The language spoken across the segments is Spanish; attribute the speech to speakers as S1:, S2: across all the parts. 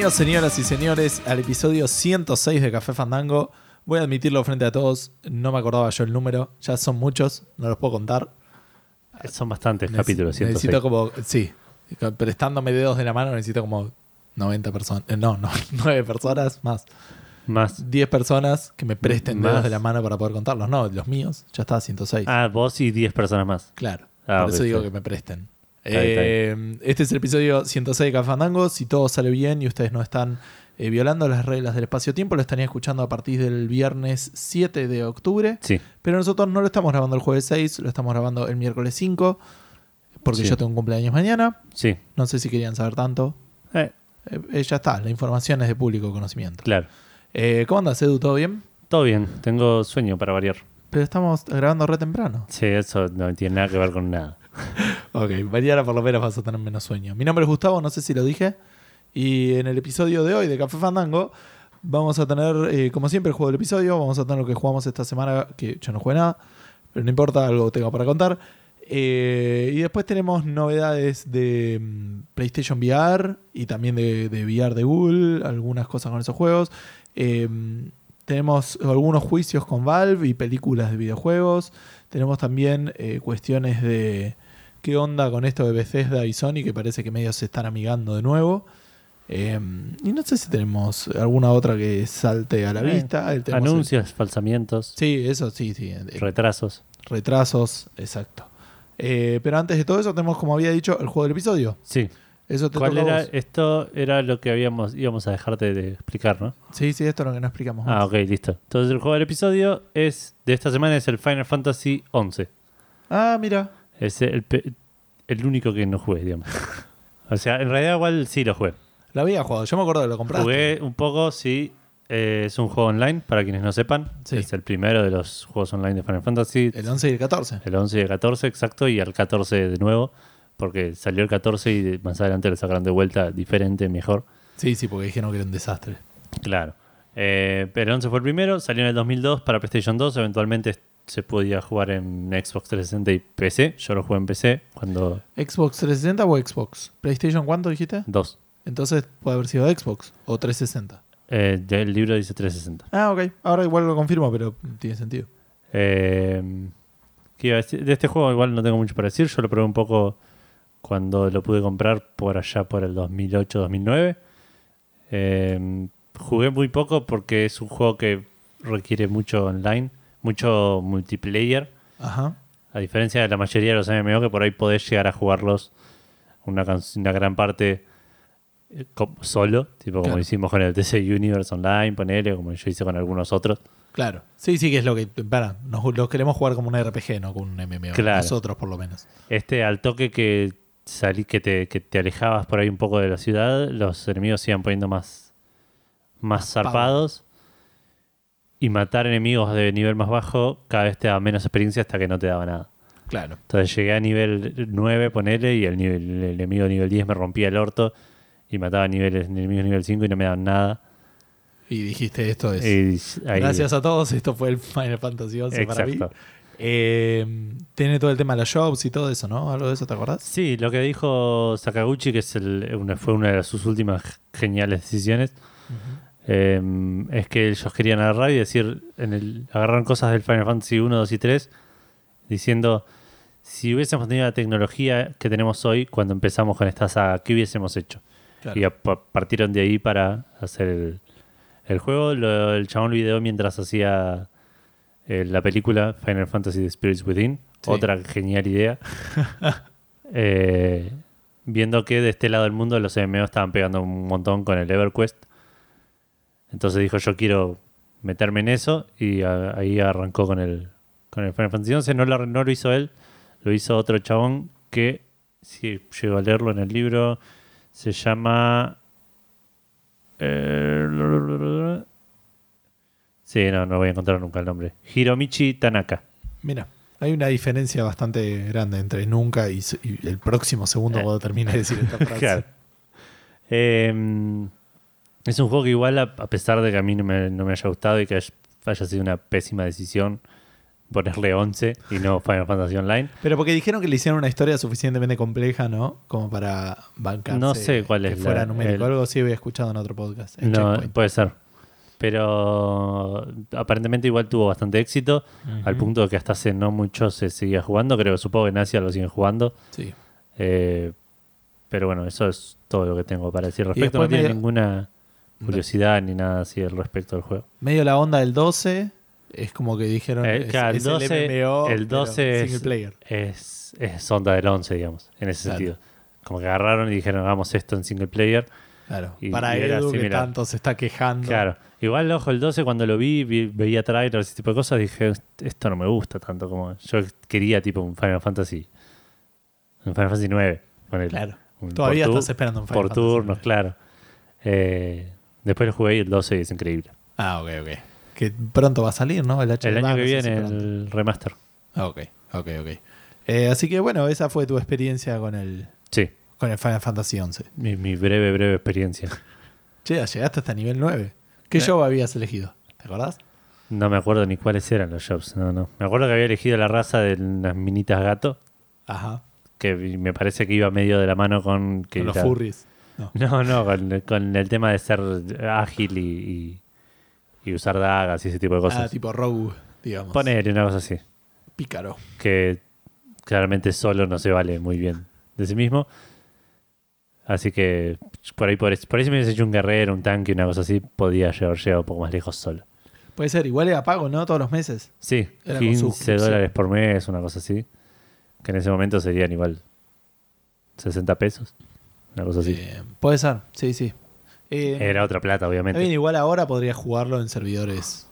S1: Bienvenidos señoras y señores al episodio 106 de Café Fandango. Voy a admitirlo frente a todos, no me acordaba yo el número, ya son muchos, no los puedo contar.
S2: Son bastantes capítulos, 106.
S1: Necesito como, sí, prestándome dedos de la mano necesito como 90 personas, eh, no, no, 9 personas más.
S2: Más.
S1: 10 personas que me presten
S2: Más.
S1: dedos de la mano para poder contarlos. No, los míos, ya está, 106.
S2: Ah, vos y 10 personas más.
S1: Claro.
S2: Ah,
S1: Por eso digo que me presten. Eh, este es el episodio 106 de Cafandango. Si todo sale bien y ustedes no están eh, violando las reglas del espacio-tiempo, lo estarían escuchando a partir del viernes 7 de octubre.
S2: Sí.
S1: Pero nosotros no lo estamos grabando el jueves 6, lo estamos grabando el miércoles 5, porque
S2: Sí.
S1: yo tengo un cumpleaños mañana.
S2: Sí.
S1: No sé si querían saber tanto.
S2: Eh,
S1: Eh, ya está, la información es de público conocimiento.
S2: claro.
S1: Eh, ¿Cómo andas, Edu? ¿Todo bien?
S2: Todo bien. Tengo sueño para variar.
S1: Pero estamos grabando re temprano.
S2: Sí, eso no tiene nada que ver con nada.
S1: Ok, mañana por lo menos vas a tener menos sueño. Mi nombre es Gustavo, no sé si lo dije. Y en el episodio de hoy de Café Fandango vamos a tener, eh, como siempre, el juego del episodio. Vamos a tener lo que jugamos esta semana, que yo no jugué nada, pero no importa, algo tengo para contar. Eh, y después tenemos novedades de mm, PlayStation VR y también de, VR de Google, algunas cosas con esos juegos. Eh, tenemos algunos juicios con Valve y películas de videojuegos. Tenemos también cuestiones de qué onda con esto de Bethesda y Sony, que parece que medio se están amigando de nuevo. Eh, y no sé si tenemos alguna otra que salte a la
S2: Eh,
S1: vista. El-
S2: Anuncios, falsamientos,
S1: Sí, eso sí, sí.
S2: retrasos.
S1: retrasos, exacto. Eh, pero antes de todo eso tenemos, como había dicho, el juego del episodio.
S2: Sí.
S1: Eso te
S2: ¿Cuál era? Esto era lo que habíamos íbamos a dejarte de explicar, ¿no?
S1: Sí, sí, esto es lo que no explicamos.
S2: Ah,
S1: más.
S2: ok, listo. Entonces el juego del episodio es de esta semana es el Final Fantasy XI.
S1: Ah, mira.
S2: Es el, el único que no jugué, digamos. O sea, en realidad igual sí lo jugué.
S1: Lo había jugado. Yo me acuerdo que lo compraste.
S2: Jugué un poco, sí. Eh, es un juego online, para quienes no sepan.
S1: Sí.
S2: Es el primero de los juegos online de Final Fantasy.
S1: El 11 y el 14.
S2: El 11 y el 14, exacto, y el 14 de nuevo, porque salió el 14 y de- más adelante lo sacaron de vuelta diferente, mejor.
S1: Sí, sí, porque dijeron que era un desastre.
S2: Claro. Eh, pero el 11 fue el primero, salió en el 2002 para PlayStation 2, eventualmente se podía jugar en Xbox 360 y PC. Yo lo jugué en PC cuando...
S1: ¿Xbox 360 o Xbox? ¿PlayStation cuánto dijiste?
S2: 2.
S1: Entonces puede haber sido Xbox o 360.
S2: Eh, el libro dice 360.
S1: Ah, ok. Ahora igual lo confirmo, pero tiene sentido.
S2: Eh, ¿qué iba a decir? De este juego igual no tengo mucho para decir. Yo lo probé un poco cuando lo pude comprar por allá por el 2008-2009. Eh, jugué muy poco porque es un juego que requiere mucho online, mucho multiplayer.
S1: Ajá.
S2: A diferencia de la mayoría de los MMO que por ahí podés llegar a jugarlos una, gran parte eh, solo, tipo como
S1: Claro.
S2: hicimos con el TC Universe Online, ponele, como yo hice con algunos otros.
S1: Claro. Sí, sí, que es lo que. Para, nos, los queremos jugar como un RPG, no como un MMO.
S2: Claro.
S1: Nosotros, por lo menos.
S2: Este al toque que salí, que te, que te alejabas por ahí un poco de la ciudad, los enemigos iban poniendo más, más zarpados. Y matar enemigos de nivel más bajo cada vez te daba menos experiencia hasta que no te daba nada.
S1: Claro.
S2: Entonces llegué a nivel 9, ponele, y el, nivel, el enemigo nivel 10 me rompía el orto. Y mataba niveles, enemigos nivel 5 y no me daban nada.
S1: Y dijiste esto es.
S2: Y ahí-
S1: Gracias a todos, esto fue el Final Fantasy XI para mí. Eh, tiene todo el tema de los shops y todo eso, ¿no? ¿Algo de eso te acordás?
S2: Sí, lo que dijo Sakaguchi, que es el- una, fue una de sus últimas geniales decisiones, eh, es que ellos querían agarrar y decir, en el, agarraron cosas del Final Fantasy 1, 2 y 3, diciendo, si hubiésemos tenido la tecnología que tenemos hoy cuando empezamos con esta saga, ¿qué hubiésemos hecho?
S1: Claro.
S2: Y a- partieron de ahí para hacer el, el juego. Lo- el chabón lo ideó mientras hacía eh, la película Final Fantasy The Spirits Within.
S1: Sí.
S2: Otra genial idea. Eh, viendo que de este lado del mundo los MMO estaban pegando un montón con el EverQuest. Entonces dijo, yo quiero meterme en eso y a- ahí arrancó con el, con el Final Fantasy 11. No lo, no lo hizo él, lo hizo otro chabón que, si llego a leerlo en el libro, se llama... eh, sí, no, no voy a encontrar nunca el nombre. Hiromichi Tanaka.
S1: Mira, hay una diferencia bastante grande entre nunca y, y el próximo segundo
S2: Eh.
S1: cuando termine de decir esta frase.
S2: Claro. Eh, es un juego que igual, a, a pesar de que a mí no me, no me haya gustado y que haya sido una pésima decisión, ponerle 11 y no Final Fantasy Online.
S1: Pero porque dijeron que le hicieron una historia suficientemente compleja, ¿no? Como para bancarse.
S2: No sé cuál
S1: que
S2: es
S1: fuera
S2: la-
S1: numérico.
S2: el-
S1: Algo sí había escuchado en otro podcast. en
S2: No,
S1: Checkpoint.
S2: puede ser. Pero aparentemente igual tuvo bastante éxito, al punto de que hasta hace no mucho se seguía jugando. Creo que supongo que en Asia lo siguen jugando.
S1: Sí.
S2: Eh, pero bueno, eso es todo lo que tengo para decir respecto. No tiene
S1: medio-
S2: ninguna curiosidad ni nada así al respecto del juego.
S1: Medio la onda del 12. Es como que dijeron.
S2: Eh,
S1: es,
S2: claro, el
S1: es
S2: 12
S1: MMO,
S2: el
S1: pero
S2: 12 es-
S1: single player.
S2: Es, es onda del 11, digamos, en ese
S1: Claro.
S2: sentido. Como que agarraron y dijeron, hagamos esto en single player.
S1: Claro.
S2: Y-
S1: para
S2: y
S1: Edu, que tanto se está quejando.
S2: Claro. Igual, ojo, el 12 cuando lo vi, vi- veía trailers y ese tipo de cosas, dije, esto no me gusta tanto como... Yo quería tipo un Final Fantasy... Un Final Fantasy 9. Con el,
S1: Claro. Todavía estás esperando un Final
S2: Por
S1: Fantasy
S2: turnos, claro. Eh, después lo jugué y el 12 es increíble.
S1: Ah, ok, ok. Que pronto va a salir, ¿no? El, HD
S2: El año que viene, el remaster.
S1: Ah, Ok, ok, ok. Eh, así que bueno, esa fue tu experiencia con el,
S2: Sí,
S1: con el Final Fantasy XI.
S2: mi, mi breve, breve experiencia.
S1: Che, llegaste hasta nivel 9. ¿Qué
S2: Eh.
S1: show habías elegido? ¿Te acordás?
S2: No me acuerdo ni cuáles eran los jobs. No, no. Me acuerdo que había elegido la raza de las minitas gato,
S1: Ajá.
S2: que me parece que iba medio de la mano con... Que
S1: Con los
S2: la-
S1: furries. No.
S2: No, no, con, con el tema de ser ágil y, y- y usar dagas y ese tipo de
S1: Ah,
S2: cosas.
S1: tipo Rogue, digamos.
S2: Poner una cosa así.
S1: Pícaro.
S2: Que claramente solo no se vale muy bien de sí mismo. Así que por ahí, por, por ahí si me hubiese hecho un guerrero, un tanque, una cosa así, podía llegar, llegar un poco más lejos solo.
S1: Puede ser, igual era pago, ¿no? Todos los meses.
S2: Sí,
S1: Era con
S2: 15
S1: suscripción.
S2: dólares por mes, una cosa así. Que en ese momento serían igual 60 pesos. Una cosa así.
S1: Eh, puede ser, sí, sí. Eh,
S2: Era otra plata, obviamente.
S1: bien, igual ahora podría jugarlo en servidores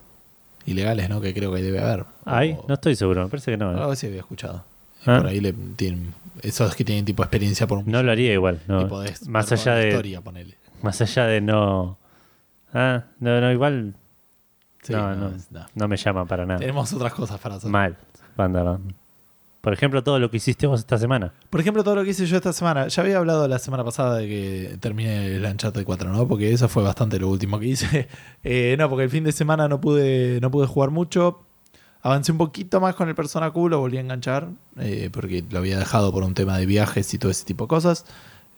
S1: ilegales, ¿no? Que creo que debe haber.
S2: Ahí,
S1: O-
S2: no estoy seguro, me parece que no. ¿eh?
S1: Algo así había escuchado.
S2: Ah.
S1: Por ahí le tienen. Esos que tienen tipo experiencia por un
S2: No lo haría igual. No.
S1: y podés
S2: Más allá de.
S1: historia, ponele.
S2: Más allá de no. Ah, no, no, igual
S1: Sí,
S2: No,
S1: no,
S2: no.
S1: no
S2: me llama para nada.
S1: Tenemos otras cosas para hacer.
S2: Mal. Banda, banda. Por ejemplo, todo lo que hiciste esta semana.
S1: Por ejemplo, todo lo que hice yo esta semana. Ya había hablado la semana pasada de que terminé el Uncharted 4, ¿no? Porque eso fue bastante lo último que hice. Eh, no, porque el fin de semana no pude, no pude jugar mucho. Avancé un poquito más con el Persona Q, lo volví a enganchar. eh, porque lo había dejado por un tema de viajes y todo ese tipo de cosas.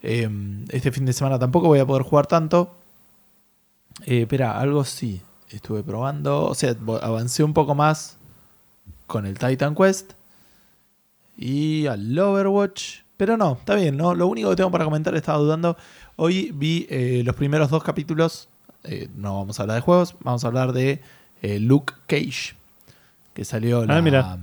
S1: Eh, este fin de semana tampoco voy a poder jugar tanto. Eh, espera, algo sí. Estuve probando. O sea, avancé un poco más con el Titan Quest y al Overwatch. Pero no, está bien, ¿no? Lo único que tengo para comentar, estaba dudando. Hoy vi eh, los primeros dos capítulos. eh, no vamos a hablar de juegos, vamos a hablar de eh, Luke Cage. Que salió la,
S2: Ah, mira.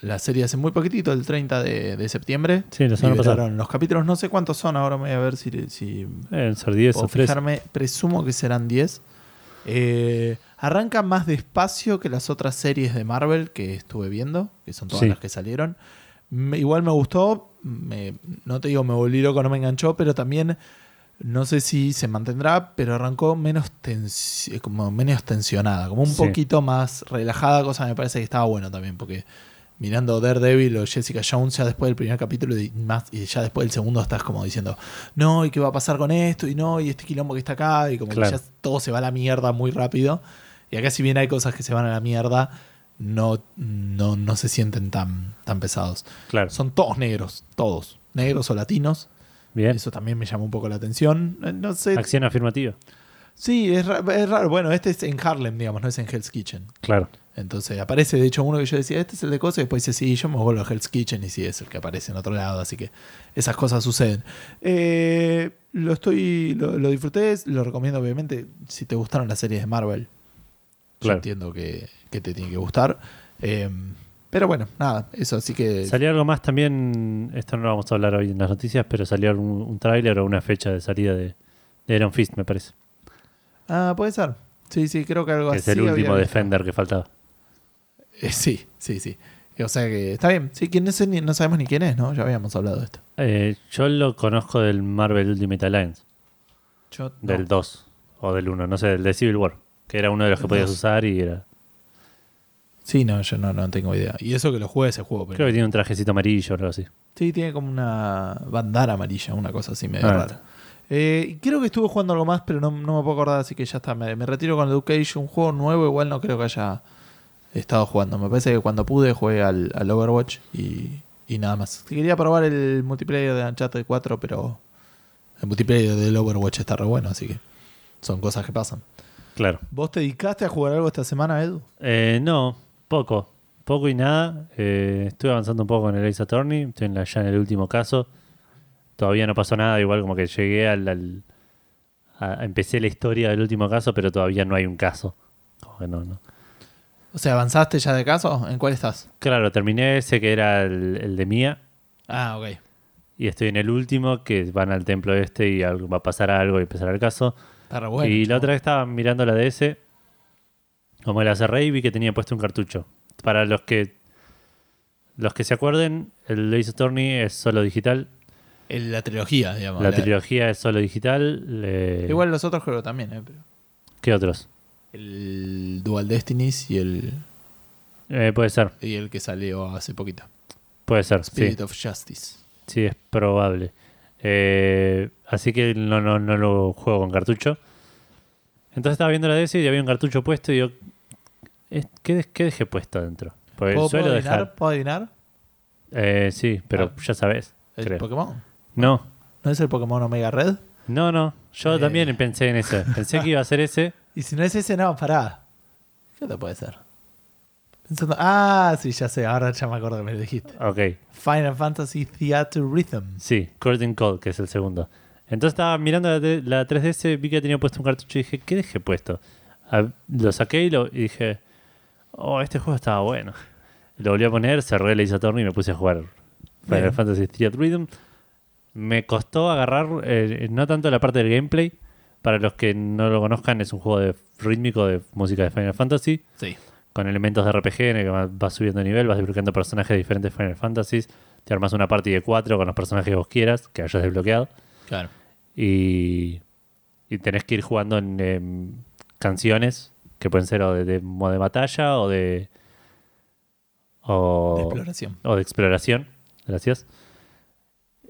S1: la serie hace muy poquitito, el 30 de, de septiembre.
S2: Sí, la semana pasada.
S1: Los capítulos, no sé cuántos son, ahora voy a ver si, si
S2: ser 10
S1: puedo
S2: o 13.
S1: fijarme. Presumo que serán 10. Eh, arranca más despacio que las otras series de Marvel que estuve viendo, que son todas
S2: Sí.
S1: las que salieron. Me- igual me gustó, me- no te digo me volví loco, no me enganchó, pero también no sé si se mantendrá, pero arrancó menos, tensi- como menos tensionada, como un
S2: Sí.
S1: poquito más relajada, cosa que me parece que estaba bueno también, porque mirando Daredevil o Jessica Jones ya después del primer capítulo y, más, y ya después del segundo estás como diciendo, no, ¿y qué va a pasar con esto? Y no, y este quilombo que está acá, y como
S2: Claro.
S1: que ya todo se va a la mierda muy rápido. Y acá si bien hay cosas que se van a la mierda, no, no, no se sienten tan, tan pesados.
S2: Claro.
S1: Son todos negros, todos. Negros o latinos.
S2: Bien.
S1: Eso también me llamó un poco la atención. Eh, No sé.
S2: Acción afirmativa.
S1: Sí, es, ra- es raro. Bueno, este es en Harlem, digamos, no es en Hell's Kitchen.
S2: Claro.
S1: Entonces aparece, de hecho, uno que yo decía, este es el de cosas, y después dice, sí, yo me vuelvo a Hell's Kitchen, y sí, es el que aparece en otro lado, así que esas cosas suceden. Eh, lo estoy, lo, lo disfruté, lo recomiendo, obviamente, si te gustaron las series de Marvel. Yo entiendo que, que te tiene que gustar. Eh, pero bueno, nada, eso, así que...
S2: Salió algo más también, esto no lo vamos a hablar hoy en las noticias, pero salió un, un tráiler o una fecha de salida de, de Iron Fist, me parece.
S1: Ah, puede ser. Sí, sí, creo que algo
S2: Que
S1: así.
S2: es el último. Defender que faltaba.
S1: Eh, sí, sí, sí. O sea que está bien. Sí, que no, sé ni- no sabemos ni quién es, ¿no? Ya habíamos hablado de esto.
S2: Eh, yo lo conozco del Marvel Ultimate Alliance,
S1: Yo, no.
S2: del 2 o del 1, no sé, del de Civil War, que era uno de los que podías
S1: 2.
S2: usar y era...
S1: Sí, no, yo no, no tengo idea. Y eso que lo juegue ese juego. Pero...
S2: Creo que tiene un trajecito amarillo o algo así.
S1: Sí, tiene como una bandana amarilla, una cosa así medio
S2: Ah,
S1: rara. Eh, creo que estuve jugando algo más, pero no, no me puedo acordar, así que ya está. Me, me retiro con Cage, un juego nuevo, igual no creo que haya, estado jugando. Me parece que cuando pude jugué al, al Overwatch y, y nada más. Quería probar el multiplayer de Uncharted 4, pero el multiplayer del Overwatch está re bueno, así que son cosas que pasan.
S2: Claro.
S1: ¿Vos te dedicaste a jugar algo esta semana, Edu?
S2: Eh, no, poco. Poco y nada. Eh, estuve avanzando un poco con el Ace Attorney. Estoy en la- ya en el último caso. Todavía no pasó nada. Igual como que llegué al... al- a- empecé la historia del último caso, pero todavía no hay un caso. Como que no, no.
S1: O sea, ¿avanzaste ya de caso? ¿En cuál estás?
S2: Claro, terminé ese que era el, el de Mía.
S1: Ah, ok.
S2: Y estoy en el último, que van al templo este y algo- va a pasar algo y empezar el caso.
S1: Está re bueno.
S2: y la otra vez estaba mirando la DS, como la cerré y vi que tenía puesto un cartucho. Para los que los que se acuerden, el Ace Attorney es solo digital,
S1: El- la trilogía, digamos.
S2: la
S1: la-
S2: trilogía es solo digital. eh,
S1: Igual los otros que también, ¿eh? Pero
S2: ¿Qué otros?
S1: el Dual Destinies y el,
S2: Eh, puede ser,
S1: y el que salió hace poquito.
S2: puede ser, sí,
S1: Spirit of Justice.
S2: sí, es probable. Eh, así que no, no, no lo juego con cartucho. Entonces estaba viendo la DS y había un cartucho puesto y yo, ¿qué, qué dejé puesto adentro? Porque
S1: ¿Puedo,
S2: suelo
S1: puedo adivinar?
S2: dejar...
S1: ¿Puedo adivinar?
S2: Eh, sí, pero
S1: Ah.
S2: ya sabes.
S1: ¿El
S2: creo.
S1: Pokémon?
S2: No,
S1: ¿No es el Pokémon Omega Red?
S2: no, no. Yo
S1: Eh.
S2: también pensé en ese. Pensé que iba a ser ese.
S1: Y si no es ese, no, pará. ¿Qué te puede ser? Pensando- ah, sí, ya sé, ahora ya me acuerdo que me lo dijiste.
S2: Ok,
S1: Final Fantasy Theater Rhythm.
S2: sí, Curtain Call, que es el segundo. Entonces estaba mirando la, la 3DS, vi que tenía puesto un cartucho y dije, ¿qué dejé puesto? Ah, lo saqué y, lo, y dije, oh, este juego estaba bueno. Lo volví a poner, cerré el Ace Attorney y me puse a jugar Final
S1: Bien.
S2: Fantasy Theater Rhythm. Me costó agarrar, eh, no tanto la parte del gameplay. Para los que no lo conozcan, es un juego de rítmico de música de Final Fantasy.
S1: Sí.
S2: con elementos de RPG en el que vas subiendo de nivel, vas desbloqueando personajes de diferentes Final Fantasies, te armas una party de cuatro con los personajes que vos quieras, que hayas desbloqueado,
S1: Claro.
S2: y, y tenés que ir jugando en canciones que pueden ser o de, de modo de batalla o de... O,
S1: De exploración.
S2: o de exploración, gracias.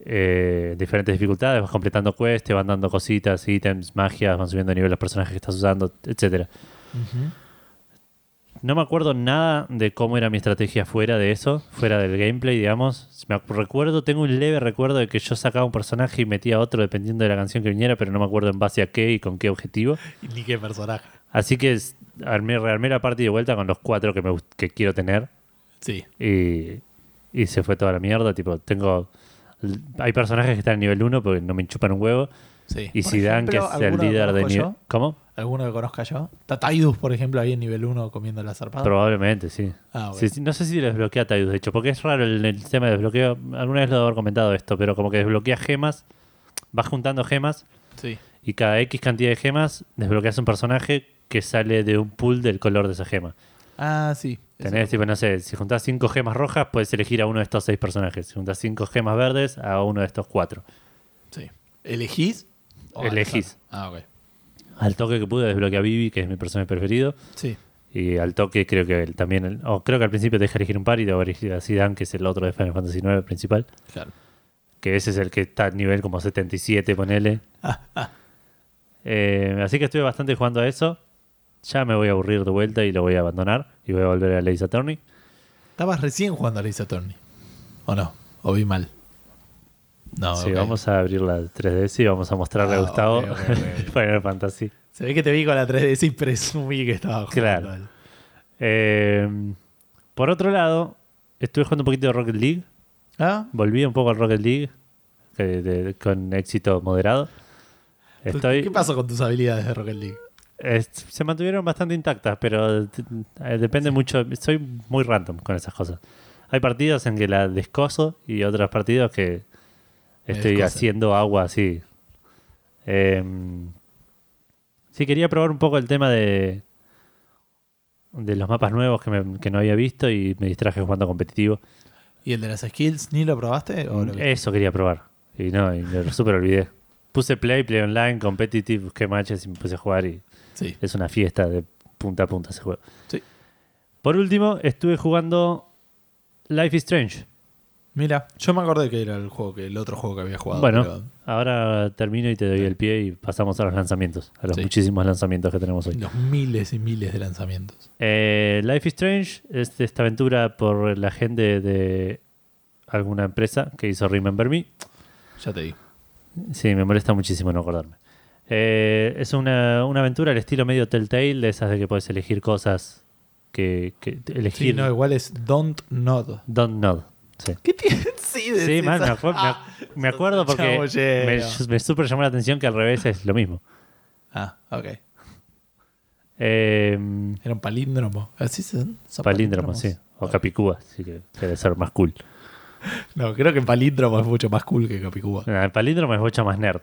S2: Eh, diferentes dificultades, vas completando quests, te van dando cositas, ítems, magias, van subiendo de nivel los personajes que estás usando, etcétera.
S1: Ujú.
S2: No me acuerdo nada de cómo era mi estrategia fuera de eso, fuera del gameplay, digamos. Me recuerdo, tengo un leve recuerdo de que yo sacaba un personaje y metía otro dependiendo de la canción que viniera, pero no me acuerdo en base a qué y con qué objetivo.
S1: Ni qué personaje.
S2: Así que armé, rearmé la party de vuelta con los cuatro que, me, gust- que quiero tener
S1: Sí.
S2: y, y se fue toda la mierda. Tipo, tengo. Hay personajes que están en nivel 1 porque no me chupan un huevo.
S1: sí.
S2: Y Dan, que es el
S1: ¿alguno que
S2: líder de nivel. ¿Cómo?
S1: ¿Alguno que conozca yo? Está Tidus, por ejemplo, ahí en nivel 1 comiendo la zarpada.
S2: Probablemente, sí.
S1: Ah, ok.
S2: Sí, sí, no sé si desbloquea Tidus, de hecho, porque es raro el, el tema de desbloqueo. Alguna vez lo he haber comentado esto, pero como que desbloquea gemas, vas juntando gemas
S1: Sí.
S2: y cada X cantidad de gemas desbloqueas un personaje que sale de un pool del color de esa gema.
S1: Ah, sí.
S2: Tenés, tipo, no sé, si juntás cinco gemas rojas, puedes elegir a uno de estos seis personajes. Si juntás cinco gemas verdes, a uno de estos cuatro.
S1: Sí. ¿Elegís? o al
S2: Elegís.
S1: Ah, ok.
S2: Al toque que pude desbloqueé a Vivi, que es mi personaje preferido.
S1: Sí.
S2: Y al toque creo que el- también, el- o creo que al principio te deja elegir un par y te va a elegir a Zidane, que es el otro de Final Fantasy IX principal.
S1: Claro.
S2: Que ese es el que está a nivel como 77, ponele. Eh, así que estuve bastante jugando a eso. Ya me voy a aburrir de vuelta y lo voy a abandonar. Y voy a volver a Ace Attorney.
S1: Estabas recién jugando a Ace Attorney. ¿O no? ¿O vi mal? No,
S2: sí, vamos a abrir la 3DS y vamos a mostrarle a
S1: Ah,
S2: Gustavo
S1: ok, ok, ok.
S2: Final Fantasy.
S1: Se ve que te vi con la 3DS y presumí que estaba jugando.
S2: Claro. Eh, por otro lado, estuve jugando un poquito de Rocket League.
S1: ¿Ah?
S2: Volví un poco al Rocket League de- con éxito moderado. Estoy,
S1: ¿Qué pasó con tus habilidades de Rocket League?
S2: Es- se mantuvieron bastante intactas, pero eh, depende mucho. Soy muy random con esas cosas. Hay partidos en que la descoso y otros partidos que estoy haciendo agua así. Em, sí, quería probar un poco el tema de de los mapas nuevos que, me- que no había visto y me distraje jugando competitivo.
S1: ¿Y el de las skills ni lo probaste? ¿O lo viste?
S2: Eso quería probar. Y no, y lo super olvidé. Puse play, play online, competitive, busqué matches y me puse a jugar y
S1: Sí.
S2: es una fiesta de punta a punta ese juego.
S1: Sí.
S2: Por último, estuve jugando Life is Strange.
S1: Mira, yo me acordé que era el juego que el otro juego que había jugado.
S2: Bueno,
S1: pero
S2: ahora termino y te doy el pie y pasamos a los lanzamientos, a los
S1: Sí.
S2: muchísimos lanzamientos que tenemos hoy.
S1: los miles y miles de lanzamientos.
S2: Eh, Life is Strange es esta aventura por la gente de alguna empresa que hizo Remember Me.
S1: Ya te digo.
S2: Sí, me molesta muchísimo no acordarme. Eh, es una, una aventura al estilo medio Telltale, de esas de que puedes elegir cosas que, que
S1: Sí,
S2: elegir.
S1: no, igual es Don't Nod.
S2: Don't Nod. Sí,
S1: ¿Qué tiene? Sí,
S2: me,
S1: Ah,
S2: me acuerdo porque me, super llamó la atención que al revés es lo mismo.
S1: Ah, ok.
S2: Eh,
S1: Era un palíndromo. ¿Así son? ¿Son
S2: palíndromo, sí. O Capicúa, así que debe ser más cool.
S1: No, creo que palíndromo es mucho más cool que Capicúa.
S2: Ah, El palíndromo es mucho más nerd.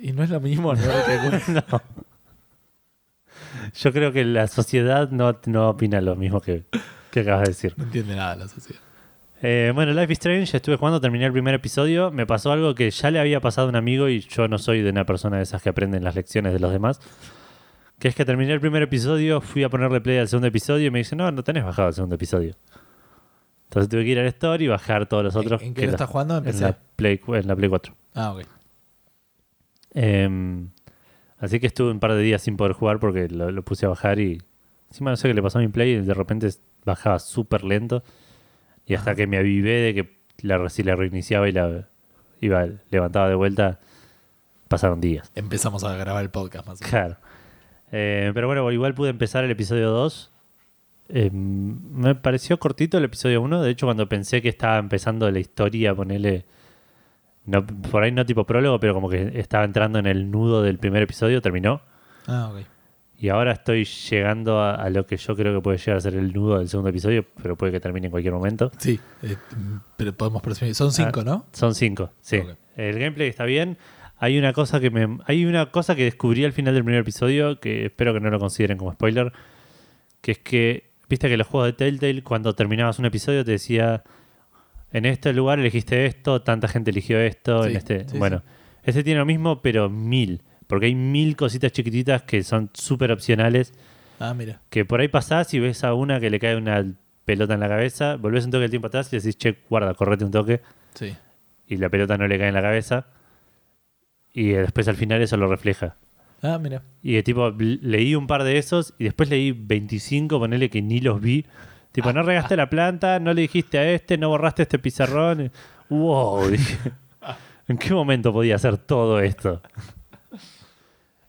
S1: Y no es lo mismo, ¿no?
S2: No. Yo creo que la sociedad no, no opina lo mismo que, que acabas de decir.
S1: no entiende nada la sociedad.
S2: Eh, bueno, Life is Strange, estuve jugando, terminé el primer episodio. Me pasó algo que ya le había pasado a un amigo y yo no soy de una persona de esas que aprenden las lecciones de los demás. Que es que terminé el primer episodio, fui a ponerle play al segundo episodio y me dice, no, no tenés bajado el segundo episodio. Entonces tuve que ir al store y bajar todos los otros.
S1: ¿En, en qué
S2: que
S1: lo
S2: la-
S1: estás jugando?
S2: en
S1: Empecé.
S2: la, Play, en la Play 4.
S1: Ah, ok.
S2: Em, así que estuve un par de días sin poder jugar porque lo, lo puse a bajar y encima no sé qué le pasó a mi play y de repente bajaba súper lento y hasta que me avivé de que la, si la reiniciaba y la iba levantaba de vuelta pasaron días.
S1: Empezamos a grabar el podcast más o menos.
S2: Claro. Eh, pero bueno, igual pude empezar el episodio 2. Em, me pareció cortito el episodio 1. De hecho, cuando pensé que estaba empezando la historia, ponerle. No, por ahí no tipo prólogo, pero como que estaba entrando en el nudo del primer episodio, terminó.
S1: Ah, ok.
S2: Y ahora estoy llegando a, a lo que yo creo que puede llegar a ser el nudo del segundo episodio, pero puede que termine en cualquier momento.
S1: Sí, eh, pero podemos presumir. Son cinco, ¿no?
S2: Son cinco, sí. El gameplay está bien. Hay una cosa que me, hay una cosa que descubrí al final del primer episodio que espero que no lo consideren como spoiler, que es que viste que los juegos de Telltale cuando terminabas un episodio te decía en este lugar elegiste esto, tanta gente eligió esto,
S1: Sí,
S2: en este,
S1: sí,
S2: bueno, este tiene lo mismo pero mil, porque hay mil cositas chiquititas que son súper opcionales
S1: Ah, mira.
S2: que por ahí pasás y ves a una que le cae una pelota en la cabeza, volvés un toque el tiempo atrás y decís, che, guarda, correte un toque
S1: Sí.
S2: y la pelota no le cae en la cabeza. Y eh, después al final eso lo refleja.
S1: Ah, mira.
S2: Y de tipo, leí un par de esos y después leí 25, ponele que ni los vi. Tipo, no regaste la planta, no le dijiste a este, no borraste este pizarrón. Wow, dije. ¿En qué momento podía hacer todo esto?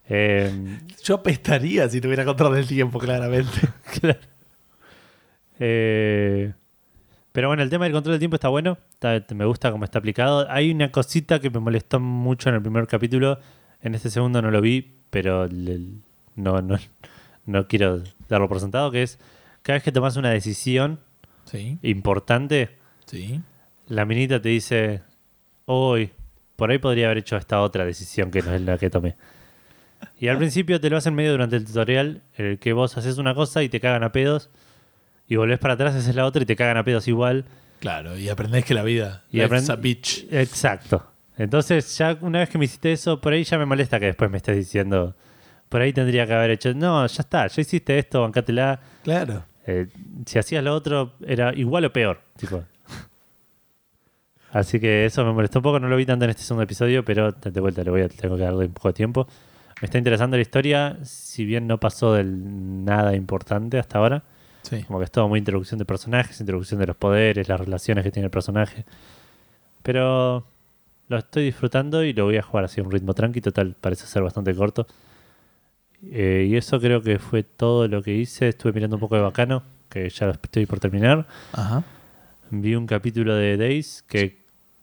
S2: Em,
S1: Yo apestaría si tuviera control del tiempo, claramente.
S2: Claro. Eh, pero bueno, el tema del control del tiempo está bueno. está- me gusta cómo está aplicado. Hay una cosita que me molestó mucho en el primer capítulo. En este segundo no lo vi, pero le- no, no, no quiero darlo por sentado. Que es cada vez que tomas una decisión
S1: Sí,
S2: importante,
S1: sí.
S2: la minita te dice: Hoy, por ahí podría haber hecho esta otra decisión que no es la que tomé. Y al principio te lo hacen medio durante el tutorial, en el que vos haces una cosa y te cagan a pedos, y volvés para atrás, haces la otra y te cagan a pedos igual.
S1: Claro, y aprendés que la vida
S2: Y
S1: es a bitch.
S2: Exacto. Entonces, ya una vez que me hiciste eso, por ahí ya me molesta que después me estés diciendo, por ahí tendría que haber hecho, no, ya está, ya hiciste esto, bancátela.
S1: Claro.
S2: Eh, si hacías lo otro, era igual o peor. Tipo. Así que eso me molestó un poco, no lo vi tanto en este segundo episodio, pero de vuelta le voy a tengo que darle un poco de tiempo. Me está interesando la historia, si bien no pasó del nada importante hasta ahora.
S1: Sí.
S2: Como que es todo muy introducción de personajes, introducción de los poderes, las relaciones que tiene el personaje. Pero lo estoy disfrutando y lo voy a jugar así a un ritmo tranqui, total, parece ser bastante corto. Eh, y eso creo que fue todo lo que hice. Estuve mirando un poco de bacano, que ya estoy por terminar.
S1: Ajá.
S2: Vi un capítulo de Days que,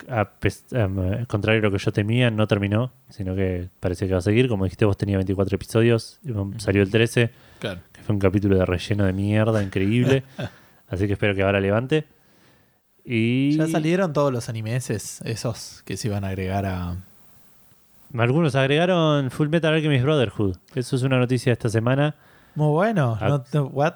S2: a pes- am, contrario a lo que yo temía, no terminó, sino que parece que va a seguir. Como dijiste, vos tenía 24 episodios, salió el 13
S1: Claro.
S2: que fue un capítulo de relleno de mierda increíble. Así que espero que ahora levante. Y
S1: Ya salieron todos los animes esos que se iban a agregar a.
S2: algunos agregaron Full Metal Alchemist Brotherhood. Eso es una noticia de esta semana.
S1: Muy bueno.
S2: Ah.
S1: No what?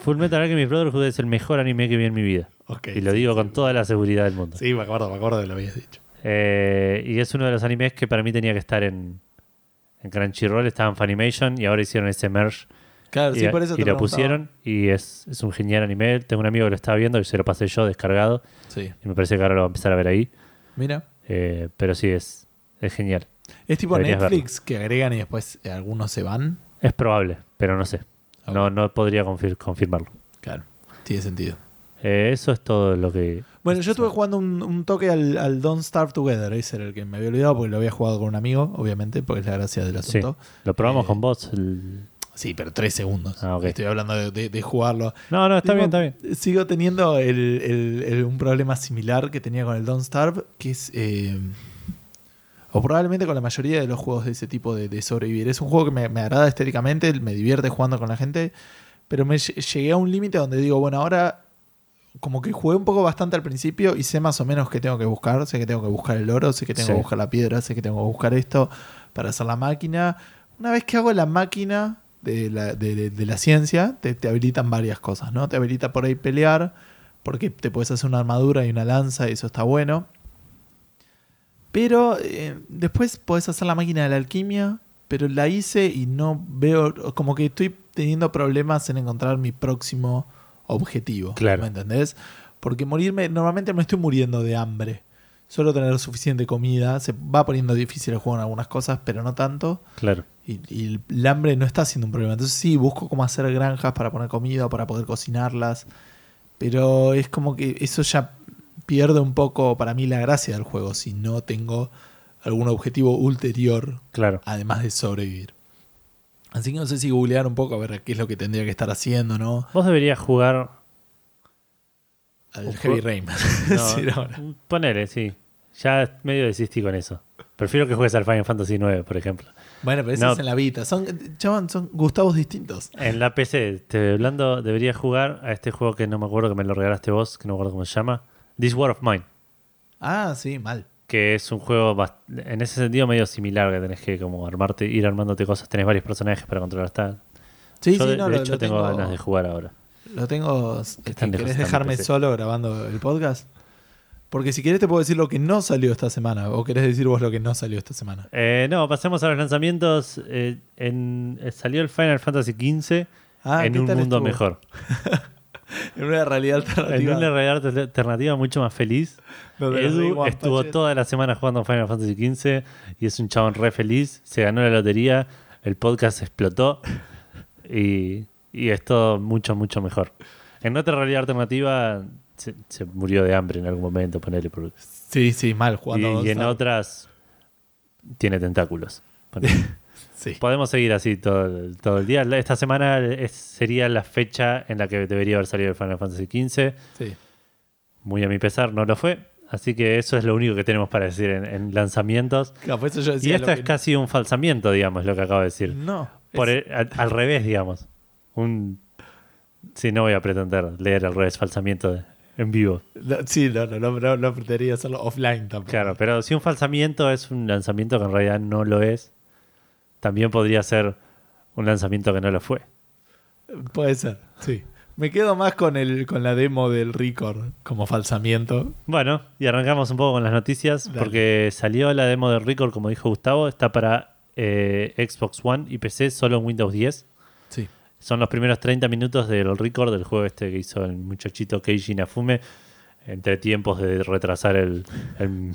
S2: Full Metal Alchemist Brotherhood es el mejor anime que vi en mi vida. Y lo digo con toda la seguridad del mundo.
S1: Sí, me acuerdo, me acuerdo que lo habías dicho.
S2: Eh, y es uno de los animes que para mí tenía que estar en, en Crunchyroll. Estaba en Funimation y ahora hicieron ese merge
S1: Claro,
S2: y,
S1: sí, por eso
S2: y
S1: te
S2: lo
S1: preguntaba.
S2: pusieron y es, es un genial anime. Tengo un amigo que lo estaba viendo y se lo pasé yo descargado
S1: Sí.
S2: y me parece que ahora lo va a empezar a ver ahí.
S1: Mira.
S2: Eh, pero sí, es, es genial.
S1: Es tipo
S2: Deberías
S1: Netflix que agregan y después eh, algunos se van.
S2: Es probable, pero no sé. No, no podría confir- confirmarlo.
S1: Claro, tiene sentido.
S2: Eh, eso es todo lo que...
S1: Bueno, yo estuve jugando un, un toque al, al Don't Starve Together. Ese era el que me había olvidado porque lo había jugado con un amigo, obviamente, porque es la gracia del
S2: Sí,
S1: asunto.
S2: lo probamos
S1: Eh,
S2: con vos. el-
S1: Sí, pero tres segundos.
S2: Ah.
S1: Estoy hablando de, de- de jugarlo.
S2: No, no, está
S1: Digo,
S2: bien, está bien.
S1: Sigo teniendo el- el- el- un problema similar que tenía con el Don't Starve, que es. eh, o probablemente con la mayoría de los juegos de ese tipo de, de sobrevivir. Es un juego que me, me agrada estéticamente, me divierte jugando con la gente, pero me lle- llegué a un límite donde digo, bueno, ahora como que jugué un poco bastante al principio y sé más o menos qué tengo que buscar. Sé que tengo que buscar el oro, sé que tengo
S2: Sí.
S1: que buscar la piedra, sé que tengo que buscar esto para hacer la máquina. Una vez que hago la máquina de la, de- de- de la ciencia, te, te habilitan varias cosas, ¿no? Te habilita por ahí pelear, porque te puedes hacer una armadura y una lanza y eso está bueno. Pero eh, después podés hacer la máquina de la alquimia, pero la hice y no veo, como que estoy teniendo problemas en encontrar mi próximo objetivo.
S2: Claro.
S1: ¿Me entendés? Porque morirme, normalmente me estoy muriendo de hambre. Solo tener suficiente comida. Se va poniendo difícil el juego en algunas cosas, pero no tanto.
S2: Claro.
S1: Y, y el hambre no está siendo un problema. Entonces sí, busco cómo hacer granjas para poner comida o para poder cocinarlas. Pero es como que eso ya pierde un poco para mí la gracia del juego si no tengo algún objetivo ulterior
S2: Claro.
S1: además de sobrevivir. Así que no sé si googlear un poco a ver qué es lo que tendría que estar haciendo, ¿no?
S2: Vos deberías jugar.
S1: Al Heavy Rain.
S2: No, ponele, sí. Ya medio desistí con eso. Prefiero que juegues al Final Fantasy IX, por ejemplo.
S1: Bueno, pero eso
S2: No.
S1: es en la Vita. Son, son Gustavos distintos.
S2: En la PC, te hablando, deberías jugar a este juego que no me acuerdo que me lo regalaste vos, que no me acuerdo cómo se llama. This War of Mine.
S1: Ah, sí, mal.
S2: Que es un juego en ese sentido medio similar, que tenés que como armarte, ir armándote cosas, tenés varios personajes para controlar. Está.
S1: Sí,
S2: Yo
S1: sí,
S2: de,
S1: no,
S2: de
S1: lo,
S2: hecho
S1: lo
S2: tengo,
S1: tengo,
S2: ganas de jugar ahora.
S1: Lo tengo.
S2: Lejos,
S1: ¿Querés dejarme solo grabando el podcast? Porque si querés te puedo decir lo que no salió esta semana. ¿O querés decir vos lo que no salió esta semana?
S2: Eh, no, pasemos a los lanzamientos. Eh, en, eh, salió el Final Fantasy XV
S1: Ah,
S2: en
S1: ¿qué
S2: un mundo
S1: estuvo?
S2: mejor.
S1: En una realidad
S2: En
S1: alternativa.
S2: una realidad alter- alternativa mucho más feliz. Edu estuvo toda la semana jugando Final Fantasy XV y es un chabón re feliz. Se ganó la lotería, el podcast explotó y, y es todo mucho, mucho mejor. En otra realidad alternativa se, se murió de hambre en algún momento, ponele. por-
S1: Sí, sí, mal jugando.
S2: y en otras tiene tentáculos. ponele.
S1: Sí.
S2: Podemos seguir así todo, el- todo el día. Esta semana es- sería la fecha en la que debería haber salido el Final Fantasy XV.
S1: sí.
S2: Muy a mi pesar, no lo fue. Así que eso es lo único que tenemos para decir en, en lanzamientos.
S1: Claro, yo
S2: Y
S1: lo
S2: es
S1: que-
S2: casi un falsamiento, digamos, lo que acabo de decir.
S1: No.
S2: Por
S1: es-
S2: el- al, al revés, digamos. Un. Sí, no voy a pretender leer al revés falsamiento de- en vivo.
S1: no, sí, no, no, no, no, no pretendería hacerlo offline tampoco.
S2: Claro, pero si un falsamiento es un lanzamiento que en realidad no lo es, también podría ser un lanzamiento que no lo fue.
S1: Puede ser, sí. Me quedo más con el con la demo del Record como falsamiento.
S2: Bueno, y arrancamos un poco con las noticias,
S1: Dale.
S2: porque salió la demo de Record, como dijo Gustavo, está para eh, Xbox One y PC solo en Windows 10.
S1: Sí.
S2: Son los primeros 30 minutos del Record, del juego este que hizo el muchachito Keiji Nafume, entre tiempos de retrasar el, el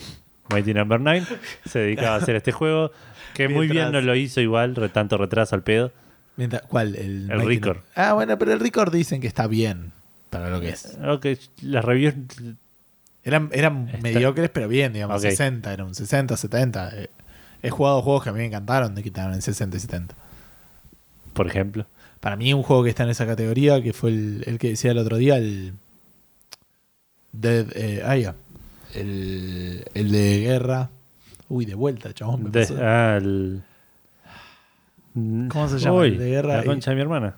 S2: Mighty Number 9. Se dedicaba a hacer este juego, que muy bien no lo hizo igual, re- tanto retraso al pedo.
S1: Mientras- ¿Cuál? El,
S2: El
S1: Mighty
S2: Record.
S1: No- Ah, bueno, pero el Record dicen que está bien para lo que es.
S2: Ok, las reviews
S1: Eran, eran
S2: Está-
S1: mediocres, pero bien, digamos.
S2: Ok.
S1: 60, era un 60, 70. Eh, He jugado juegos que a mí me encantaron de que estaban en 60 y 70.
S2: por ejemplo.
S1: Para mí, un juego que está en esa categoría, que fue el, el que decía el otro día, el. Dead. Eh, ah, ya. El, el de guerra. Uy, de vuelta, chabón. me
S2: De-
S1: pasó.
S2: ah, el-
S1: ¿Cómo se llama?
S2: Uy,
S1: El de guerra
S2: La
S1: y-
S2: concha de mi hermana.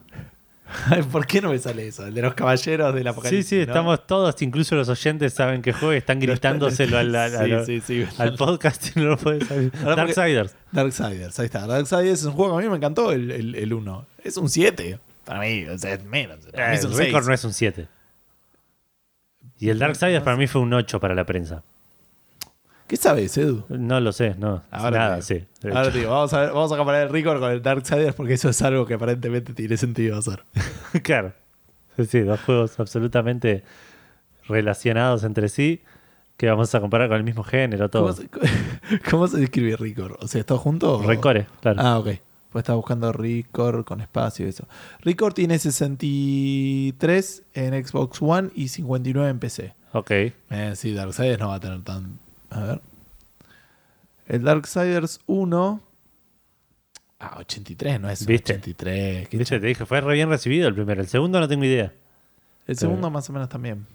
S1: ¿Por qué no me sale eso? El de los caballeros del
S2: Sí,
S1: apocalipsis.
S2: sí,
S1: ¿no?
S2: estamos todos, incluso los oyentes saben que juega y están gritándoselo al, al- al-
S1: Sí, sí, sí.
S2: al podcast y no lo puedes saber. Darksiders.
S1: Darksiders, ahí está. Darksiders es un juego que a mí me encantó, el, el, el 1. Es un 7. Para mí, o sea, es menos. Para mí
S2: Eh,
S1: es un
S2: el récord
S1: 6.
S2: no es un 7. Y el Darksiders para mí fue un 8 para la prensa.
S1: ¿Qué sabes, Edu?
S2: No lo sé, no.
S1: Ahora
S2: Nada,
S1: te
S2: sí. de
S1: Ahora
S2: hecho.
S1: te digo, vamos a, ver- vamos a comparar el Record con el Darksiders porque eso es algo que aparentemente tiene sentido hacer.
S2: claro. Sí, sí, dos juegos absolutamente relacionados entre sí que vamos a comparar con el mismo género, todo.
S1: ¿Cómo se, cómo se describe Record? O sea, ¿todo junto? o-
S2: Recore, claro.
S1: Ah, ok. Pues estaba buscando Record con espacio y eso. Record tiene 63 en Xbox One y 59 en PC.
S2: Ok.
S1: Eh, sí, Darksiders no va a tener tan. A ver. El Darksiders 1. Ah, 83, no es
S2: ¿Viste?
S1: 83. ¿Qué
S2: Viste, te dije, fue re bien recibido el primero. El segundo no tengo idea.
S1: El segundo más o menos también.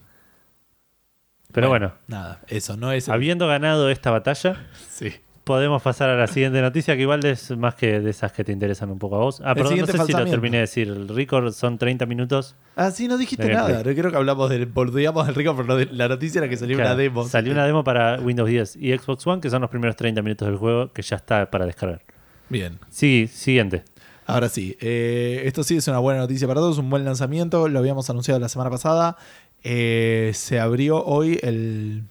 S2: Pero bueno,
S1: Nada, eso no es. el-
S2: habiendo ganado esta batalla,
S1: Sí.
S2: Podemos pasar a la siguiente noticia, que igual es más que de esas que te interesan un poco a vos. Ah, perdón, no sé si lo terminé de decir. El record son 30 minutos.
S1: Ah, sí, no dijiste
S2: De
S1: nada.
S2: gameplay.
S1: Yo creo que hablamos del. Boludeamos del Record, pero no la noticia era que salió
S2: Claro,
S1: una demo.
S2: Salió una demo para Windows 10 y Xbox One, que son los primeros 30 minutos del juego, que ya está para descargar.
S1: Bien.
S2: Sí, siguiente.
S1: Ahora sí, eh, esto sí es una buena noticia para todos, un buen lanzamiento, lo habíamos anunciado la semana pasada. Eh, se abrió hoy el,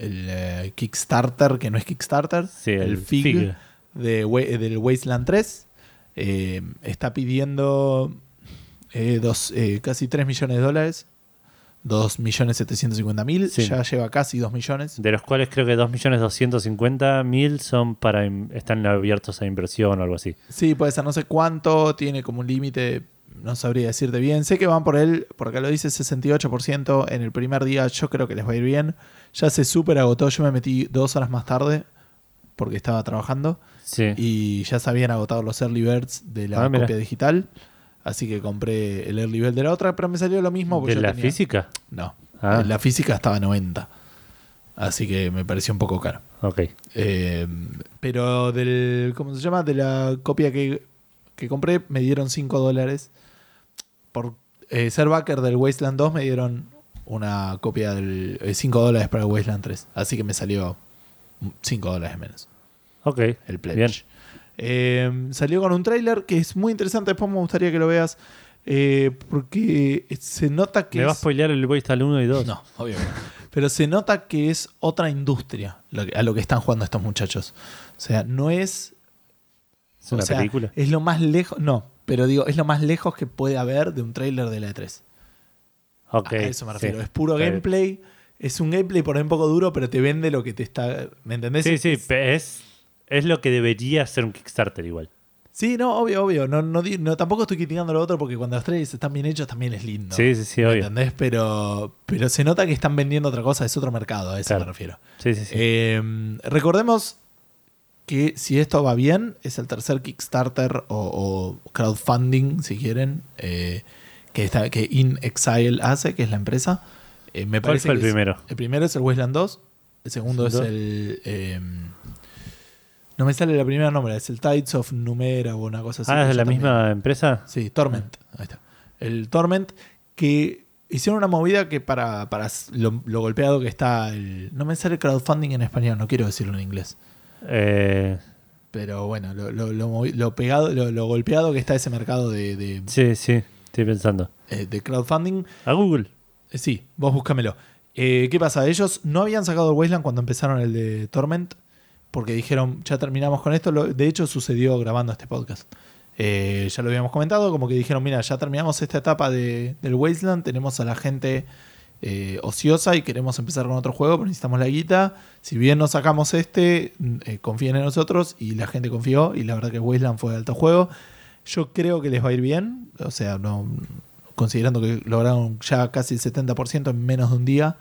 S1: el, eh, Kickstarter, que no es Kickstarter,
S2: Sí,
S1: el,
S2: el
S1: FIG,
S2: FIG.
S1: De, del Wasteland 3. Eh, está pidiendo eh, dos, casi 3 millones de dólares, 2 millones 750 mil,
S2: Sí.
S1: ya lleva casi 2 millones.
S2: De los cuales creo que 2.250.000 son para están abiertos a inversión o algo así.
S1: Sí, puede ser, no sé cuánto, tiene como un límite, no sabría decirte bien. Sé que van por él, porque lo dice 68% en el primer día, yo creo que les va a ir bien. Ya se súper agotó, yo me metí dos horas más tarde, porque estaba trabajando,
S2: Sí.
S1: y ya se habían agotado los early birds de la
S2: Ah,
S1: copia digital. Así que compré el early bird de la otra, pero me salió lo mismo.
S2: ¿De
S1: yo
S2: la
S1: tenía-
S2: física?
S1: No,
S2: Ah.
S1: la física estaba a 90. Así que me pareció un poco caro.
S2: Ok.
S1: Eh, pero del. ¿Cómo se llama? De la copia que, que compré, me dieron 5 dólares. Por eh, ser backer del Wasteland 2, me dieron una copia del. 5 dólares para el Wasteland 3. Así que me salió 5 dólares menos.
S2: Ok.
S1: El pledge.
S2: Bien.
S1: Eh, salió con un trailer que es muy interesante. Después me gustaría que lo veas. eh, porque se nota que.
S2: ¿Me va a spoilear el Wasteland 1 y 2?
S1: no, no. Pero se nota que es otra industria lo que- a lo que están jugando estos muchachos. O sea, no es.
S2: ¿Es una
S1: o sea,
S2: película?
S1: Es lo más lejos. No, pero digo, es lo más lejos que puede haber de un tráiler de la E3.
S2: Ok.
S1: a eso me refiero.
S2: sí.
S1: Es puro
S2: bien.
S1: gameplay. Es un gameplay por ahí un poco duro, pero te vende lo que te está. ¿Me entendés?
S2: Sí, sí, es, es lo que debería ser un Kickstarter igual.
S1: Sí, no, obvio, obvio. No, no, tampoco estoy criticando lo otro porque cuando los trailers están bien hechos también es lindo.
S2: Sí, sí, sí,
S1: ¿Me
S2: obvio.
S1: entendés? Pero, pero se nota que están vendiendo otra cosa, es otro mercado, a eso
S2: Claro.
S1: me refiero.
S2: Sí, sí, sí.
S1: Eh, recordemos que si esto va bien, es el tercer Kickstarter o, o crowdfunding, si quieren, eh, que, está, que In Exile hace, que es la empresa. Eh, me
S2: ¿Cuál
S1: parece
S2: fue el
S1: que es-
S2: primero?
S1: el primero es el Wasteland 2, el segundo es
S2: ¿Dos?
S1: el... eh, no me sale la primera nombre, es el Tides of Numera o una cosa así.
S2: ah,
S1: que
S2: ¿es de
S1: yo
S2: la
S1: también-
S2: misma empresa?
S1: Sí, Torment. Ahí está. El Torment que hicieron una movida que para, para lo, lo golpeado que está el... No me sale crowdfunding en español, no quiero decirlo en inglés.
S2: Eh,
S1: Pero bueno, lo, lo, lo movi- lo pegado, lo, lo golpeado que está ese mercado de, de,
S2: sí, sí, estoy pensando.
S1: eh, de crowdfunding.
S2: A Google.
S1: Eh, sí, vos búscamelo. Eh, ¿Qué pasa? Ellos no habían sacado el Wasteland cuando empezaron el de Torment, porque dijeron, ya terminamos con esto. De hecho, sucedió grabando este podcast. Eh, ya lo habíamos comentado, como que dijeron, mira, ya terminamos esta etapa de- del Wasteland, tenemos a la gente eh, ociosa y queremos empezar con otro juego, pero necesitamos la guita. Si bien no sacamos este, mm, eh, confíen en nosotros y la gente confió y la verdad que Wasteland fue alto juego. Yo creo que les va a ir bien, o sea, no considerando que lograron ya casi el 70% en menos de un día,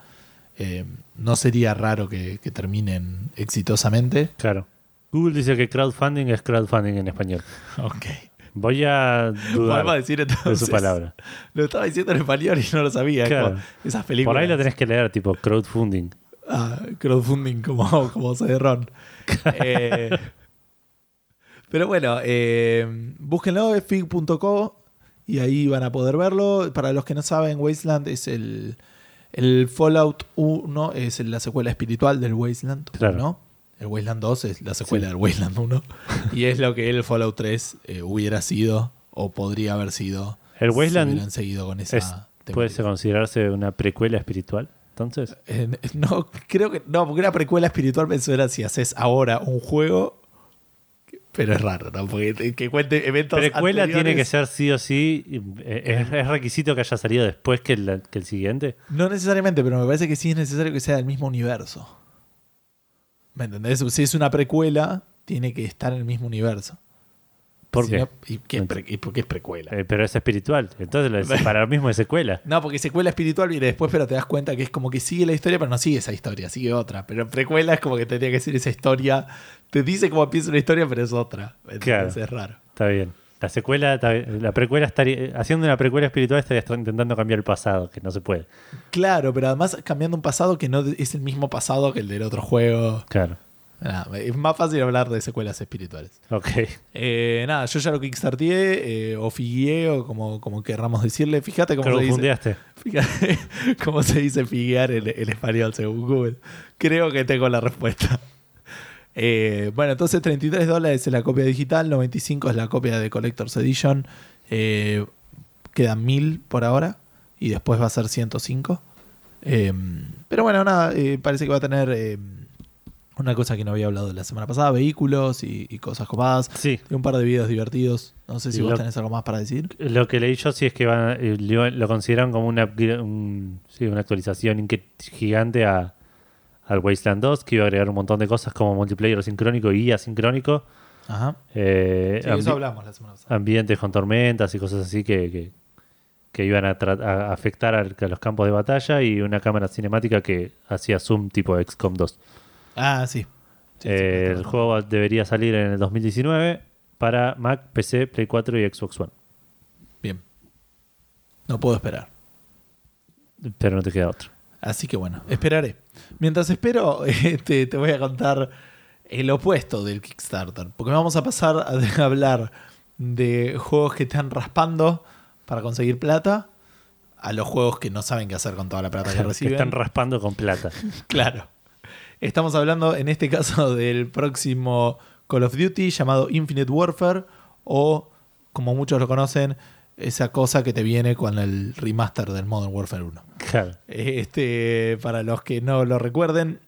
S1: eh, no sería raro que, que terminen exitosamente.
S2: Claro. Google dice que crowdfunding es crowdfunding en español.
S1: Ok.
S2: Voy a dudar
S1: a decir
S2: de
S1: entonces.
S2: su palabra.
S1: Lo estaba diciendo en español y no lo sabía.
S2: Claro.
S1: esas películas.
S2: Por ahí lo tenés que leer, tipo crowdfunding.
S1: Ah, crowdfunding como, como CD-ROM. Eh, pero bueno, eh, búsquenlo, es fig.co y ahí van a poder verlo. Para los que no saben, Wasteland es el, el Fallout 1, es la secuela espiritual del Wasteland
S2: Claro.
S1: 1. El Wasteland 2 es la secuela
S2: Sí.
S1: del Wasteland 1. y es lo que el Fallout 3 eh, hubiera sido o podría haber sido
S2: El
S1: si
S2: Wasteland
S1: hubieran seguido con esa
S2: es- puede considerarse una precuela espiritual. entonces.
S1: Eh, no, creo que. No, porque una precuela espiritual me suena si haces ahora un juego. Pero es raro, ¿no? Porque te- que cuente eventos.
S2: Precuela tiene que ser sí o sí. eh, ¿Es, es requisito que haya salido después que el, que el siguiente?
S1: No necesariamente, pero me parece que sí es necesario que sea del mismo universo. ¿Me entendés? Si es una precuela, tiene que estar en el mismo universo.
S2: ¿Por
S1: Si
S2: qué?
S1: no- ¿y, qué es pre- y por qué es precuela?
S2: Eh, pero es espiritual. Entonces para lo mismo es secuela.
S1: No, porque secuela espiritual viene después, pero te das cuenta que es como que sigue la historia, pero no sigue esa historia, sigue otra. Pero precuela es como que tendría que ser esa historia. Te dice cómo empieza una historia, pero es otra.
S2: Claro.
S1: es raro.
S2: Está bien. La secuela, la precuela estaría. Haciendo una precuela espiritual estaría intentando cambiar el pasado, que no se puede.
S1: Claro, pero además cambiando un pasado que no es el mismo pasado que el del otro juego.
S2: Claro.
S1: Nada, es más fácil hablar de secuelas espirituales.
S2: Ok.
S1: Eh, nada, yo ya lo kickstarteé, eh, o figueé, o como, como querramos decirle. Fíjate cómo se dice. Fíjate cómo se dice figuear en, en español según Google. Creo que tengo la respuesta. Eh, bueno, entonces 33 dólares es la copia digital, 95 es la copia de Collector's Edition. Eh, quedan 1000 por ahora y después va a ser 105. Eh, pero bueno, nada, eh, parece que va a tener una cosa que no había hablado la semana pasada, vehículos y, y cosas copadas.
S2: Sí.
S1: Y un par de videos divertidos. No sé si vos tenés algo más para decir.
S2: Lo que leí yo sí es que van, lo, lo consideran como una, upgra- un- sí, una actualización gigante a, al Wasteland 2, que iba a agregar un montón de cosas como multiplayer sincrónico y asincrónico.
S1: Ajá.
S2: eh,
S1: Sí, eso hablamos la semana pasada.
S2: ambientes con tormentas y cosas así que, que, que iban a, afectar al- a los campos de batalla y una cámara cinemática que hacía zoom tipo XCOM 2.
S1: Ah, sí. Sí,
S2: Eh, el juego debería salir en el 2019 para Mac, PC, Play 4 y Xbox One.
S1: Bien. No puedo esperar.
S2: Pero no te queda otro.
S1: Así que bueno, esperaré. Mientras espero, eh, te, te voy a contar el opuesto del Kickstarter. Porque vamos a pasar a hablar de juegos que están raspando para conseguir plata a los juegos que no saben qué hacer con toda la plata que
S2: que
S1: reciben.
S2: están raspando con plata.
S1: Claro. Estamos hablando en este caso del próximo Call of Duty llamado Infinite Warfare o, como muchos lo conocen, esa cosa que te viene con el remaster del Modern Warfare 1.
S2: Claro.
S1: Este, para los que no lo recuerden,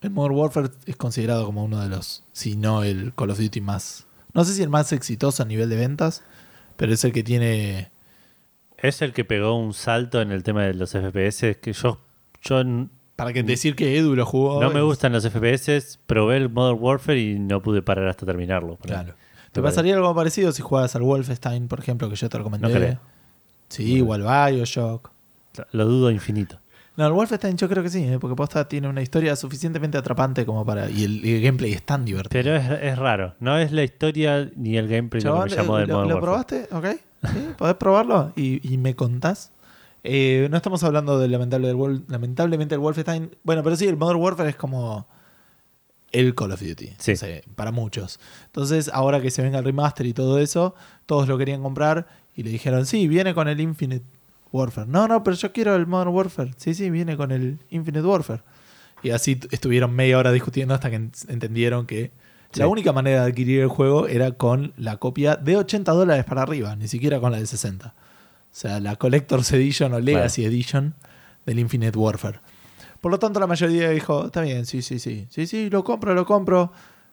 S1: el Modern Warfare es considerado como uno de los, si no el Call of Duty más, no sé si el más exitoso a nivel de ventas, pero es el que tiene...
S2: Es el que pegó un salto en el tema de los FPS. Que yo, yo
S1: Para que decir que Edu lo jugó...
S2: no me gustan los FPS. Probé el Modern Warfare y no pude parar hasta terminarlo.
S1: Claro. Te pasaría algo parecido si juegas al Wolfenstein, por ejemplo, que yo te recomendé.
S2: No creo.
S1: Sí, igual Bioshock.
S2: Lo dudo infinito.
S1: No, el Wolfenstein yo creo que sí, ¿eh? porque posta tiene una historia suficientemente atrapante como para... Y el, el gameplay es tan divertido.
S2: Pero es, es raro. No es la historia ni el gameplay lo
S1: Chabón,
S2: que me llamó
S1: eh,
S2: del
S1: ¿lo,
S2: Modern
S1: lo probaste? ¿Ok? ¿Sí? ¿Podés probarlo? Y, y me contás. Eh, no estamos hablando del lamentable del lamentablemente el Wolfenstein. Bueno, pero sí, el Modern Warfare es como el Call of Duty.
S2: Sí.
S1: Para muchos. Entonces, ahora que se venga el remaster y todo eso, todos lo querían comprar y le dijeron, sí, viene con el Infinite Warfare. No, no, pero yo quiero el Modern Warfare. Sí, sí, viene con el Infinite Warfare. Y así estuvieron media hora discutiendo hasta que en- entendieron que
S2: Sí.
S1: la única manera de adquirir el juego era con la copia de 80 dólares para arriba, ni siquiera con la de 60. O sea, la Collector's Edition o Legacy Edition del Infinite Warfare. Por lo tanto, la mayoría dijo, está bien, sí, sí, sí, sí, sí, lo compro, lo compro.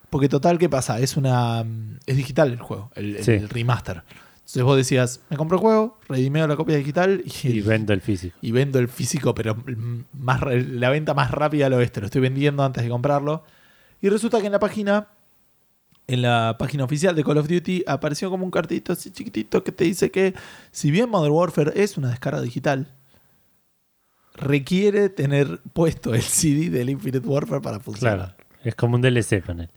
S1: Porque total, ¿qué pasa? Es una mm, es digital el juego, el, el-
S2: Sí.
S1: el remaster. Entonces vos decías, me compro el juego, redimeo la copia digital y,
S2: Y vendo el físico.
S1: y vendo el físico, pero mm, más, la venta más rápida al oeste. Lo estoy vendiendo antes de comprarlo. Y resulta que en la página, en la página oficial de Call of Duty, apareció como un cartito así chiquitito que te dice que, si bien Modern Warfare es una descarga digital, requiere tener puesto el CD del Infinite Warfare para funcionar.
S2: Claro. Es como un DLC con él.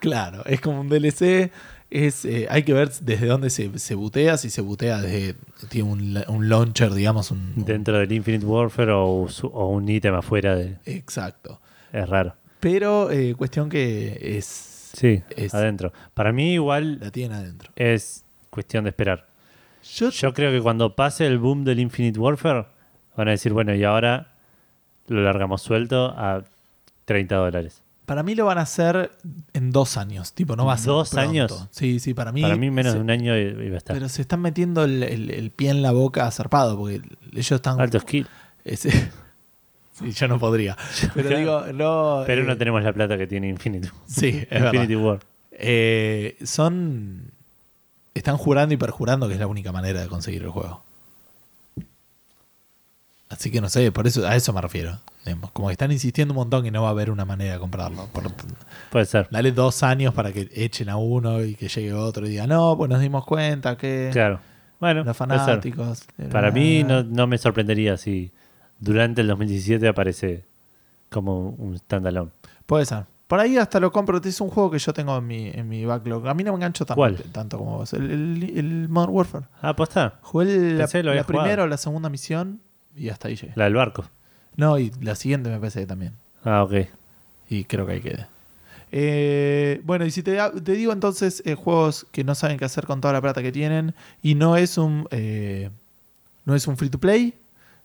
S1: Claro, es como un DLC. Es, eh, hay que ver desde dónde se, se butea, si se butea desde. Tiene un, un launcher, digamos, un. un-
S2: Dentro del Infinite Warfare o, o un ítem afuera de.
S1: exacto.
S2: Es raro.
S1: Pero eh, cuestión que es.
S2: Sí,
S1: Es-
S2: adentro. Para mí, igual
S1: La tienen adentro.
S2: es cuestión de esperar.
S1: Yo,
S2: Yo creo que cuando pase el boom del Infinite Warfare, van a decir, bueno, y ahora lo largamos suelto a 30 dólares.
S1: para mí lo van a hacer en dos años. Tipo, no va a ser.
S2: ¿Dos
S1: pronto.
S2: años?
S1: Sí, sí, para mí.
S2: Para mí, menos
S1: se-
S2: de un año iba a estar.
S1: Pero se están metiendo el, el- el pie en la boca zarpado, porque ellos están.
S2: Alto skill.
S1: Ese- Sí, yo no podría. Pero digo, no.
S2: Pero
S1: eh,
S2: no tenemos la plata que tiene Infinity.
S1: Sí, es
S2: Infinity
S1: verdad.
S2: War.
S1: Eh, son. Están jurando y perjurando que es la única manera de conseguir el juego. Así que no sé, por eso, a eso me refiero. Digamos, Como que están insistiendo un montón que no va a haber una manera de comprarlo. Por-
S2: Puede ser.
S1: dale dos años para que echen a uno y que llegue otro y diga, no, pues nos dimos cuenta que
S2: Claro. Bueno,
S1: los fanáticos. eran-
S2: Para mí no, no me sorprendería si durante el 2017 aparece como un standalone.
S1: Puede ser. Por ahí hasta lo compro. Es un juego que yo tengo en mi, en mi backlog. A mí no me engancho tanto, tanto como vos. El, el- el Modern Warfare.
S2: Ah, ¿posta?
S1: Jugué la, primera o la segunda misión y hasta ahí llegué.
S2: La del barco.
S1: No, y la siguiente me parece que también.
S2: Ah, ok.
S1: Y creo que ahí quede. Eh, bueno, y si te, te digo entonces eh, juegos que no saben qué hacer con toda la plata que tienen y no es un eh, no es un free to play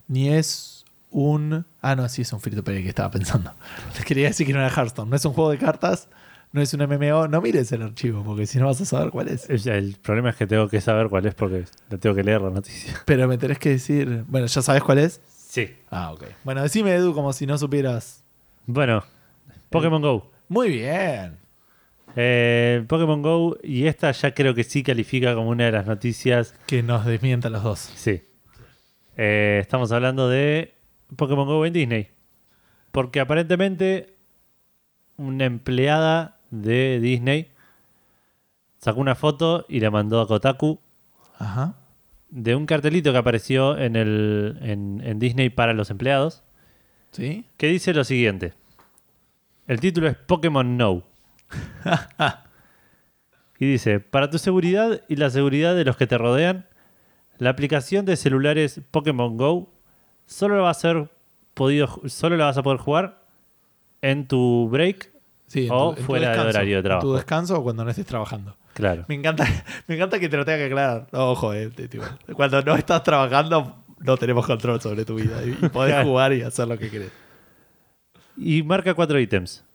S1: ni es un ah no sí es un free to play que estaba pensando Les quería decir que no era Hearthstone no es un juego de cartas no es un MMO no mires el archivo porque si no vas a saber cuál es
S2: El, el problema es que tengo que saber cuál es porque no tengo que leer la noticia.
S1: pero me tenés que decir bueno ya sabes cuál es
S2: Sí.
S1: ah ok bueno decime Edu como si no supieras
S2: Bueno, Pokémon Go.
S1: muy bien
S2: Eh, Pokémon Go, y esta ya creo que sí califica como una de las noticias.
S1: que nos desmienta los dos
S2: Sí. Eh, estamos hablando de Pokémon Go en Disney. Porque aparentemente una empleada de Disney sacó una foto y la mandó a Kotaku
S1: ajá
S2: de un cartelito que apareció en, el, en, en Disney para los empleados,
S1: sí
S2: que dice lo siguiente. El título es Pokémon No. y dice, para tu seguridad y la seguridad de los que te rodean, la aplicación de celulares Pokémon Go solo la, va a ser podido, solo la vas a poder jugar en tu break.
S1: Sí, en
S2: O
S1: tu- en
S2: fuera de
S1: descanso,
S2: horario de
S1: en
S2: trabajo.
S1: tu descanso o cuando no estés trabajando.
S2: Claro.
S1: Me encanta, me encanta que te lo tenga que aclarar. Ojo, eh, tipo, cuando no estás trabajando, no tenemos control sobre tu vida. Y, y podés jugar y hacer lo que querés.
S2: Y marca cuatro ítems.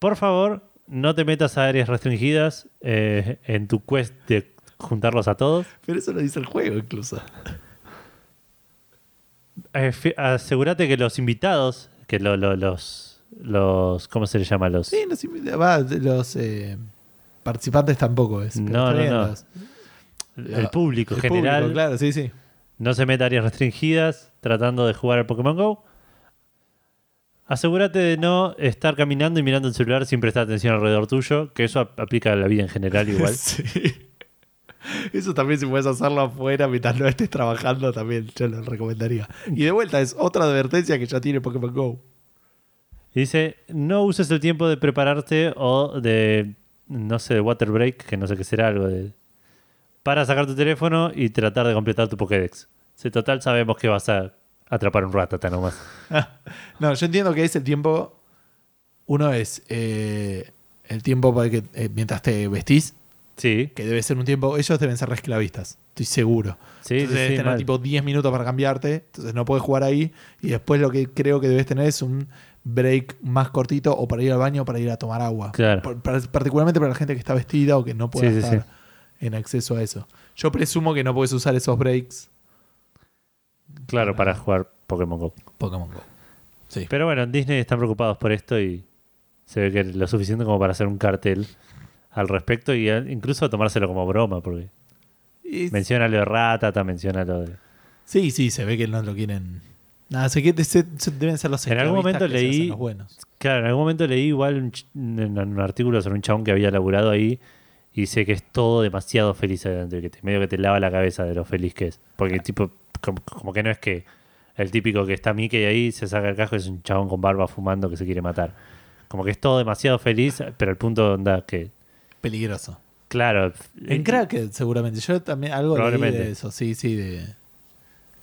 S2: Por favor, no te metas a áreas restringidas eh, en tu quest de juntarlos a todos.
S1: Pero eso lo dice el juego incluso.
S2: Eh, asegúrate que los invitados, que lo- lo- los, los, ¿cómo se les llama? Los,
S1: Sí, los, invi- va, los eh, participantes tampoco es.
S2: No, no, no.
S1: los-
S2: el público
S1: el
S2: general
S1: público, claro, sí, sí.
S2: no se meta a áreas restringidas tratando de jugar al Pokémon Go. Asegúrate de no estar caminando y mirando el celular sin prestar atención alrededor tuyo, que eso ap- aplica a la vida en general igual.
S1: Sí. Eso también si puedes hacerlo afuera mientras no estés trabajando, también yo lo recomendaría. Y de vuelta, es otra advertencia que ya tiene Pokémon Go.
S2: Y dice, no uses el tiempo de prepararte o de, no sé, de water break, que no sé qué será, algo de... Para sacar tu teléfono y tratar de completar tu Pokédex. Si total sabemos que vas a atrapar un ratata nomás.
S1: No, yo entiendo que es el tiempo. Uno es eh, el tiempo para que eh, mientras te vestís,
S2: Sí,
S1: que debe ser un tiempo. Ellos deben ser esclavistas, estoy seguro.
S2: sí,
S1: entonces
S2: sí,
S1: debes
S2: sí,
S1: tener
S2: mal.
S1: tipo 10 minutos para cambiarte, entonces no puedes jugar ahí. Y después lo que creo que debes tener es un break más cortito o para ir al baño o para ir a tomar agua.
S2: Claro.
S1: Por- para- particularmente para la gente que está vestida o que no puede
S2: Sí,
S1: estar
S2: sí.
S1: en acceso a eso. Yo presumo que no puedes usar esos breaks
S2: Claro, para jugar Pokémon Go.
S1: Pokémon Go. Sí.
S2: Pero bueno, en Disney están preocupados por esto y se ve que es lo suficiente como para hacer un cartel al respecto y incluso tomárselo como broma, porque menciona lo de Ratata, menciona lo de...
S1: Sí, sí, se ve que no lo quieren. Nada, se, se- deben ser los
S2: En algún momento leí-
S1: hacen los buenos.
S2: Claro, en algún momento leí igual un, ch- en un artículo sobre un chabón que había laburado ahí y dice que es todo demasiado feliz adentro, que te, medio que te lava la cabeza de lo feliz que es. Porque tipo, como, como que no es que el típico que está Mickey ahí se saca el casco y es un chabón con barba fumando que se quiere matar. Como que es todo demasiado feliz, pero el punto onda que,
S1: Peligroso.
S2: claro,
S1: En
S2: eh,
S1: Cracked, seguramente. Yo también algo leí de eso, sí, sí. De,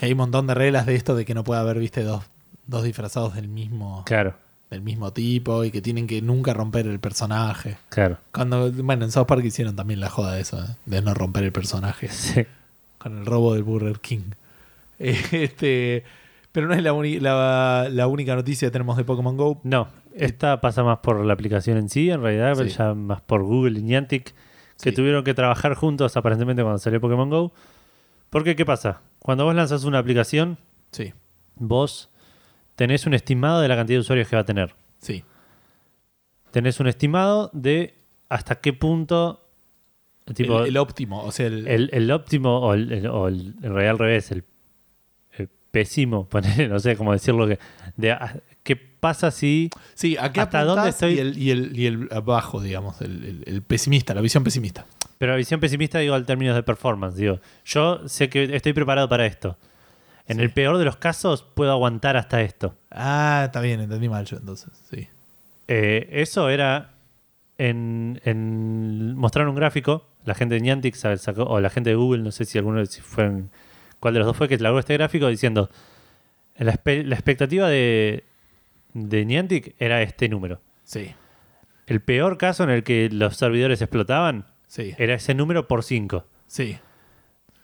S1: que hay un montón de reglas de esto de que no puede haber, viste, dos, dos disfrazados del mismo,
S2: Claro,
S1: del mismo tipo y que tienen que nunca romper el personaje.
S2: claro.
S1: Cuando, bueno, en South Park hicieron también la joda de eso, ¿eh? de no romper el personaje.
S2: Sí.
S1: con el robo del Burger King. Este, pero no es la, la, la única noticia que tenemos de Pokémon Go.
S2: No, esta pasa más por la aplicación en sí, en realidad,
S1: Sí.
S2: ya más por Google y Niantic, que
S1: Sí.
S2: tuvieron que trabajar juntos aparentemente cuando salió Pokémon Go. Porque, ¿qué pasa? Cuando vos lanzas una aplicación,
S1: Sí.
S2: vos tenés un estimado de la cantidad de usuarios que va a tener.
S1: Sí.
S2: Tenés un estimado de hasta qué punto. Tipo,
S1: el, el óptimo, o sea, el,
S2: el, el óptimo o, el, o el- en realidad al revés, el, pésimo, ponele, no sé cómo decirlo, que de, a- ¿qué pasa si
S1: sí, ¿a qué
S2: ¿hasta dónde estoy?
S1: Y el, y el, y el abajo, digamos, el, el- pesimista, la visión pesimista.
S2: Pero la visión pesimista digo al términos de performance, digo, yo sé que estoy preparado para esto. En
S1: Sí.
S2: el peor de los casos puedo aguantar hasta esto.
S1: Ah, está bien, entendí mal yo entonces, sí.
S2: Eh, eso era en, en mostrar un gráfico, la gente de Niantic sacó, o la gente de Google, no sé si alguno si fue en- cuál de los dos fue que largó este gráfico diciendo la, la expectativa de, de Niantic era este número.
S1: Sí,
S2: El peor caso en el que los servidores explotaban
S1: sí,
S2: era ese número por 5.
S1: sí.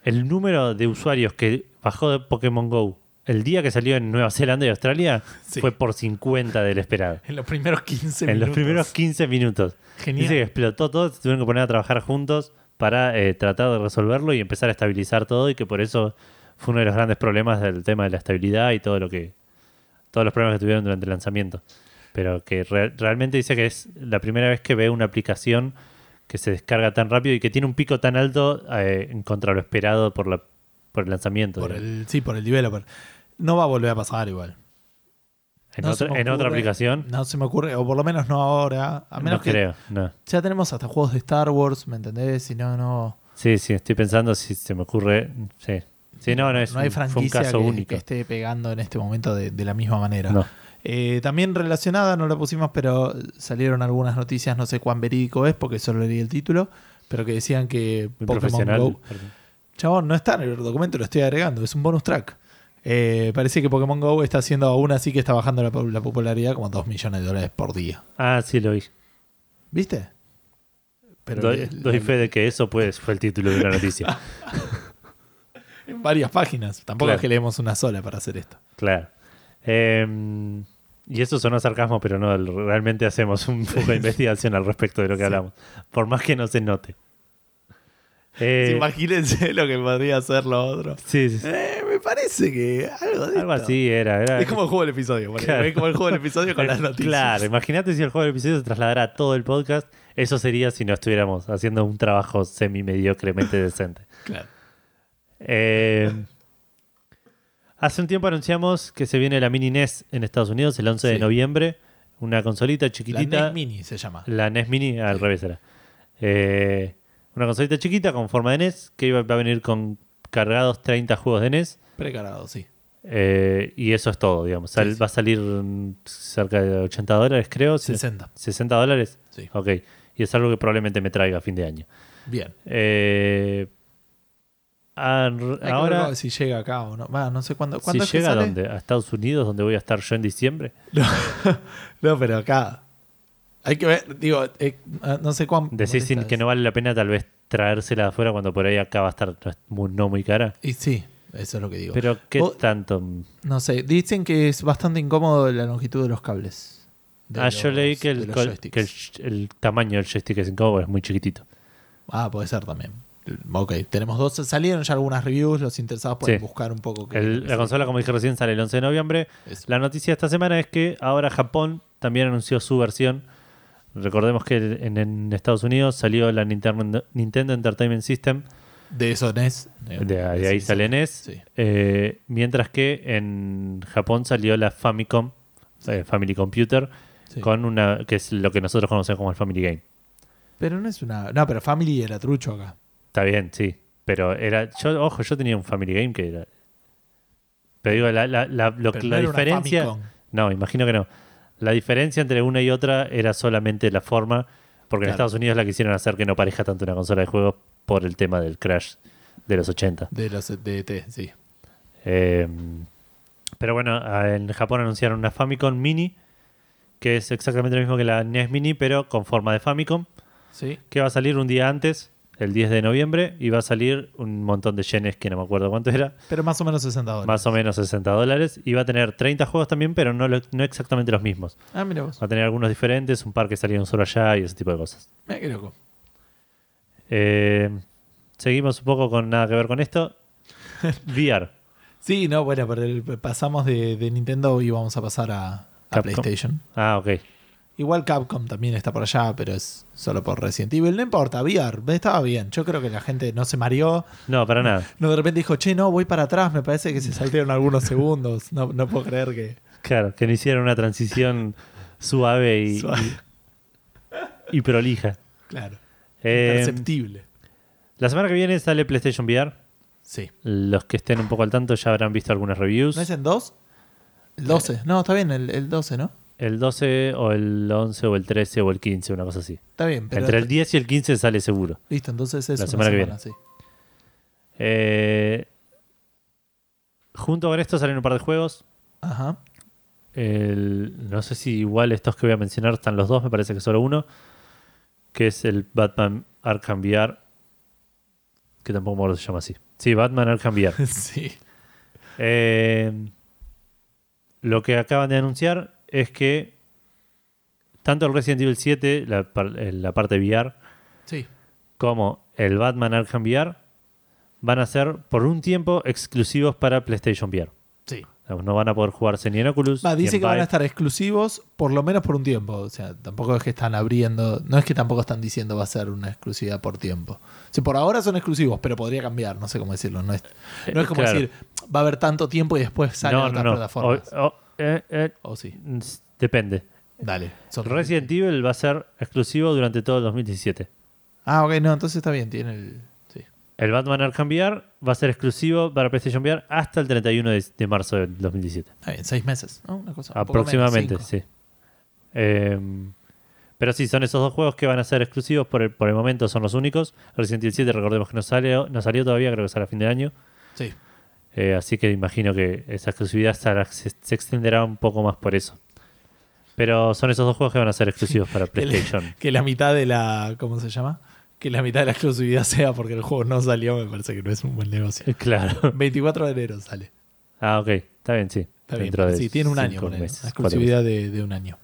S2: El número de usuarios que bajó de Pokémon Go el día que salió en Nueva Zelanda y Australia
S1: Sí.
S2: fue por 50 del esperado.
S1: En los primeros 15
S2: En
S1: minutos.
S2: los primeros 15 minutos.
S1: Genial.
S2: Dice que explotó todo, se tuvieron que poner a trabajar juntos para eh, tratar de resolverlo y empezar a estabilizar todo y que por eso fue uno de los grandes problemas del tema de la estabilidad y todo lo que todos los problemas que tuvieron durante el lanzamiento. Pero que re- realmente dice que es la primera vez que ve una aplicación que se descarga tan rápido y que tiene un pico tan alto eh, en contra lo esperado por, la, por el lanzamiento.
S1: Por el, sí, por el developer. No va a volver a pasar igual.
S2: en,
S1: no
S2: otra, en aplicación,
S1: No se me ocurre, o por lo menos no ahora. A menos
S2: no
S1: que
S2: creo. No.
S1: ya tenemos hasta juegos de Star Wars, ¿me entendés? Si no, no.
S2: Sí, sí, estoy pensando si se me ocurre. Sí, sí no, no, es
S1: no hay
S2: un- fue un
S1: franquicia
S2: caso
S1: que,
S2: único.
S1: que esté pegando en este momento de, de la misma manera.
S2: No.
S1: Eh, también relacionada, no la pusimos, pero salieron algunas noticias, no sé cuán verídico es, porque solo leí el título, pero que decían que
S2: Muy
S1: Pokémon. Go. Chabón, no está en el documento, lo estoy agregando, es un bonus track. Eh, parece que Pokémon Go está haciendo aún así que está bajando la, po- la popularidad como 2 millones de dólares por día.
S2: Ah, sí, lo vi.
S1: ¿Viste? Pero
S2: doy, fe de que eso pues, fue el título de la noticia.
S1: en varias páginas. Tampoco
S2: Claro.
S1: es que leemos una sola para hacer esto.
S2: claro. Eh, y eso sonó sarcasmo, pero no, realmente hacemos un poco de investigación al respecto de lo que
S1: Sí.
S2: hablamos. Por más que no se note. Eh,
S1: Imagínense lo que podría ser lo otro.
S2: sí, sí.
S1: Eh, me parece que algo de
S2: Algo
S1: esto.
S2: así era. era
S1: Es como el juego del episodio.
S2: Claro.
S1: Es como el juego del episodio con las noticias.
S2: Claro, imagínate si el juego del episodio se trasladara a todo el podcast. Eso sería si no estuviéramos haciendo un trabajo semi-mediocremente decente.
S1: Claro.
S2: Eh, hace un tiempo anunciamos que se viene la Mini NES en Estados Unidos el 11 de noviembre. Una consolita
S1: La
S2: chiquitita.
S1: NES Mini se llama.
S2: La NES Mini, al
S1: Sí.
S2: revés era. Eh, una consolita chiquita con forma de NES que iba, va a venir con cargados 30 juegos de NES.
S1: Precargado, sí.
S2: eh, y eso es todo, digamos. Sal-
S1: Sí, sí.
S2: Va a salir cerca de 80 dólares, creo. si-
S1: 60.
S2: 60 dólares.
S1: Sí.
S2: Ok. Y es algo que probablemente me traiga a fin de año.
S1: Bien.
S2: Eh, ah,
S1: que
S2: ahora,
S1: si llega acá o no. No sé cuándo.
S2: si
S1: ¿Cuándo es que
S2: llega a
S1: sale?
S2: dónde? ¿A Estados Unidos, donde voy a estar yo en diciembre?
S1: No, pero acá. Hay que ver, digo, eh, no sé cuándo.
S2: Decís que no vale la pena tal vez traérsela de afuera cuando por ahí acá va a estar no muy, no cara.
S1: Y sí, eso es lo que digo.
S2: Pero ¿qué
S1: O-
S2: tanto?
S1: no sé, dicen que es bastante incómodo la longitud de los cables. De
S2: ah, yo leí que, que el tamaño del joystick es incómodo, es muy chiquitito.
S1: Ah, puede ser también. Ok, tenemos dos. Salieron ya algunas reviews. Los interesados pueden
S2: Sí.
S1: buscar un poco. qué-
S2: El-
S1: qué
S2: la consola, como dije recién, sale el 11 de noviembre.
S1: eso.
S2: La noticia de esta semana es que ahora Japón también anunció su versión. Recordemos que en, en Estados Unidos salió la Nintendo, Nintendo Entertainment System,
S1: De eso NES.
S2: de, de ahí sale. NES,
S1: Sí.
S2: eh, mientras que en Japón salió la Famicom, eh, Family Computer, con una que es lo que nosotros conocemos como el Family Game.
S1: Pero no es una. No, pero Family era trucho acá.
S2: Está bien, sí, pero era, yo, ojo, yo tenía un Family Game que era, pero digo, la, la, la, lo-
S1: Pero
S2: la
S1: no
S2: diferencia, no, imagino que no. La diferencia entre una y otra era solamente la forma, porque en. Estados Unidos la quisieron hacer que no parezca tanto una consola de juegos por el tema del crash de los 80.
S1: De los de ET, sí.
S2: Eh, pero bueno, en Japón anunciaron una Famicom Mini, que es exactamente lo mismo que la NES Mini, pero con forma de Famicom,
S1: Sí.
S2: que va a salir un día antes, el 10 de noviembre, y va a salir un montón de yenes que no me acuerdo cuánto era,
S1: Pero más o menos 60 dólares.
S2: más o menos 60 dólares, y va a tener 30 juegos también, pero no, lo- no exactamente los mismos.
S1: Ah, mira vos.
S2: Va a tener algunos diferentes, un par que salieron solo allá y ese tipo de cosas.
S1: Mira qué loco.
S2: Eh, seguimos un poco con nada que ver con esto. VR.
S1: Sí, no, bueno, pero pasamos de, de Nintendo y vamos a pasar a. PlayStation.
S2: Ah, ok.
S1: Igual Capcom también está por allá, pero es solo por Resident Evil. No importa, VR, estaba bien. Yo creo que la gente no se mareó.
S2: No, para nada.
S1: No, de repente dijo, che, no, voy para atrás. Me parece que se saltearon algunos segundos. No, no puedo creer que.
S2: Claro, que no hicieron una transición suave y,
S1: Suave.
S2: y, y prolija.
S1: Claro.
S2: Eh,
S1: Perceptible.
S2: la semana que viene sale PlayStation VR.
S1: Sí.
S2: Los que estén un poco al tanto ya habrán visto algunas reviews.
S1: ¿No es en 2? El 12. No, está bien, el, el 12, ¿no?
S2: El 12 o el 11 o el 13 o el 15, una cosa así.
S1: Está bien, pero.
S2: Entre el 10 y el 15 sale seguro.
S1: Listo, entonces es
S2: La
S1: una
S2: semana que viene.
S1: sí.
S2: Eh, junto con esto salen un par de juegos.
S1: Ajá.
S2: El- no sé si igual estos que voy a mencionar están los dos, me parece que solo uno. Que es el Batman Arkham VR. Que tampoco me se llama así. Sí, Batman Arkham VR.
S1: sí.
S2: Eh, lo que acaban de anunciar es que tanto el Resident Evil 7, la, par- eh, la parte VR,
S1: Sí.
S2: como el Batman Arkham VR van a ser por un tiempo exclusivos para PlayStation VR.
S1: Sí.
S2: No van a poder jugarse ni en Oculus.
S1: Va,
S2: ni
S1: dice
S2: en
S1: que van a estar exclusivos por lo menos por un tiempo. O sea, tampoco es que están abriendo. No es que tampoco están diciendo va a ser una exclusividad por tiempo. O sea, por ahora son exclusivos, pero podría cambiar. No sé cómo decirlo. No es, no es como
S2: Eh, claro.
S1: decir va a haber tanto tiempo y después salen
S2: No,
S1: otras
S2: no.
S1: plataformas.
S2: O- o- eh, eh,
S1: O sí.
S2: depende.
S1: Dale.
S2: Resident Evil va a ser exclusivo durante todo el 2017.
S1: Ah, ok, no, entonces está bien. Tiene el. Sí.
S2: El Batman Arkham VR va a ser exclusivo para PlayStation VR hasta el 31 de, de marzo del 2017.
S1: Está bien, seis meses. ¿no? Una cosa.
S2: Aproximadamente,
S1: menos,
S2: sí. Eh, pero sí, son esos dos juegos que van a ser exclusivos por el, por el momento, son los únicos. Resident Evil 7, recordemos que no, sale, no salió todavía, creo que sale a fin de año.
S1: Sí.
S2: Eh, así que imagino que esa exclusividad se, extenderá un poco más por eso. Pero son esos dos juegos que van a ser exclusivos para
S1: Que la-
S2: PlayStation.
S1: Que la mitad de la. ¿Cómo se llama? Que la mitad de la exclusividad sea porque el juego no salió, me parece que no es un buen negocio.
S2: claro.
S1: 24 de enero sale.
S2: Ah, ok. Está bien, sí.
S1: Está bien.
S2: De
S1: Sí, tiene un año,
S2: meses, cuatro
S1: exclusividad de, de un año.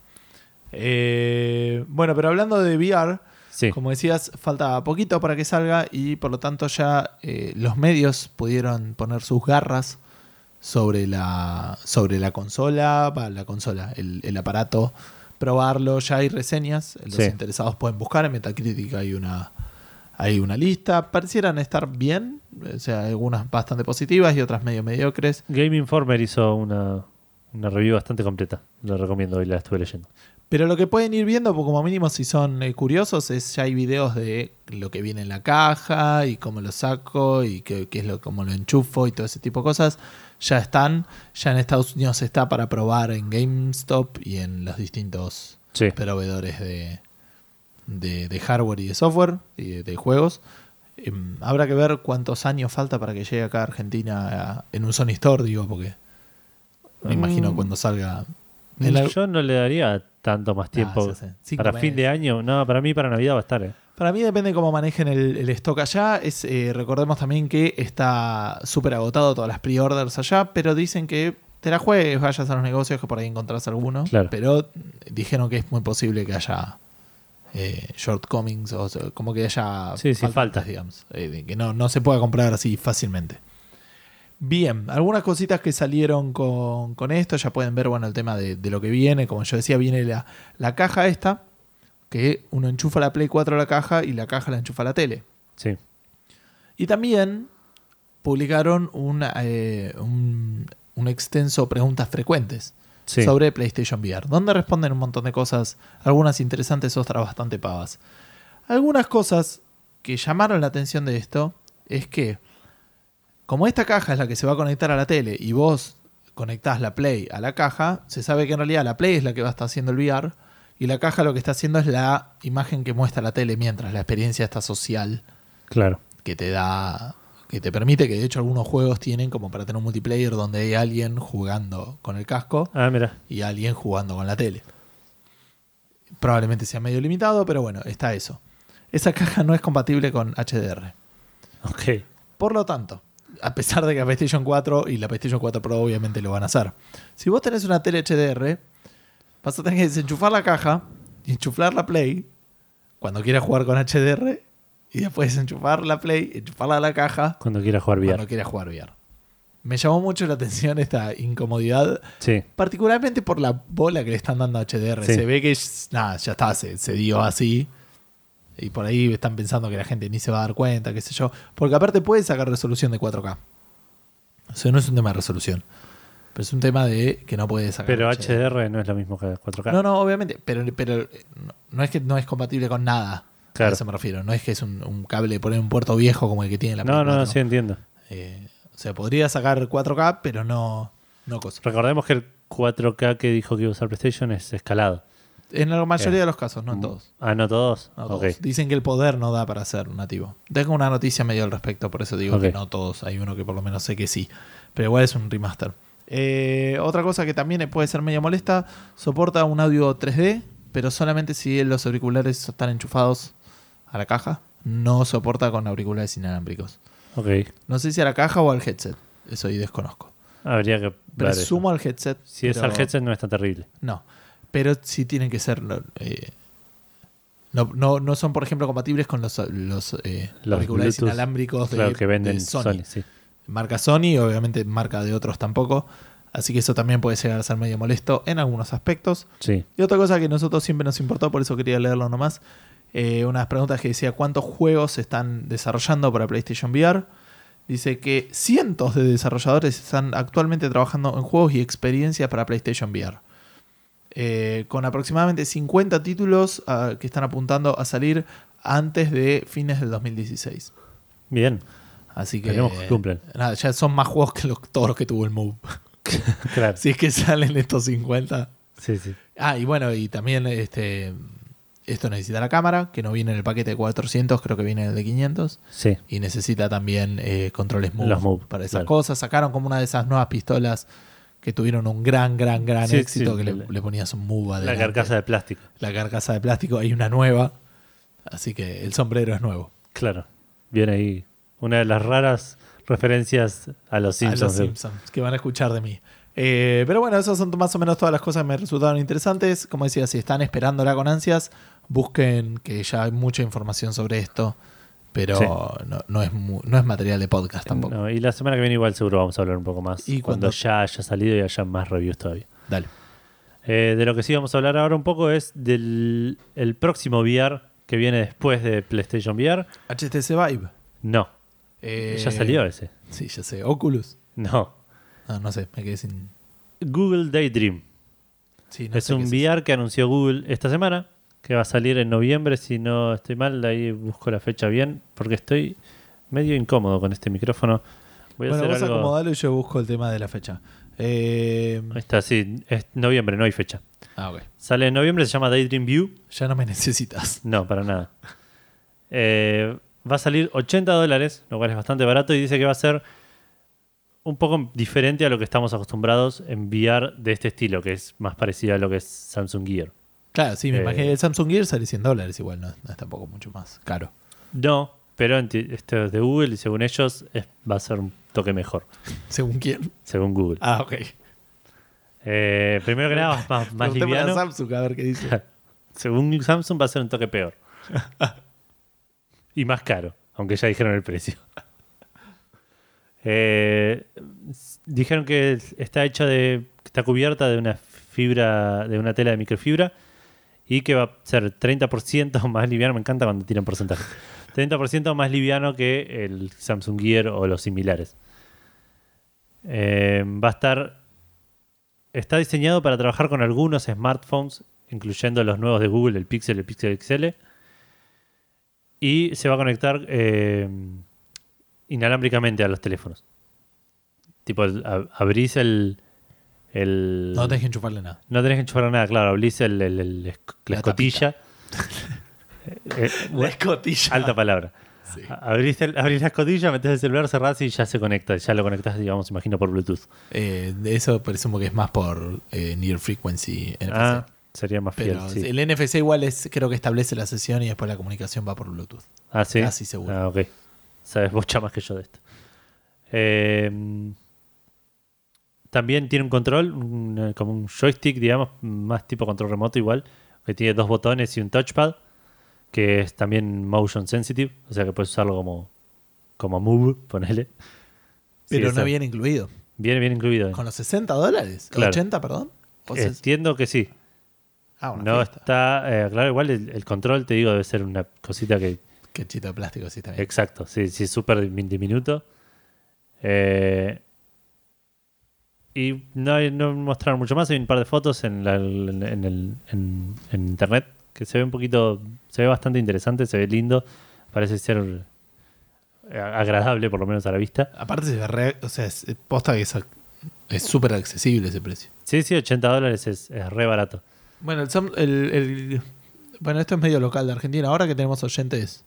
S1: Eh, bueno, pero hablando de VR.
S2: Sí,
S1: como decías, falta poquito para que salga y por lo tanto ya eh, los medios pudieron poner sus garras sobre la, sobre la consola, va, la consola, el, el aparato, probarlo. Ya hay reseñas, los
S2: Sí.
S1: interesados pueden buscar en Metacritic hay una, hay una lista. Parecieran estar bien, o sea, algunas bastante positivas y otras medio mediocres.
S2: Game Informer hizo una, una review bastante completa. Lo recomiendo, hoy la estuve leyendo.
S1: Pero lo que pueden ir viendo, como mínimo si son eh, curiosos, es ya hay videos de lo que viene en la caja y cómo lo saco y qué, qué es lo cómo lo enchufo y todo ese tipo de cosas. Ya están, ya en Estados Unidos está para probar en GameStop y en los distintos
S2: Sí.
S1: proveedores de, de, de hardware y de software y de, de juegos. Em, habrá que ver cuántos años falta para que llegue acá a Argentina a- en un Sony Store, digo, porque me imagino
S2: Mm.
S1: cuando salga. La-
S2: Yo no le daría tanto más tiempo.
S1: Ah. Cinco
S2: para fin de año, no, para mí para Navidad va a estar. eh.
S1: Para mí depende cómo manejen el, el stock allá. Es, eh, recordemos también que está súper agotado todas las pre-orders allá, pero dicen que te la juegues, vayas a los negocios que por ahí encontrás alguno.
S2: Claro.
S1: Pero dijeron que es muy posible que haya eh, shortcomings o como que haya
S2: Sí, sí,
S1: faltantes,
S2: falta.
S1: digamos. eh, que no, no se pueda comprar así fácilmente. Bien, algunas cositas que salieron con, con esto, ya pueden ver, bueno, el tema de, de lo que viene, como yo decía, viene la, la caja esta, que uno enchufa la Play 4 a la caja y la caja la enchufa a la tele.
S2: Sí.
S1: Y también publicaron un, eh, un, un extenso preguntas frecuentes
S2: Sí.
S1: sobre PlayStation VR, donde responden un montón de cosas, algunas interesantes, otras bastante pavas. Algunas cosas que llamaron la atención de esto es que, como esta caja es la que se va a conectar a la tele y vos conectás la Play a la caja, se sabe que en realidad la Play es la que va a estar haciendo el VR y la caja lo que está haciendo es la imagen que muestra la tele mientras la experiencia está social
S2: Claro.
S1: que te da que te permite que de hecho algunos juegos tienen como para tener un multiplayer donde hay alguien jugando con el casco
S2: Ah, mira.
S1: y alguien jugando con la tele. Probablemente sea medio limitado, pero bueno, está eso. Esa caja no es compatible con HDR.
S2: Ok.
S1: Por lo tanto, a pesar de que la PlayStation 4 y la PlayStation 4 Pro obviamente lo van a hacer. Si vos tenés una tele HDR, vas a tener que desenchufar la caja y enchufar la Play cuando quieras jugar con HDR y después desenchufar la Play, enchufarla a la caja
S2: Cuando quiera jugar VR.
S1: cuando quieras jugar VR. Me llamó mucho la atención esta incomodidad,
S2: Sí.
S1: particularmente por la bola que le están dando a HDR.
S2: Sí.
S1: Se ve que nada, ya está, se, se dio así. Y por ahí están pensando que la gente ni se va a dar cuenta, qué sé yo. Porque aparte puede sacar resolución de 4K. O sea, no es un tema de resolución. Pero es un tema de que no puede sacar.
S2: Pero HDR no es lo mismo que 4K.
S1: No, no, obviamente. Pero, pero eh, no, no es que no es compatible con nada.
S2: Claro.
S1: A eso me refiero. No es que es un, un cable poner un puerto viejo como el que tiene la
S2: no, no,
S1: 4.
S2: sí entiendo.
S1: Eh, o sea, podría sacar 4K, pero no, no cosa.
S2: Recordemos que el 4K que dijo que iba a usar PlayStation es escalado.
S1: En la mayoría
S2: Eh,
S1: de los casos, no en todos.
S2: Ah, no todos.
S1: No todos. Dicen que el poder no da para ser nativo. Tengo una noticia medio al respecto, por eso digo que no todos. Hay uno que por lo menos sé que sí. Pero igual es un remaster. Eh, otra cosa que también puede ser medio molesta, soporta un audio 3D, pero solamente si los auriculares están enchufados a la caja. No soporta con auriculares inalámbricos.
S2: Ok.
S1: No sé si a la caja o al headset. Eso ahí desconozco.
S2: Habría que ver eso.
S1: Presumo al headset.
S2: Si es al headset no es tan terrible.
S1: No. Pero sí tienen que ser. eh, no, no, no son, por ejemplo, compatibles con los, los, eh,
S2: Los
S1: auriculares
S2: Bluetooth,
S1: inalámbricos de,
S2: Claro, que venden
S1: de Sony.
S2: Sony. sí.
S1: Marca Sony, obviamente marca de otros tampoco. Así que eso también puede llegar a ser medio molesto en algunos aspectos.
S2: Sí.
S1: Y otra cosa que a nosotros siempre nos importó, por eso quería leerlo nomás. eh, unas preguntas que decía cuántos juegos se están desarrollando para PlayStation VR. Dice que cientos de desarrolladores están actualmente trabajando en juegos y experiencias para PlayStation VR. Eh, con aproximadamente 50 títulos ah, que están apuntando a salir antes de fines del 2016.
S2: Bien.
S1: Así que.
S2: Esperemos que cumplan.
S1: Nada, ya son más juegos que los- todos los que tuvo el Move.
S2: Claro.
S1: si es que salen estos 50.
S2: Sí, sí.
S1: Ah, y bueno, y también este esto necesita la cámara, que no viene en el paquete de 400, creo que viene en el de 500.
S2: Sí.
S1: Y necesita también eh, controles Move,
S2: Los Move,
S1: para esas
S2: claro.
S1: cosas. Sacaron como una de esas nuevas pistolas que tuvieron un gran, gran, gran
S2: Sí,
S1: éxito,
S2: sí,
S1: que le, ponías un Move
S2: La carcasa de plástico.
S1: La carcasa de plástico, hay una nueva. Así que el sombrero es nuevo.
S2: Claro. Viene ahí. Una de las raras referencias a los
S1: a los
S2: Simpsons.
S1: Simpsons, que van a escuchar de mí. Eh, pero bueno, esas son más o menos todas las cosas que me resultaron interesantes. Como decía, si están esperándola con ansias, busquen que ya hay mucha información sobre esto. Pero
S2: Sí.
S1: no, no es mu- no es material de podcast tampoco.
S2: No, y la semana que viene igual seguro vamos a hablar un poco más.
S1: Y
S2: cuando
S1: cuando-
S2: ya haya salido y haya más reviews todavía.
S1: Dale.
S2: Eh, de lo que sí vamos a hablar ahora un poco es del el próximo VR que viene después de PlayStation VR.
S1: HTC Vive.
S2: No,
S1: Eh,
S2: ya salió ese.
S1: Sí, ya sé. Oculus.
S2: No.
S1: No, no sé, me quedé sin.
S2: Google Daydream.
S1: Sí, no
S2: es un VR que anunció Google esta semana, que va a salir en noviembre, si no estoy mal, ahí busco la fecha bien, porque estoy medio incómodo con este micrófono. Voy a
S1: Bueno, vos
S2: hacer algo...
S1: acomodalo y yo busco el tema de la fecha. Eh,
S2: Ahí está, sí, es noviembre, no hay fecha.
S1: ah, ok.
S2: Sale en noviembre, se llama Daydream View.
S1: Ya no me necesitas.
S2: No, para nada. Eh, va a salir 80 dólares, lo cual es bastante barato, y dice que va a ser un poco diferente a lo que estamos acostumbrados en VR de este estilo, que es más parecido a lo que es Samsung Gear.
S1: Claro, sí, me
S2: Eh,
S1: imaginé. El Samsung Gear sale 100 dólares igual, no, no es tampoco mucho más caro.
S2: No, pero esto es de Google y según ellos es- va a ser un toque mejor,
S1: ¿Según quién?
S2: según Google.
S1: Ah, ok.
S2: Eh, primero que nada, más, más
S1: Preguntémosle a
S2: liviano.
S1: Samsung a ver qué dice.
S2: Según Samsung va a ser un toque peor. y más caro, aunque ya dijeron el precio. Eh, dijeron que está hecha de. está cubierta de una fibra, de una tela de microfibra y que va a ser 30% más liviano. Me encanta cuando tiran porcentajes. 30% más liviano que el Samsung Gear o los similares. Eh, va a estar. Está diseñado para trabajar con algunos smartphones, incluyendo los nuevos de Google, el Pixel, el Pixel XL. Y se va a conectar eh, inalámbricamente a los teléfonos. Tipo, abrís el. El
S1: No tenés que enchufarle nada.
S2: no tenés que enchufar nada, claro. Abrís el, el- el- esc- la,
S1: La
S2: escotilla. Eh,
S1: La escotilla.
S2: alta palabra.
S1: Sí.
S2: Abrís, la escotilla, metés el celular, cerrás y ya se conecta. Ya lo conectás, digamos, imagino, por Bluetooth.
S1: Eh, de eso presumo que es más por eh, Near Frequency NFC.
S2: Ah, sería más fiel.
S1: Pero
S2: sí.
S1: el NFC igual es, creo que establece la sesión y después la comunicación va por Bluetooth.
S2: Ah, sí.
S1: Casi seguro.
S2: Ah, ok. Sabes mucho más que yo de esto. Eh, también tiene un control, un, eh, como un joystick, digamos, más tipo control remoto igual, que tiene dos botones y un touchpad, que es también motion sensitive, o sea que puedes usarlo como, como move, ponele.
S1: Pero no viene incluido.
S2: Viene bien incluido.
S1: Con los 60 dólares.
S2: Claro.
S1: 80, perdón.
S2: Entiendo que sí.
S1: ah, una
S2: No
S1: fiesta.
S2: está. eh, claro, igual el, el control, te digo, debe ser una cosita que.
S1: Qué chito de plástico, sí, bien.
S2: Exacto, sí, sí, súper diminuto. Eh, y no, hay- no mostraron mucho más. Hay un par de fotos en, la- en, en el- en- en internet que se ve un poquito. Se ve bastante interesante, se ve lindo. Parece ser eh, agradable, por lo menos a la vista.
S1: Aparte se ve re- o sea, es posta que es ac- es súper accesible ese precio.
S2: Sí, sí, 80 dólares es, es re barato.
S1: Bueno, el, el- el- bueno, esto es medio local de Argentina. Ahora que tenemos oyentes,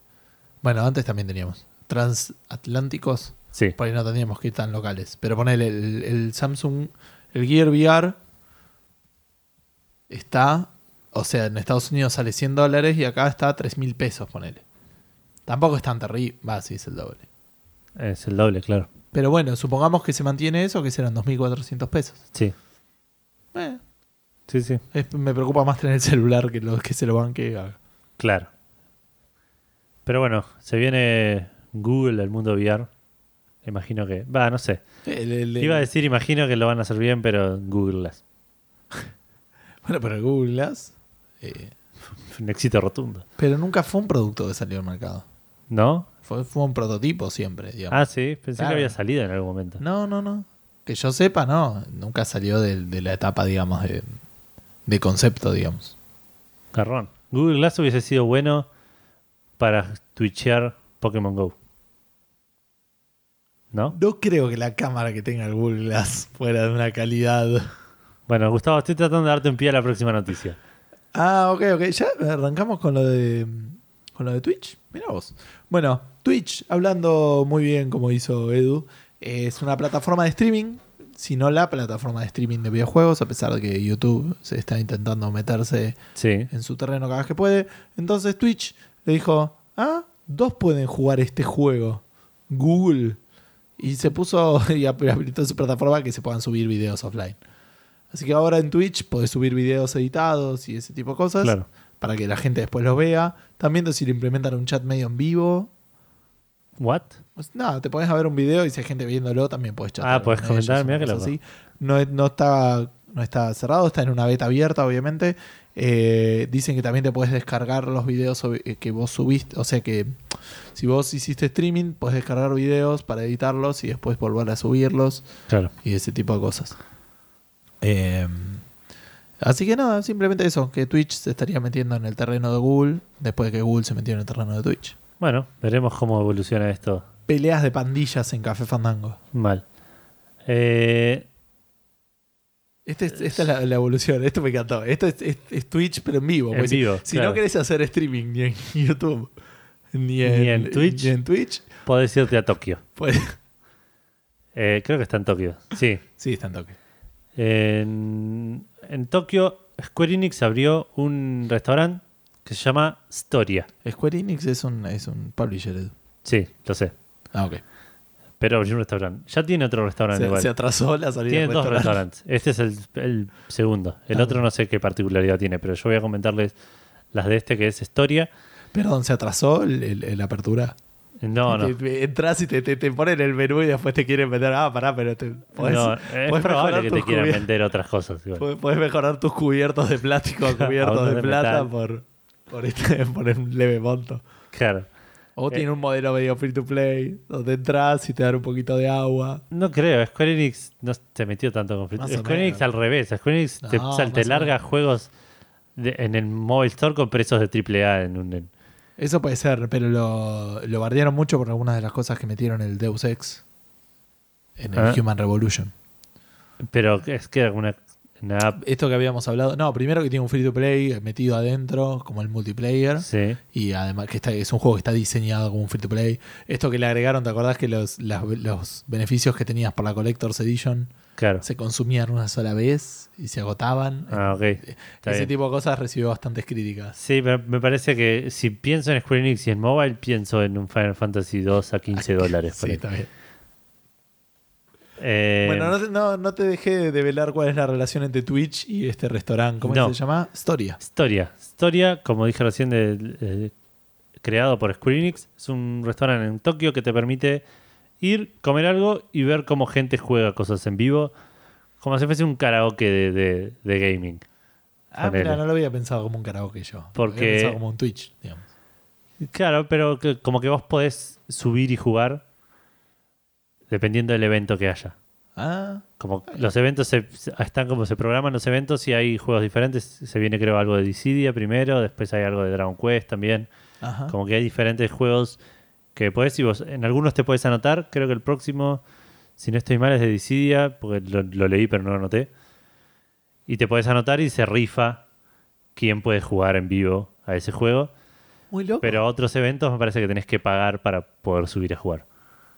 S1: bueno, antes también teníamos transatlánticos,
S2: Sí,
S1: por ahí no teníamos que ir tan locales. Pero ponele el, el Samsung, el Gear VR está, o sea, en Estados Unidos sale 100 dólares y acá está 3 mil pesos, ponele. Tampoco es tan terrible, va, sí es el doble.
S2: es el doble, claro.
S1: Pero bueno, supongamos que se mantiene eso, que serán 2.400 pesos.
S2: Sí,
S1: Eh,
S2: sí, sí.
S1: es- me preocupa más tener el celular que, lo, que se lo banque. haga.
S2: Claro. Pero bueno, se viene Google, el mundo VR. Imagino que. Va, no sé.
S1: El- el- el-
S2: Iba a decir, imagino que lo van a hacer bien, pero Google las.
S1: Bueno, pero Google Glass. eh,
S2: Un éxito rotundo.
S1: pero nunca fue un producto que salió al mercado.
S2: ¿No?
S1: Fue, fue un prototipo siempre, digamos.
S2: Ah, sí, pensé
S1: Claro.
S2: que había salido en algún momento.
S1: No, no, no. Que yo sepa, no. Nunca salió de, de la etapa, digamos, de, de concepto, digamos.
S2: Garrón. Google Glass hubiese sido bueno para twitchear Pokémon Go. ¿No?
S1: No creo que la cámara que tenga el Google Glass fuera de una calidad.
S2: Bueno, Gustavo, estoy tratando de darte un pie a la próxima noticia.
S1: Ah, ok, ok. Ya arrancamos con lo de. Con lo de Twitch. Mira vos. Bueno, Twitch, hablando muy bien como hizo Edu, es una plataforma de streaming, si no la plataforma de streaming de videojuegos, a pesar de que YouTube se está intentando meterse
S2: Sí.
S1: en su terreno cada vez que puede. Entonces Twitch le dijo, ah, dos pueden jugar este juego. Google. Y se puso y habilitó su plataforma que se puedan subir videos offline. Así que ahora en Twitch podés subir videos editados y ese tipo de cosas
S2: Claro.
S1: para que la gente después los vea. También si le implementan un chat medio en vivo.
S2: ¿What?
S1: Pues nada, te pones a ver un video y si hay gente viéndolo también puedes chatear.
S2: Ah,
S1: ellos,
S2: comentar, qué
S1: cosa
S2: loco.
S1: así. No, no, está, no está cerrado, está en una beta abierta, obviamente. Eh, dicen que también te puedes descargar los videos eh, que vos subiste. O sea que si vos hiciste streaming, puedes descargar videos para editarlos y después volver a subirlos
S2: Claro.
S1: y ese tipo de cosas. Eh, así que nada, simplemente eso, que Twitch se estaría metiendo en el terreno de Google después de que Google se metió en el terreno de Twitch.
S2: Bueno, veremos cómo evoluciona esto
S1: Peleas de pandillas en Café Fandango.
S2: mal. Eh,
S1: Este es- esta es la, la evolución, esto me encantó. Esto es, es- es Twitch, pero en vivo.
S2: En
S1: si-
S2: vivo,
S1: Si,
S2: claro.
S1: no querés hacer streaming ni en YouTube, ni en,
S2: Ni en Twitch.
S1: ni en Twitch,
S2: podés irte a Tokio. Eh, creo que está en Tokio. Sí.
S1: Sí, está en toque.
S2: En, en Tokio, Square Enix abrió un restaurante que se llama Storia.
S1: Square Enix es un, es un publisher. Edu.
S2: Sí, lo sé.
S1: Ah, ok.
S2: Pero abrió un restaurante. Ya tiene otro restaurante
S1: Se,
S2: igual.
S1: se atrasó la salida
S2: Tiene
S1: del
S2: dos
S1: restaurante.
S2: restaurantes. Este es el, el segundo. El
S1: Ah,
S2: otro no sé qué particularidad tiene, pero yo voy a comentarles las de este que es Storia.
S1: Perdón, se atrasó la apertura.
S2: No, no.
S1: Entras y te, te, te ponen el menú y después te quieren vender. Ah, pará, pero te, podés,
S2: No, es probable que te quieran vender otras cosas. igual.
S1: podés- mejorar tus cubiertos de plástico a cubiertos de, plata
S2: metal.
S1: por, por, este, por un leve monto.
S2: Claro.
S1: O
S2: Eh.
S1: tiene un modelo medio free to play, donde entras y te dan un poquito de agua.
S2: No creo, Square Enix no se metió tanto con free
S1: Más o
S2: Square Enix al revés. Square Enix te,
S1: No,
S2: o sea, te
S1: o
S2: larga
S1: menos.
S2: juegos de- en el Mobile Store con precios de AAA en un. en-
S1: Eso puede ser, pero lo, lo bardearon mucho por algunas de las cosas que metieron el Deus Ex, en el
S2: Ah.
S1: Human Revolution.
S2: pero es que era
S1: Esto que habíamos hablado, no, primero que tiene un free to play metido adentro, como el multiplayer.
S2: Sí,
S1: Y además que está, es un juego que está diseñado como un free to play. Esto que le agregaron, ¿te acordás que los, las- los beneficios que tenías por la Collector's Edition
S2: claro.
S1: se consumían una sola vez y se agotaban?
S2: Ah, ok. Está
S1: Ese
S2: bien.
S1: tipo de cosas recibió bastantes críticas.
S2: Sí, pero me parece que si pienso en Square Enix y en mobile, pienso en un Final Fantasy 2 a 15 dólares.
S1: Sí, está bien.
S2: Eh,
S1: bueno, no te, no, no te dejé de velar cuál es la relación entre Twitch y este restaurante. ¿Cómo
S2: No.
S1: se llama? Storia.
S2: Historia. Historia, como dije recién, de- de- creado por Square Enix. Es un restaurante en Tokio que te permite ir, comer algo y ver cómo gente juega cosas en vivo, como si fuese un karaoke de, gaming.
S1: Ah, mira, no lo había pensado como un karaoke yo. Lo
S2: Porque-
S1: había pensado como un Twitch, digamos.
S2: Claro, pero que- como que vos podés subir y jugar dependiendo del evento que haya.
S1: Ah,
S2: Como los eventos se- están como se programan los eventos y hay juegos diferentes. Se viene creo algo de Dissidia primero, después hay algo de Dragon Quest también.
S1: ajá.
S2: Como que hay diferentes juegos que podés y vos en algunos te puedes anotar. Creo que el próximo, si no estoy mal, es de Dissidia, porque lo, lo leí pero no lo anoté. Y te puedes anotar y se rifa quién puede jugar en vivo a ese juego.
S1: Muy loco.
S2: Pero otros eventos me parece que tenés que pagar para poder subir a jugar.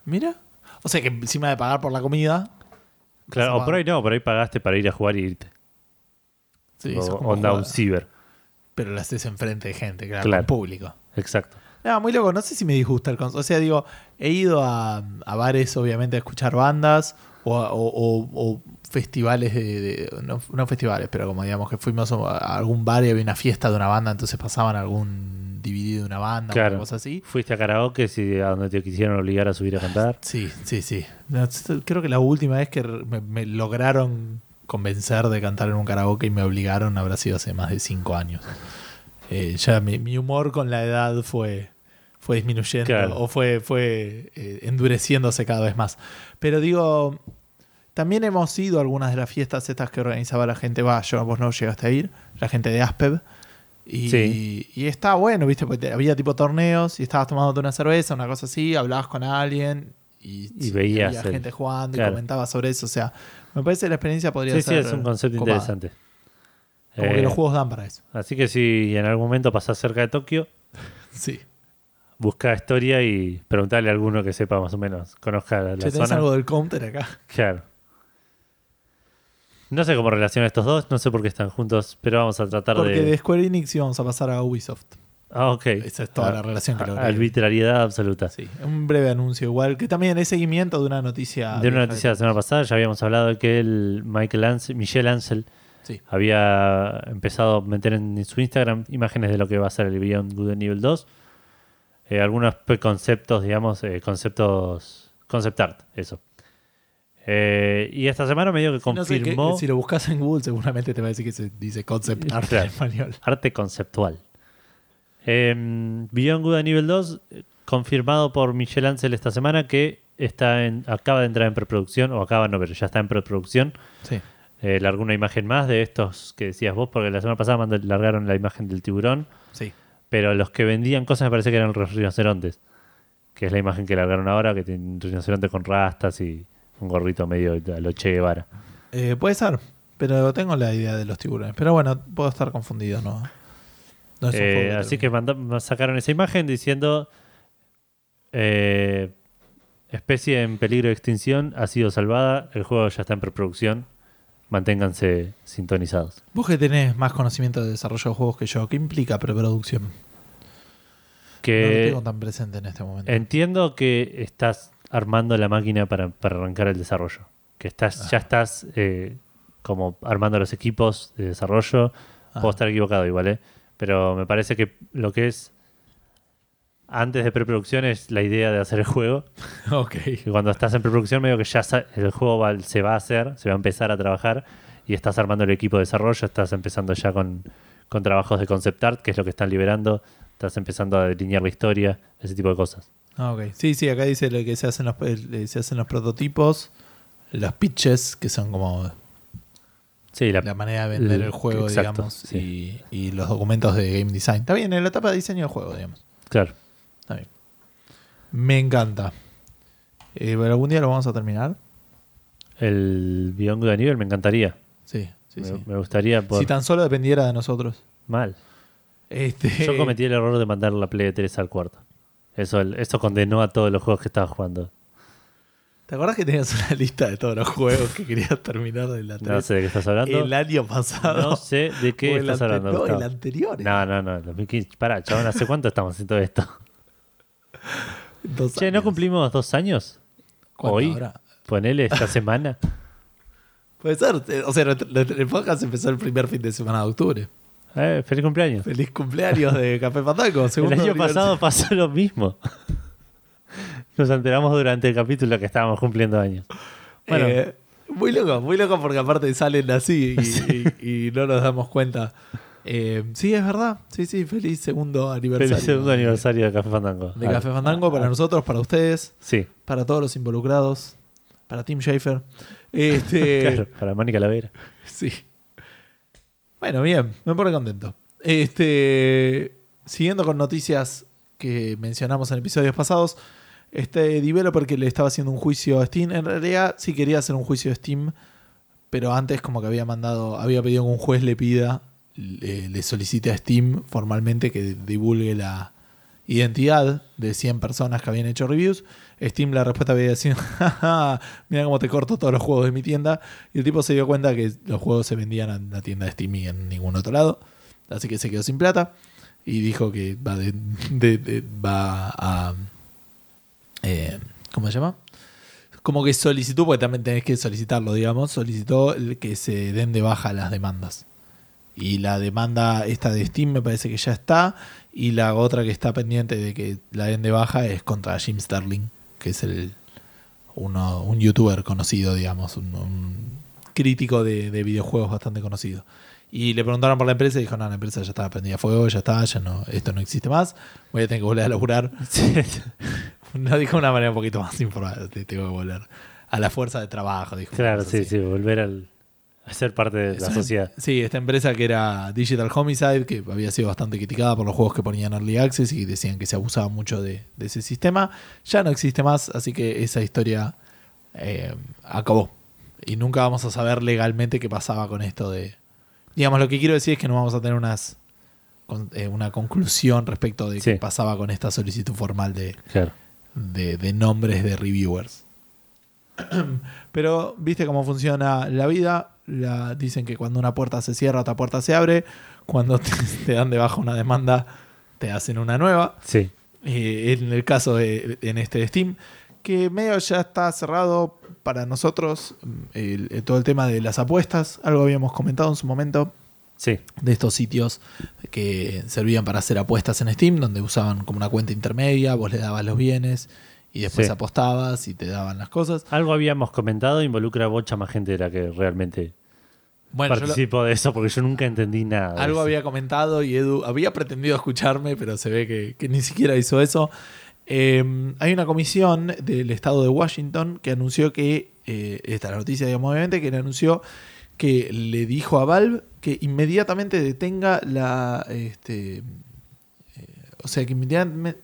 S1: Mira. O sea que encima de pagar por la comida.
S2: Claro, o por ahí no, por ahí pagaste para ir a jugar y irte.
S1: Sí,
S2: o onda un ciber.
S1: Pero lo haces enfrente de gente, claro,
S2: Claro.
S1: con público.
S2: Exacto.
S1: No, muy loco. No sé si me disgusta el concepto. O sea, digo, he ido a, a bares, obviamente, a escuchar bandas o- o- o festivales de. de- no, no festivales, pero como digamos que fuimos a algún bar y había una fiesta de una banda, entonces pasaban algún DVD de una banda o
S2: Claro.
S1: cosa así.
S2: Fuiste a karaoke si a donde te quisieron obligar a subir a cantar.
S1: Sí, sí, sí. Creo que la última vez que me, me lograron convencer de cantar en un karaoke y me obligaron habrá sido hace más de cinco años. Eh, ya mi, mi humor con la edad fue, fue disminuyendo
S2: Claro.
S1: o fue, fue eh, endureciéndose cada vez más. Pero digo, también hemos ido a algunas de las fiestas estas que organizaba la gente, va, yo vos no llegaste a ir, la gente de Aspev. Y,
S2: Sí.
S1: y está bueno, ¿viste? Porque había tipo torneos y estabas tomándote una cerveza, una cosa así, hablabas con alguien y,
S2: Y veías
S1: había
S2: el-
S1: gente jugando
S2: claro.
S1: y comentaba sobre eso. O sea, me parece que la experiencia podría
S2: Sí, sí,
S1: ser.
S2: es un concepto
S1: copada.
S2: interesante.
S1: Como que
S2: Eh,
S1: los juegos dan para eso.
S2: Así que si en algún momento pasás cerca de Tokio,
S1: Sí.
S2: busca historia y preguntarle a alguno que sepa más o menos, conozca la, la
S1: Che, ¿Tenés
S2: zona.
S1: algo del counter acá?
S2: Claro. No sé cómo relaciona estos dos, no sé por qué están juntos, pero vamos a tratar
S1: Porque
S2: de...
S1: de Square Enix íbamos a pasar a Ubisoft.
S2: Ah, ok.
S1: Esa es toda
S2: Ah,
S1: la relación que
S2: a-
S1: logré.
S2: Arbitrariedad absoluta.
S1: Sí, un breve anuncio igual, que también es seguimiento de una noticia.
S2: De una noticia de la semana pasada, ya habíamos hablado de que el Michael Ansel, Michel Ansel
S1: Sí.
S2: había empezado a meter en su Instagram imágenes de lo que va a ser el Beyond Good and Evil 2. Eh, algunos conceptos, digamos, eh, conceptos. Concept art, eso. Eh, y esta semana me dio que
S1: No sé, que-
S2: confirmó
S1: si lo buscas en Google, seguramente te va a decir que se dice concept art
S2: Claro.
S1: en español.
S2: arte conceptual. Eh, Beyond Good and Evil 2, eh, confirmado por Michel Ansel esta semana que está en, acaba de entrar en preproducción, o acaba no, pero ya está en preproducción.
S1: Sí.
S2: Eh, largó una imagen más de estos que decías vos, porque la semana pasada largaron la imagen del tiburón,
S1: Sí.
S2: pero los que vendían cosas me parece que eran los rinocerontes, que es la imagen que largaron ahora, que tiene un rinoceronte con rastas y un gorrito medio a lo Che Guevara.
S1: Eh, puede ser, pero tengo la idea de los tiburones. Pero bueno, puedo estar confundido, ¿no? No es un
S2: Eh,
S1: juego
S2: así que sacaron esa imagen diciendo eh, especie en peligro de extinción ha sido salvada, el juego ya está en preproducción, manténganse sintonizados.
S1: Vos que tenés más conocimiento de desarrollo de juegos que yo, ¿qué implica preproducción? no lo
S2: Que
S1: tengo tan presente en este momento.
S2: entiendo que estás armando la máquina para, para arrancar el desarrollo, que estás ya estás eh, como armando los equipos de desarrollo.
S1: Ah.
S2: Puedo estar equivocado igual, ¿eh? pero me parece que lo que es antes de preproducción es la idea de hacer el juego.
S1: ok.
S2: Y cuando estás en preproducción, medio que ya el juego va- se va a hacer, se va a empezar a trabajar y estás armando el equipo de desarrollo, estás empezando ya con, con trabajos de concept art, que es lo que están liberando, estás empezando a delinear la historia, ese tipo de cosas.
S1: Ah, ok. Sí, sí, acá dice lo que se hacen los, eh, se hacen los prototipos, los pitches, que son como
S2: Sí, la,
S1: la manera de vender
S2: el-
S1: el juego,
S2: exacto,
S1: digamos,
S2: sí.
S1: y, y los documentos de game design. Está bien, en la etapa de diseño del juego, digamos.
S2: claro.
S1: Está bien. Me encanta. Eh, bueno, ¿Algún día lo vamos a terminar?
S2: El Beyond Good Evil me encantaría.
S1: Sí, sí,
S2: me,
S1: sí.
S2: me gustaría
S1: Si tan solo dependiera de nosotros.
S2: mal.
S1: Este,
S2: Yo cometí el error de mandar la Play 3 al cuarto. Eso, eso condenó a todos los juegos que estaba jugando.
S1: ¿Te acuerdas que tenías una lista de todos los juegos que querías terminar de la 3?
S2: No sé de qué estás hablando.
S1: El año pasado.
S2: No sé de qué estás hablando.
S1: No, el anterior.
S2: No, no, no, el 2015. Pará, chabón, ¿hace cuánto estamos haciendo esto?
S1: Dos
S2: Che, ¿no cumplimos dos años?
S1: ¿Cuánto
S2: Hoy,
S1: ahora?
S2: ponele esta semana.
S1: Puede ser. O sea, el podcast empezó el primer fin de semana de octubre.
S2: Eh, feliz cumpleaños.
S1: Feliz cumpleaños de Café Fandango.
S2: El año pasado pasó lo mismo. Nos enteramos durante el capítulo que estábamos cumpliendo años. Bueno,
S1: Eh, muy loco, muy loco porque aparte salen así y,
S2: Sí.
S1: y- y no nos damos cuenta. Eh, sí, es verdad. Sí, sí, feliz segundo aniversario.
S2: feliz segundo aniversario de Café Fandango.
S1: De
S2: Ah,
S1: Café Fandango para
S2: ah,
S1: nosotros, para ustedes,
S2: Sí,
S1: para todos los involucrados, para Tim Schafer. Este,
S2: claro, para Mónica Lavera.
S1: Sí. Bueno, bien, me pone contento. Este, siguiendo con noticias que mencionamos en episodios pasados, este developer que le estaba haciendo un juicio a Steam, en realidad sí quería hacer un juicio a Steam, pero antes como que había mandado, había pedido que un juez le pida, le, le solicite a Steam formalmente que divulgue la identidad de 100 personas que habían hecho reviews. Steam la respuesta había sido, "Jaja, mira cómo te corto todos los juegos de mi tienda. Y el tipo se dio cuenta que los juegos se vendían en la tienda de Steam y en ningún otro lado. Así que se quedó sin plata. Y dijo que va, de- va a... eh, ¿Cómo se llama? Como que solicitó, porque también tenés que solicitarlo, digamos, solicitó que se den de baja las demandas. Y la demanda esta de Steam me parece que ya está. Y la otra que está pendiente de que la den de baja es contra Jim Sterling, que es el uno, un youtuber conocido, digamos, un, un crítico de, de videojuegos bastante conocido. Y le preguntaron por la empresa y dijo, no, la empresa ya estaba prendida a fuego, ya está, ya no, esto no existe más, voy a tener que volver a laburar. No dijo de una manera un poquito más informada, te- tengo que volver a la fuerza de trabajo, dijo.
S2: claro, sí,
S1: así.
S2: sí, volver al, ser parte de la
S1: Es-
S2: sociedad.
S1: Sí, esta empresa que era Digital Homicide, que había sido bastante criticada por los juegos que ponían Early Access y decían que se abusaba mucho de, de ese sistema, ya no existe más, así que esa historia eh, acabó. Y nunca vamos a saber legalmente qué pasaba con esto de... Digamos, lo que quiero decir es que no vamos a tener unas, con- eh, una conclusión respecto de
S2: Sí.
S1: qué pasaba con esta solicitud formal de,
S2: Claro.
S1: de, de nombres de reviewers. Pero viste cómo funciona la vida. La, dicen que cuando una puerta se cierra, otra puerta se abre. Cuando te, te dan de baja una demanda, te hacen una nueva.
S2: Sí,
S1: Eh, en el caso de en este Steam, que medio ya está cerrado para nosotros mm, el- el- todo el tema de las apuestas. Algo habíamos comentado en su momento
S2: sí,
S1: de estos sitios que servían para hacer apuestas en Steam, donde usaban como una cuenta intermedia, vos le dabas los bienes y después
S2: Sí.
S1: apostabas y te daban las cosas.
S2: Algo habíamos comentado, involucra a mucha más gente de la que realmente
S1: Bueno, lo-
S2: participo de eso, porque yo nunca entendí nada.
S1: algo había comentado y Edu había pretendido escucharme, pero se ve que, que ni siquiera hizo eso. Eh, hay una comisión del estado de Washington que anunció que, eh, esta es la noticia, digamos, obviamente, que le anunció que le dijo a Valve que inmediatamente detenga la. Este, eh, o sea, que inmediatamente,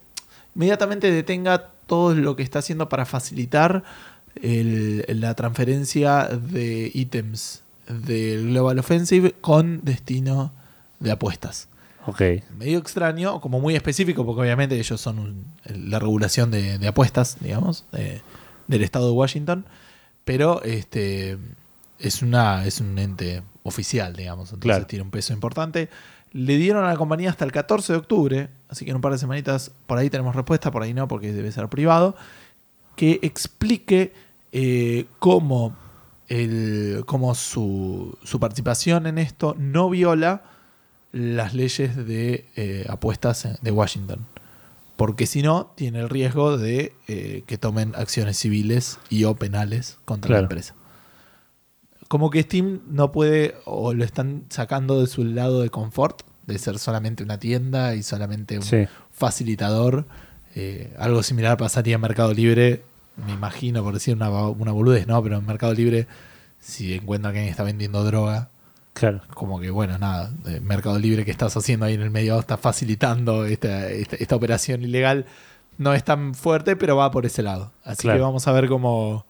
S1: inmediatamente detenga todo lo que está haciendo para facilitar el- la transferencia de ítems del Global Offensive con destino de apuestas.
S2: Ok,
S1: Medio extraño, como muy específico, porque obviamente ellos son un- la regulación de, de apuestas, digamos, de- del estado de Washington, pero este es una es un ente oficial, digamos, entonces
S2: Claro.
S1: tiene un peso importante. Le dieron a la compañía hasta el 14 de octubre, así que en un par de semanitas por ahí tenemos respuesta, por ahí no, porque debe ser privado, que explique eh, cómo, el, cómo su, su participación en esto no viola las leyes de eh, apuestas de Washington. Porque si no, tiene el riesgo de eh, que tomen acciones civiles y o penales contra la empresa. Como que Steam no puede, o lo están sacando de su lado de confort, de ser solamente una tienda y solamente un
S2: sí,
S1: facilitador. Eh, algo similar pasaría en Mercado Libre, me imagino, por decir una, una boludez, ¿no? Pero en Mercado Libre, si encuentran que alguien está vendiendo droga,
S2: claro.
S1: como que bueno, nada, Mercado Libre que estás haciendo ahí en el medio está facilitando esta, esta, esta operación ilegal. No es tan fuerte, pero va por ese lado. Así
S2: Claro.
S1: que vamos a ver cómo,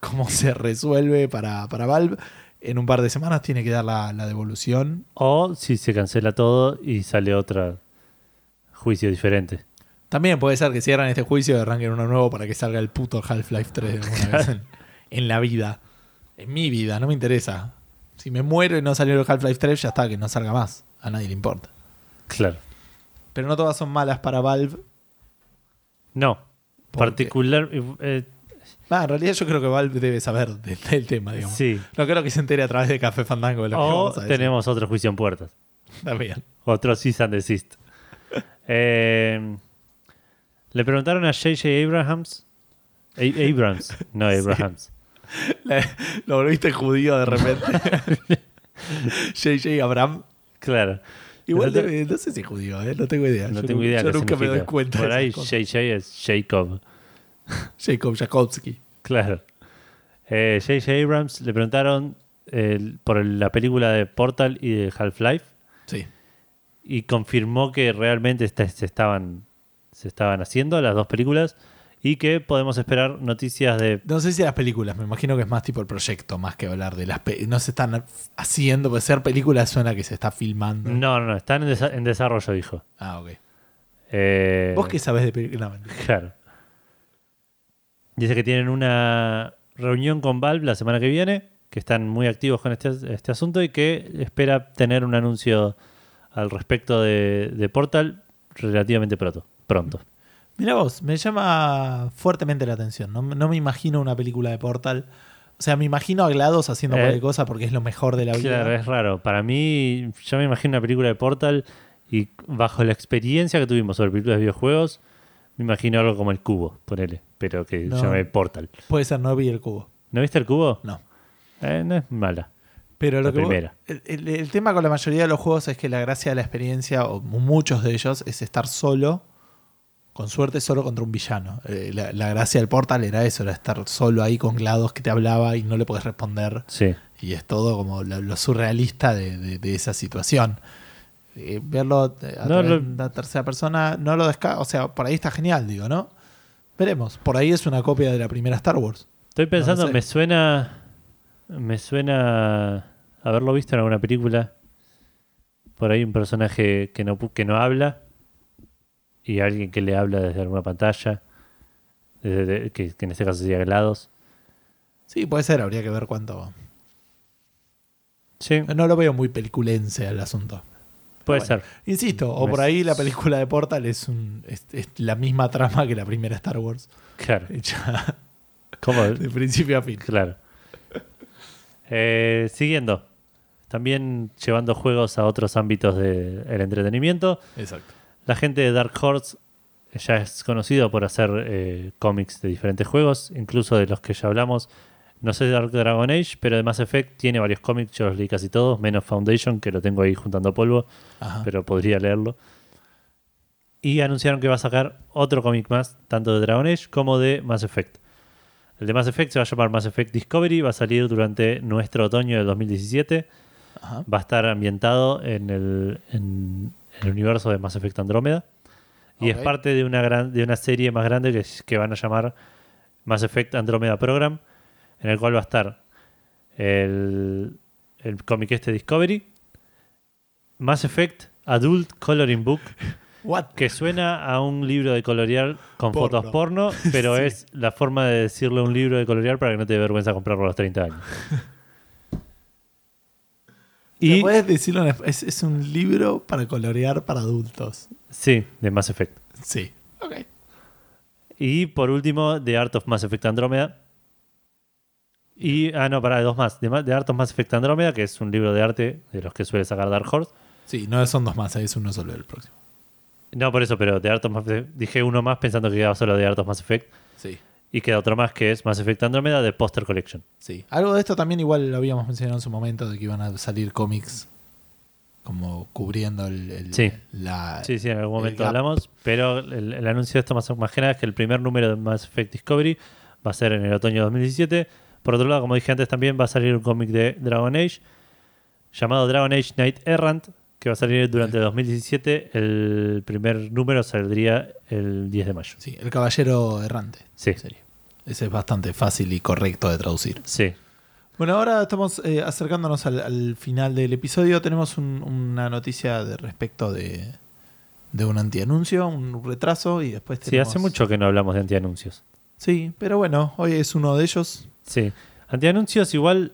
S1: cómo se resuelve para, para Valve. En un par de semanas tiene que dar la, la devolución.
S2: O si se cancela todo y sale otro juicio diferente.
S1: También puede ser que cierran este juicio y arranquen uno nuevo para que salga el puto Half-Life 3 de alguna vez en, en la vida. En mi vida, no me interesa. Si me muero y no salió el Half-Life 3, ya está, que no salga más. A nadie le importa.
S2: Claro.
S1: Pero no todas son malas para Valve.
S2: No. Particular. eh,
S1: Ah, en realidad yo creo que Valve debe saber de- del tema, digamos.
S2: sí.
S1: No creo que se entere a través de Café Fandango de lo que vamos a
S2: tenemos otro juicio en puertas.
S1: También.
S2: Otro cease and desist. Eh, le preguntaron a J.J. Abrahams A- Abrams, no Abrahams.
S1: La- Lo volviste judío de repente. JJ Abraham.
S2: Claro.
S1: Igual
S2: No te-
S1: no sé si es judío, ¿eh? no tengo idea.
S2: No
S1: Yo
S2: tengo idea
S1: Yo nunca me doy
S2: significa.
S1: cuenta.
S2: Por ahí. JJ es Jacob.
S1: Jacob Jakowski.
S2: Claro. Eh, J.J. Abrams le preguntaron eh, por la película de Portal y de Half-Life
S1: Sí.
S2: y confirmó que realmente se, estaban, se estaban haciendo las dos películas y que podemos esperar noticias de...
S1: No sé si las películas, me imagino que es más tipo el proyecto, más que hablar de las pe- No se están haciendo, pues ser películas suena que se está filmando.
S2: No, no, no, están en, desa- en desarrollo, dijo.
S1: Ah, ok.
S2: Eh,
S1: ¿Vos qué sabés de películas? No.
S2: Claro. Dice que tienen una reunión con Valve la semana que viene, que están muy activos con este, este asunto y que espera tener un anuncio al respecto de, de Portal relativamente pronto. pronto.
S1: Mira vos, me llama fuertemente la atención. No, no me imagino una película de Portal. O sea, me imagino a GLaDOS haciendo
S2: Eh,
S1: cualquier cosa porque es lo mejor de la vida.
S2: Claro, es raro. Para mí, yo me imagino una película de Portal y bajo la experiencia que tuvimos sobre películas de videojuegos, me imagino algo como el cubo, ponele, pero que
S1: No.
S2: se llame Portal.
S1: Puede ser, no vi el cubo.
S2: ¿No viste el cubo?
S1: No.
S2: Eh, no es mala.
S1: Pero lo
S2: La
S1: que
S2: primera.
S1: el, el- el tema con la mayoría de los juegos es que la gracia de la experiencia, o muchos de ellos, es estar solo, con suerte solo contra un villano. Eh, la, la gracia del Portal era eso, era estar solo ahí con GLaDOS que te hablaba y no le podés responder.
S2: Sí.
S1: Y es todo como lo, lo surrealista de, de- de esa situación. Verlo eh, a
S2: No, lo-
S1: una tercera persona no lo descarga. O sea, por ahí está genial, digo, ¿no? Veremos. Por ahí es una copia de la primera Star Wars.
S2: Estoy pensando,
S1: sé.
S2: me suena. Me suena haberlo visto en alguna película. Por ahí un personaje que no, que no habla. Y alguien que le habla desde alguna pantalla. desde- de- que, que en este caso sería GLaDOS.
S1: Sí, puede ser, habría que ver cuánto.
S2: Sí,
S1: No lo veo muy peliculense al asunto.
S2: Puede
S1: bueno.
S2: ser.
S1: Insisto, o por ahí la película de Portal es, un, es, es la misma trama que la primera Star Wars.
S2: Claro.
S1: Hecha
S2: ¿Cómo?
S1: de principio a fin.
S2: Claro. Eh, siguiendo. También llevando juegos a otros ámbitos del entretenimiento.
S1: Exacto.
S2: La gente de Dark Horse ya es conocido por hacer eh, cómics de diferentes juegos, incluso de los que ya hablamos. No sé de Dark Dragon Age, pero de Mass Effect tiene varios cómics, yo los leí casi todos, menos Foundation, que lo tengo ahí juntando polvo,
S1: Ajá.
S2: pero podría leerlo. Y anunciaron que va a sacar otro cómic más, tanto de Dragon Age como de Mass Effect. El de Mass Effect se va a llamar Mass Effect Discovery, va a salir durante nuestro otoño del 2017
S1: Ajá.
S2: va a estar ambientado en el, en el universo de Mass Effect Andrómeda. Y es parte de una, gran, de una serie más grande que, que van a llamar Mass Effect Andrómeda Program, en el cual va a estar el, el cómic este Discovery, Mass Effect Adult Coloring Book,
S1: What?
S2: que suena a un libro de colorear con
S1: Porno.
S2: fotos porno, pero
S1: Sí.
S2: es la forma de decirle un libro de colorear para que no te dé vergüenza comprarlo a los 30 años.
S1: ¿Y
S2: y
S1: puedes decirlo? en- Es, es un libro para colorear para adultos.
S2: sí, de Mass Effect.
S1: Sí. Ok.
S2: Y por último, The Art of Mass Effect Andrómeda. Y, ah, no, pará, dos más. Ma- The Art of Mass Effect Andrómeda, que es un libro de arte de los que suele sacar Dark Horse.
S1: Sí, no son dos más, es uno solo el próximo.
S2: No, por eso, pero The Art of Mass Effect, dije uno más pensando que quedaba solo The Art of Mass Effect.
S1: Sí.
S2: Y queda otro más que es Mass Effect Andrómeda de Poster Collection.
S1: Sí. Algo de esto también igual lo habíamos mencionado en su momento, de que iban a salir cómics como cubriendo el, el-
S2: Sí.
S1: la...
S2: Sí, sí, en algún momento hablamos, pero el, el anuncio de esto más, más que nada es que el primer número de Mass Effect Discovery va a ser en el otoño de 2017. Por otro lado, como dije antes, también va a salir un cómic de Dragon Age llamado Dragon Age Night Errant, que va a salir durante el 2017. El primer número saldría el 10 de mayo.
S1: Sí, el caballero errante.
S2: Sí,
S1: serie. Ese es bastante fácil y correcto de traducir.
S2: sí.
S1: Bueno, ahora estamos eh, acercándonos al, al final del episodio. Tenemos un- una noticia de respecto de, de un antianuncio, un retraso y después
S2: Sí,
S1: tenemos...
S2: hace mucho que no hablamos de antianuncios.
S1: Sí, pero bueno, hoy es uno de ellos.
S2: Sí. Antianuncios igual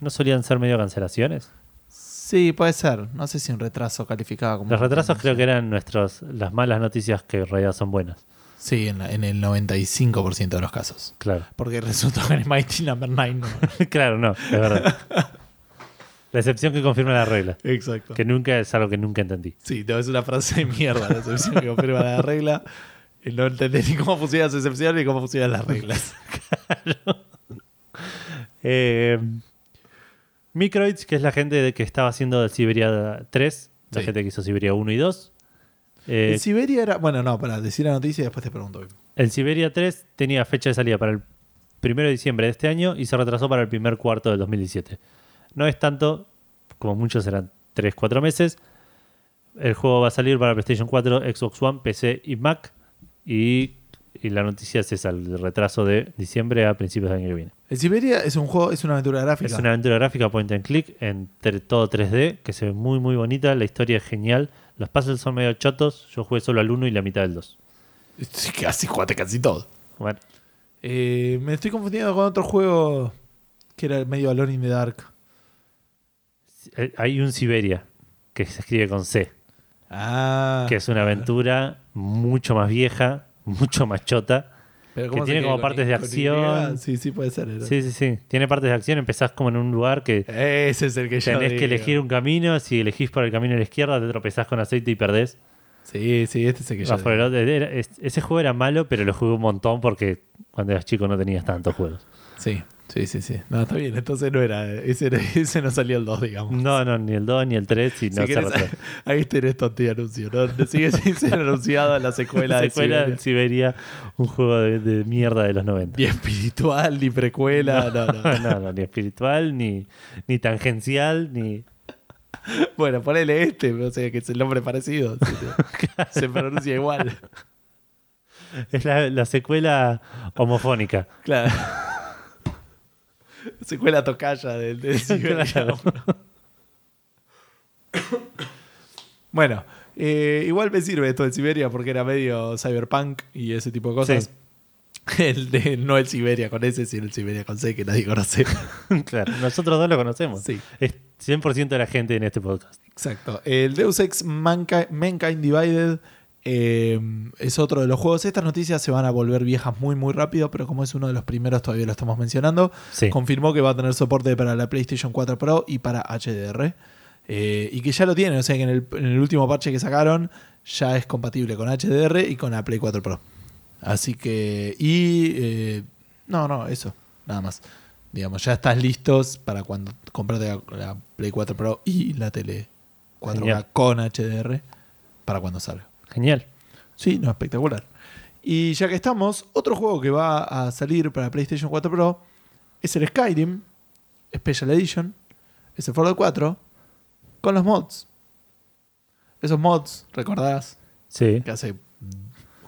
S2: no solían ser medio cancelaciones.
S1: Sí, puede ser. No sé si un retraso calificaba como...
S2: Los retrasos creo que eran nuestros, las malas noticias que en realidad son buenas.
S1: Sí, en, la- en el 95% de los casos.
S2: Claro.
S1: Porque resultó que en Mighty Number 9 no.
S2: claro, no, es verdad. La excepción que confirma la regla.
S1: Exacto.
S2: Que nunca es algo que nunca entendí.
S1: Sí, no, es una frase de mierda la solución que confirma la regla. Y no entendés ni cómo funcionan las excepciones ni cómo funcionan las reglas.
S2: Eh, Microids, que es la gente de que estaba haciendo el Siberia 3, la
S1: Sí.
S2: gente que hizo Siberia 1 y 2. Eh,
S1: En Siberia era. Bueno, no, para decir la noticia y después te pregunto.
S2: el Siberia 3 tenía fecha de salida para el 1 de diciembre de este año y se retrasó para el primer cuarto del 2017. No es tanto, como muchos eran 3-4 meses. El juego va a salir para PlayStation 4, Xbox One, PC y Mac. Y, y la noticia es esa, el retraso de diciembre a principios del año que viene.
S1: El Siberia es un juego, es una aventura gráfica.
S2: Es una aventura gráfica point and click en todo 3D que se ve muy muy bonita, la historia es genial, los puzzles son medio chotos, yo jugué solo al 1 y la mitad del 2.
S1: Sí, Casi jugaste casi todo.
S2: Bueno,
S1: Eh, me estoy confundiendo con otro juego que era medio Alone in the Dark.
S2: eh, hay un Siberia que se escribe con C,
S1: Ah.
S2: que es una aventura mucho más vieja, mucho más chota.
S1: Pero
S2: que
S1: ¿cómo se
S2: tiene como
S1: ¿Con
S2: partes de acción.
S1: Sí, sí, puede ser. era.
S2: Sí, sí, sí, tiene partes de acción, empezás como en un lugar que
S1: Ese es el que yo
S2: tenés que elegir un camino, si elegís por el camino a la izquierda te tropezás con aceite y perdés.
S1: Sí, sí, este es el que yo
S2: el otro. Era- ese juego era malo, pero lo jugué un montón porque cuando eras chico no tenías tantos juegos.
S1: Sí, sí, sí, sí. No, está bien. Entonces no era. Ese, era- ese no salió el 2, digamos.
S2: No, no, ni el 2 ni el 3 y
S1: Si
S2: no se
S1: querés, ahí tenés tonto anuncio. ¿no? Sigue sin ser anunciada la secuela,
S2: La
S1: de
S2: secuela
S1: Siberia.
S2: en Siberia, un juego de, de mierda de los 90.
S1: Ni espiritual, ni precuela. No, no.
S2: No, no, ni espiritual, ni, ni tangencial, ni.
S1: Bueno, ponele este, o sea, que es el nombre parecido. Se, se pronuncia igual.
S2: Es la, la secuela homofónica.
S1: Claro. Secuela tocaya del de Siberia
S2: Claro.
S1: Bueno, eh, igual me sirve esto de Siberia porque era medio cyberpunk y ese tipo de cosas.
S2: Sí.
S1: El de, no el Siberia con S, sino el Siberia con C, que nadie conoce.
S2: claro, nosotros dos lo conocemos.
S1: Sí.
S2: Es 100% de la gente en este podcast.
S1: Exacto. El Deus Ex Mankind, Mankind Divided eh, es otro de los juegos. Estas noticias se van a volver viejas muy, muy rápido, pero como es uno de los primeros, todavía lo estamos mencionando.
S2: Sí.
S1: Confirmó que va a tener soporte para la PlayStation 4 Pro y para HDR. eh, y que ya lo tiene, o sea que en el, en el último parche que sacaron ya es compatible con HDR y con la Play 4 Pro. Así que. Y. eh, no, no, eso. Nada más. Digamos, ya estás listos para cuando comprate la, la Play 4 Pro y la tele 4K
S2: Genial.
S1: con HDR para cuando salga.
S2: Genial.
S1: Sí, no, espectacular. Y ya que estamos, otro juego que va a salir para PlayStation 4 Pro es el Skyrim Special Edition. Es el Fallout 4 con los mods. Esos mods, ¿recordás?
S2: Sí,
S1: Que hace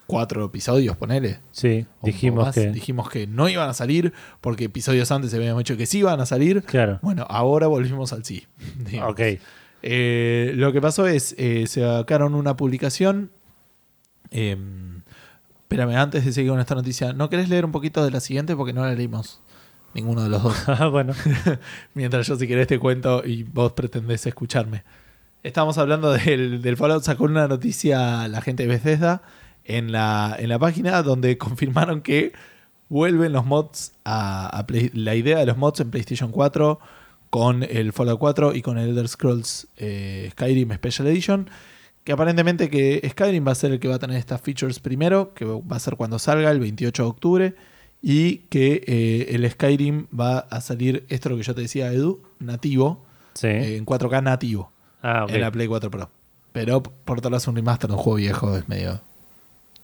S1: cuatro episodios, ponele.
S2: sí. Dijimos
S1: más,
S2: que.
S1: dijimos que no iban a salir porque episodios antes se habíamos dicho que sí iban a salir.
S2: Claro.
S1: Bueno, ahora volvimos al sí. digamos.
S2: Ok.
S1: Eh, lo que pasó es, eh, se sacaron una publicación. Eh, espérame, antes de seguir con esta noticia, ¿no querés leer un poquito de la siguiente? Porque no la leímos ninguno de los dos.
S2: Ah, bueno.
S1: Mientras yo, si querés, te cuento y vos pretendés escucharme. Estamos hablando del, del Fallout. Sacó una noticia la gente de Bethesda en la, en la página donde confirmaron que vuelven los mods a, a Play- la idea de los mods en PlayStation 4 con el Fallout 4 y con el Elder Scrolls eh, Skyrim Special Edition. Que aparentemente que Skyrim va a ser el que va a tener estas features primero, que va a ser cuando salga el 28 de octubre. Y que eh, el Skyrim va a salir, esto es lo que yo te decía, Edu, nativo,
S2: Sí.
S1: eh, en 4K nativo,
S2: ah,
S1: en la Play 4 Pro. Pero por otro lado es un remaster de un juego viejo, es medio.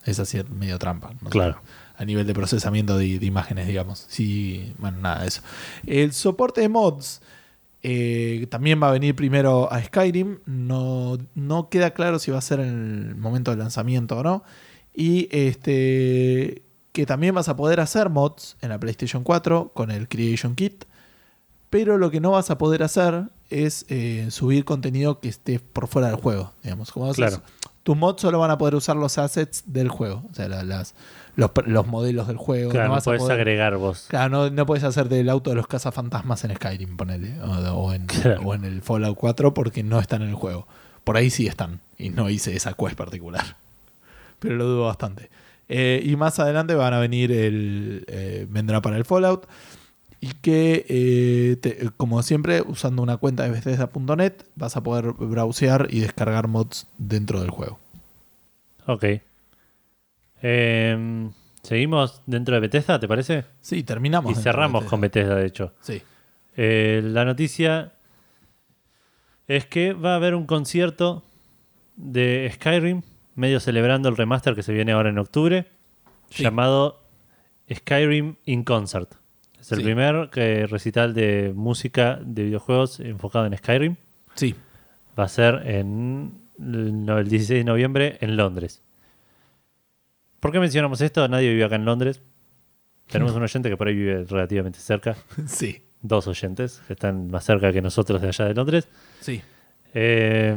S1: Es así, medio trampa. no.
S2: Claro.
S1: A nivel de procesamiento de, de imágenes, digamos. Sí, bueno, nada eso. El soporte de mods eh, también va a venir primero a Skyrim. No, no queda claro si va a ser en el momento del lanzamiento o no. Y este que también vas a poder hacer mods en la PlayStation 4 con el Creation Kit. Pero lo que no vas a poder hacer es eh, subir contenido que esté por fuera del juego. Digamos, como
S2: Claro.
S1: tus mods solo van a poder usar los assets del juego. O sea, la- las, los, los modelos del juego.
S2: Claro,
S1: no
S2: no puedes
S1: poder-
S2: agregar vos.
S1: Claro, no, no puedes hacer del auto de los cazafantasmas en Skyrim, ponele. O, o en,
S2: Claro.
S1: o en el Fallout 4 porque no están en el juego. Por ahí sí están. Y no hice esa quest particular. Pero lo dudo bastante. Eh, y más adelante van a venir el. eh, vendrá para el Fallout. Y que, eh, te- como siempre, usando una cuenta de Bethesda.net, vas a poder browsear y descargar mods dentro del juego.
S2: Ok. Eh, Seguimos dentro de Bethesda, ¿te parece?
S1: Sí, terminamos.
S2: Y cerramos
S1: Bethesda.
S2: con Bethesda, de hecho.
S1: Sí.
S2: Eh, la noticia es que va a haber un concierto de Skyrim, medio celebrando el remaster que se viene ahora en octubre,
S1: Sí.
S2: llamado Skyrim in Concert. Es el
S1: Sí.
S2: primer que, recital de música de videojuegos enfocado en Skyrim.
S1: Sí.
S2: Va a ser en el 16 de noviembre en Londres. ¿Por qué mencionamos esto? Nadie vive acá en Londres. Tenemos un oyente que por ahí vive relativamente cerca.
S1: Sí.
S2: Dos oyentes que están más cerca que nosotros de allá de Londres.
S1: Sí.
S2: Eh,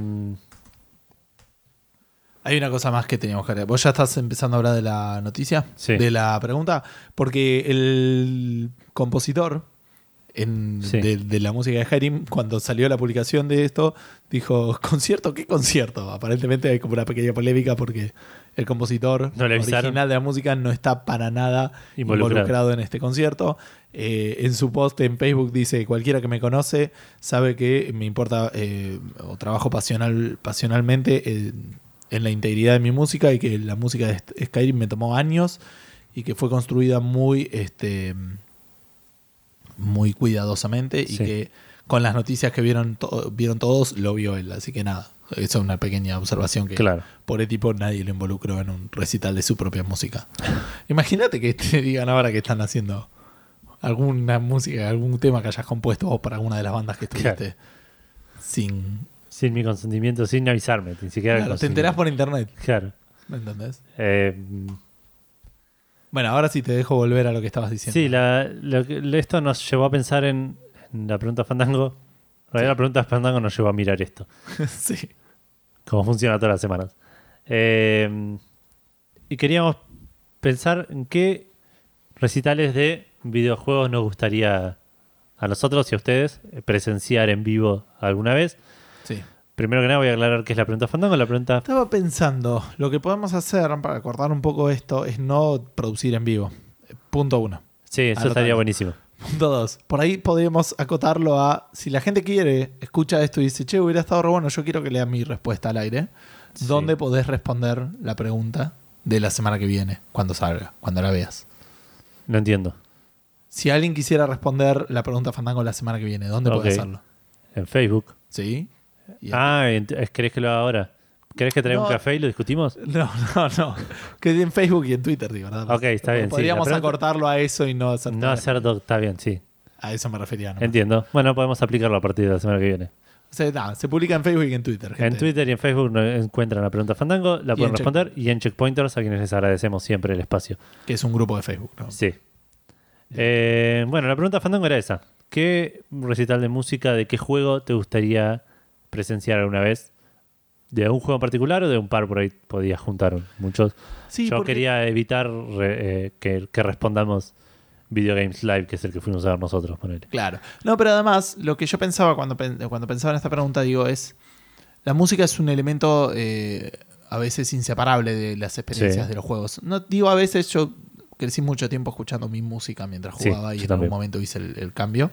S1: Hay una cosa más que teníamos que agregar. ¿Vos ya estás empezando a hablar de la noticia?
S2: Sí.
S1: De la pregunta. Porque el compositor en-
S2: Sí.
S1: de, de la música de Skyrim, cuando salió la publicación de esto, dijo, ¿concierto? ¿Qué concierto? Aparentemente hay como una pequeña polémica porque el compositor
S2: No
S1: original de la música no está para nada
S2: Involucrado.
S1: involucrado, en este concierto. Eh, en su post en Facebook dice, cualquiera que me conoce sabe que me importa eh, o trabajo pasional, pasionalmente en, en la integridad de mi música y que la música de Skyrim me tomó años y que fue construida muy, este, muy cuidadosamente y
S2: Sí.
S1: que con las noticias que vieron, to- vieron todos lo vio él. Así que nada, esa es una pequeña observación que
S2: claro.
S1: por tipo nadie lo involucró en un recital de su propia música. Imagínate que te digan ahora que están haciendo alguna música, algún tema que hayas compuesto vos para alguna de las bandas que estuviste sin...
S2: Sin mi consentimiento, sin avisarme. Ni siquiera
S1: Claro,
S2: el
S1: te enterás por internet,
S2: Claro.
S1: ¿me entendés?
S2: Eh,
S1: Bueno, ahora sí te dejo volver a lo que estabas diciendo.
S2: sí, la- lo esto nos llevó a pensar en, en la pregunta Fandango. En realidad, la pregunta Fandango nos llevó a mirar esto.
S1: sí.
S2: Cómo funciona todas las semanas. Eh, y queríamos pensar en qué recitales de videojuegos nos gustaría a nosotros y a ustedes presenciar en vivo alguna vez.
S1: sí.
S2: Primero que nada voy a aclarar qué es la pregunta Fandango. La pregunta...
S1: Estaba pensando, lo que podemos hacer para cortar un poco esto es no producir en vivo. Punto uno.
S2: Sí, eso estaría buenísimo.
S1: Punto dos. Por ahí podríamos acotarlo a, si la gente quiere, escucha esto y dice, che, hubiera estado re bueno, yo quiero que lea mi respuesta al aire.
S2: Sí.
S1: ¿Dónde podés responder la pregunta de la semana que viene, cuando salga, cuando la veas?
S2: No entiendo.
S1: Si alguien quisiera responder la pregunta Fandango la semana que viene, ¿dónde
S2: Ok.
S1: puede hacerlo?
S2: En Facebook.
S1: ¿Sí? Y-
S2: Ah, ¿querés que lo haga ahora? ¿Querés que traiga
S1: No.
S2: un café y lo discutimos?
S1: No, no, no. Que en Facebook y en Twitter, digo, nada más.
S2: Ok, está bien.
S1: Podríamos acortarlo a eso y no hacer
S2: No hacer doc, está bien, sí.
S1: A eso me refería. nomás.
S2: Entiendo. Bueno, podemos aplicarlo a partir de la semana que viene.
S1: O sea, nada, se publica en Facebook y en Twitter.
S2: En. Twitter y en Facebook no encuentran la pregunta Fandango, la pueden
S1: en
S2: responder y en Checkpointers, a quienes les agradecemos siempre el espacio.
S1: Que es un grupo de Facebook. ¿no?
S2: Sí. Eh, bueno, la pregunta Fandango era esa. ¿Qué recital de música, de qué juego te gustaría presenciar alguna vez? ¿De un juego en particular o de un par por ahí podías juntar muchos?
S1: Sí,
S2: Yo
S1: porque-
S2: quería evitar re- eh, que, que respondamos Video Games Live, que es el que fuimos a ver nosotros, ponele.
S1: Claro. No, pero además, lo que yo pensaba cuando, cuando pensaba en esta pregunta, digo, es. La música es un elemento eh, a veces inseparable de las experiencias
S2: Sí.
S1: de los juegos. No digo a veces, yo crecí mucho tiempo escuchando mi música mientras
S2: Sí,
S1: jugaba y en algún momento hice el, el cambio.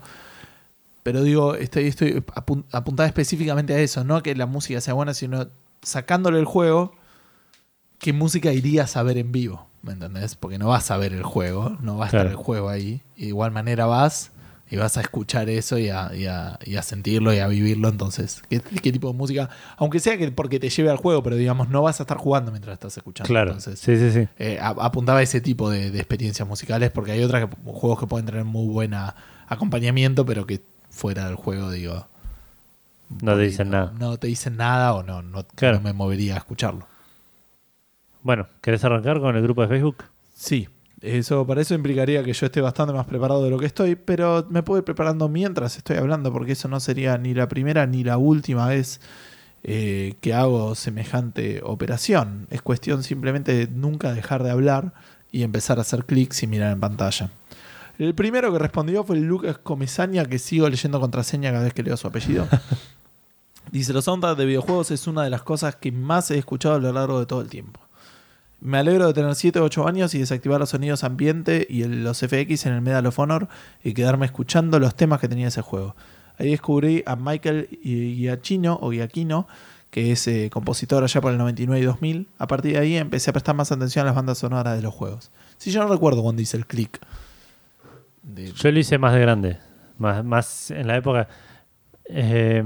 S1: Pero digo, estoy, estoy apun- apuntada específicamente a eso, no a que la música sea buena, sino sacándole el juego, qué música irías a ver en vivo, ¿me entendés? Porque no vas a ver el juego, no va a estar el juego ahí. Y de igual manera vas y vas a escuchar eso y a, y a- y a sentirlo y a vivirlo. Entonces, ¿qué, qué tipo de música? Aunque sea que porque te lleve al juego, pero digamos, no vas a estar jugando mientras estás escuchando.
S2: Claro.
S1: Entonces,
S2: sí, sí, sí.
S1: eh, apuntaba a ese tipo de, de experiencias musicales porque hay otras que- juegos que pueden tener muy buen acompañamiento, pero que fuera del juego, digo.
S2: No te dicen nada.
S1: No te dicen nada o no, no,
S2: Claro.
S1: no me movería a escucharlo.
S2: Bueno, ¿querés arrancar con el grupo de Facebook?
S1: Sí, eso para eso implicaría que yo esté bastante más preparado de lo que estoy, pero me puedo ir preparando mientras estoy hablando, porque eso no sería ni la primera ni la última vez eh, que hago semejante operación. Es cuestión simplemente de nunca dejar de hablar y empezar a hacer clics y mirar en pantalla. El primero que respondió fue Lucas Comesaña, que sigo leyendo contraseña cada vez que leo su apellido. Dice, los soundtracks de videojuegos es una de las cosas que más he escuchado a lo largo de todo el tiempo. Me alegro de tener 7 o 8 años y desactivar los sonidos ambiente y el- los FX en el Medal of Honor y quedarme escuchando los temas que tenía ese juego. Ahí descubrí a Michael Giacchino o Giacchino, que es eh, compositor allá por el 99 y 2000. A partir de ahí empecé a prestar más atención a las bandas sonoras de los juegos. Si yo no recuerdo cuando hice el click. De-
S2: Yo lo hice más de grande. Más, más en la época. eh,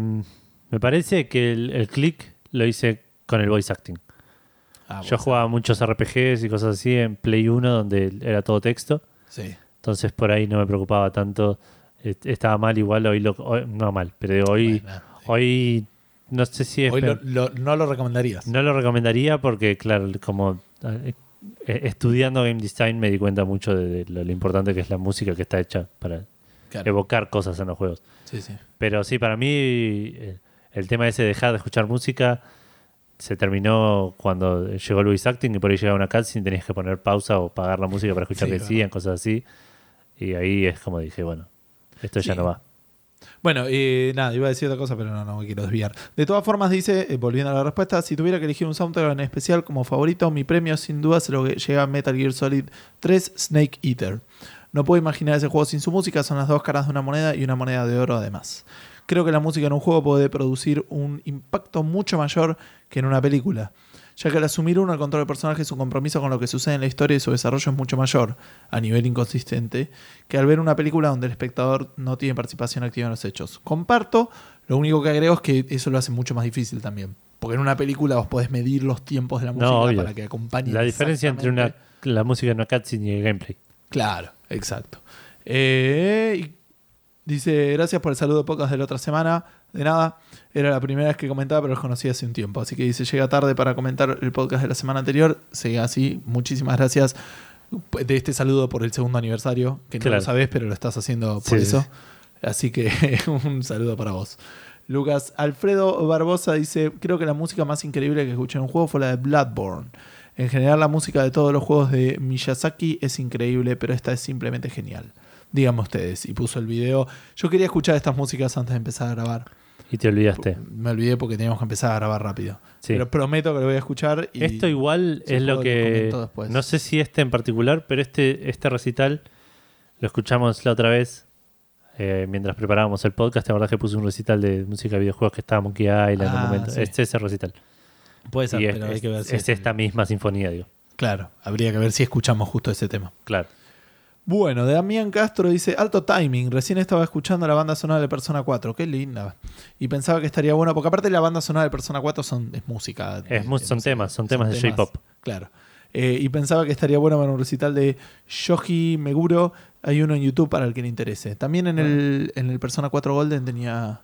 S2: me parece que el, el click lo hice con el voice acting.
S1: Ah,
S2: Yo jugaba muchos RPGs y cosas así en Play 1 donde era todo texto.
S1: Sí.
S2: Entonces por ahí no me preocupaba tanto. Est- Estaba mal igual, hoy lo... hoy- no mal, pero hoy,
S1: Bueno, sí.
S2: hoy no sé si es...
S1: Hoy lo- no lo recomendarías.
S2: No lo recomendaría porque, claro, como eh, estudiando game design me di cuenta mucho de, de lo, lo importante que es la música que está hecha para
S1: Claro.
S2: evocar cosas en los juegos.
S1: Sí, sí.
S2: Pero sí, para mí eh, el tema ese de dejar de escuchar música se terminó cuando llegó el voice acting y por ahí llegaba una cutscene tenías que poner pausa o pagar la música para escuchar
S1: Sí,
S2: que decían, cosas así. Y ahí es como dije, bueno, esto ya no va.
S1: Bueno, eh, nada, iba a decir otra cosa, pero no, no me quiero desviar. De todas formas, dice, eh, volviendo a la respuesta, si tuviera que elegir un soundtrack en especial como favorito, mi premio sin duda se lo llega a Metal Gear Solid 3 Snake Eater. No puedo imaginar ese juego sin su música, son las dos caras de una moneda y una moneda de oro además. Creo que la música en un juego puede producir un impacto mucho mayor que en una película, ya que al asumir uno el control del personaje su compromiso con lo que sucede en la historia y su desarrollo es mucho mayor, a nivel inconsistente, que al ver una película donde el espectador no tiene participación activa en los hechos. Comparto, lo único que agrego es que eso lo hace mucho más difícil también. Porque en una película vos podés medir los tiempos de la música
S2: No,
S1: para que acompañe.
S2: La diferencia entre una, la música en una cutscene y el gameplay.
S1: Claro, exacto. Eh, dice, gracias por el saludo de podcast de la otra semana. De nada, era la primera vez que comentaba, pero los conocí hace un tiempo. Así que dice, llega tarde para comentar el podcast de la semana anterior. Sigue así, muchísimas gracias de este saludo por el segundo aniversario, que no lo sabés, pero lo estás haciendo por
S2: Sí,
S1: eso.
S2: sí.
S1: Así que un saludo para vos. Lucas Alfredo Barbosa dice, creo que la música más increíble que escuché en un juego fue la de Bloodborne. En general la música de todos los juegos de Miyazaki es increíble, pero esta es simplemente genial. Díganme ustedes. Y puso el video. Yo quería escuchar estas músicas antes de empezar a grabar.
S2: Y te olvidaste.
S1: Me olvidé porque teníamos que empezar a grabar rápido.
S2: Sí.
S1: Pero prometo que lo voy a escuchar. Y
S2: Esto igual es lo que...
S1: después.
S2: No sé si este en particular, pero este, este recital lo escuchamos la otra vez eh, mientras preparábamos el podcast. La verdad que puse un recital de música de videojuegos que estaba Monkey Island en
S1: Ah,
S2: un momento.
S1: sí.
S2: Este es el recital.
S1: Puede ser,
S2: y es,
S1: pero hay que ver si
S2: es esta misma sinfonía, digo.
S1: Claro, habría que ver si escuchamos justo ese tema.
S2: Claro.
S1: Bueno, Damián Castro dice, alto timing, recién estaba escuchando la banda sonora de Persona 4, qué linda. Y pensaba que estaría bueno, porque aparte la banda sonora de Persona 4 son, es música.
S2: Es son
S1: música,
S2: temas, son temas de J-pop.
S1: Claro. Eh, y pensaba que estaría bueno ver un recital de Shoji Meguro, hay uno en YouTube para el que le interese. También en el, en el Persona 4 Golden tenía...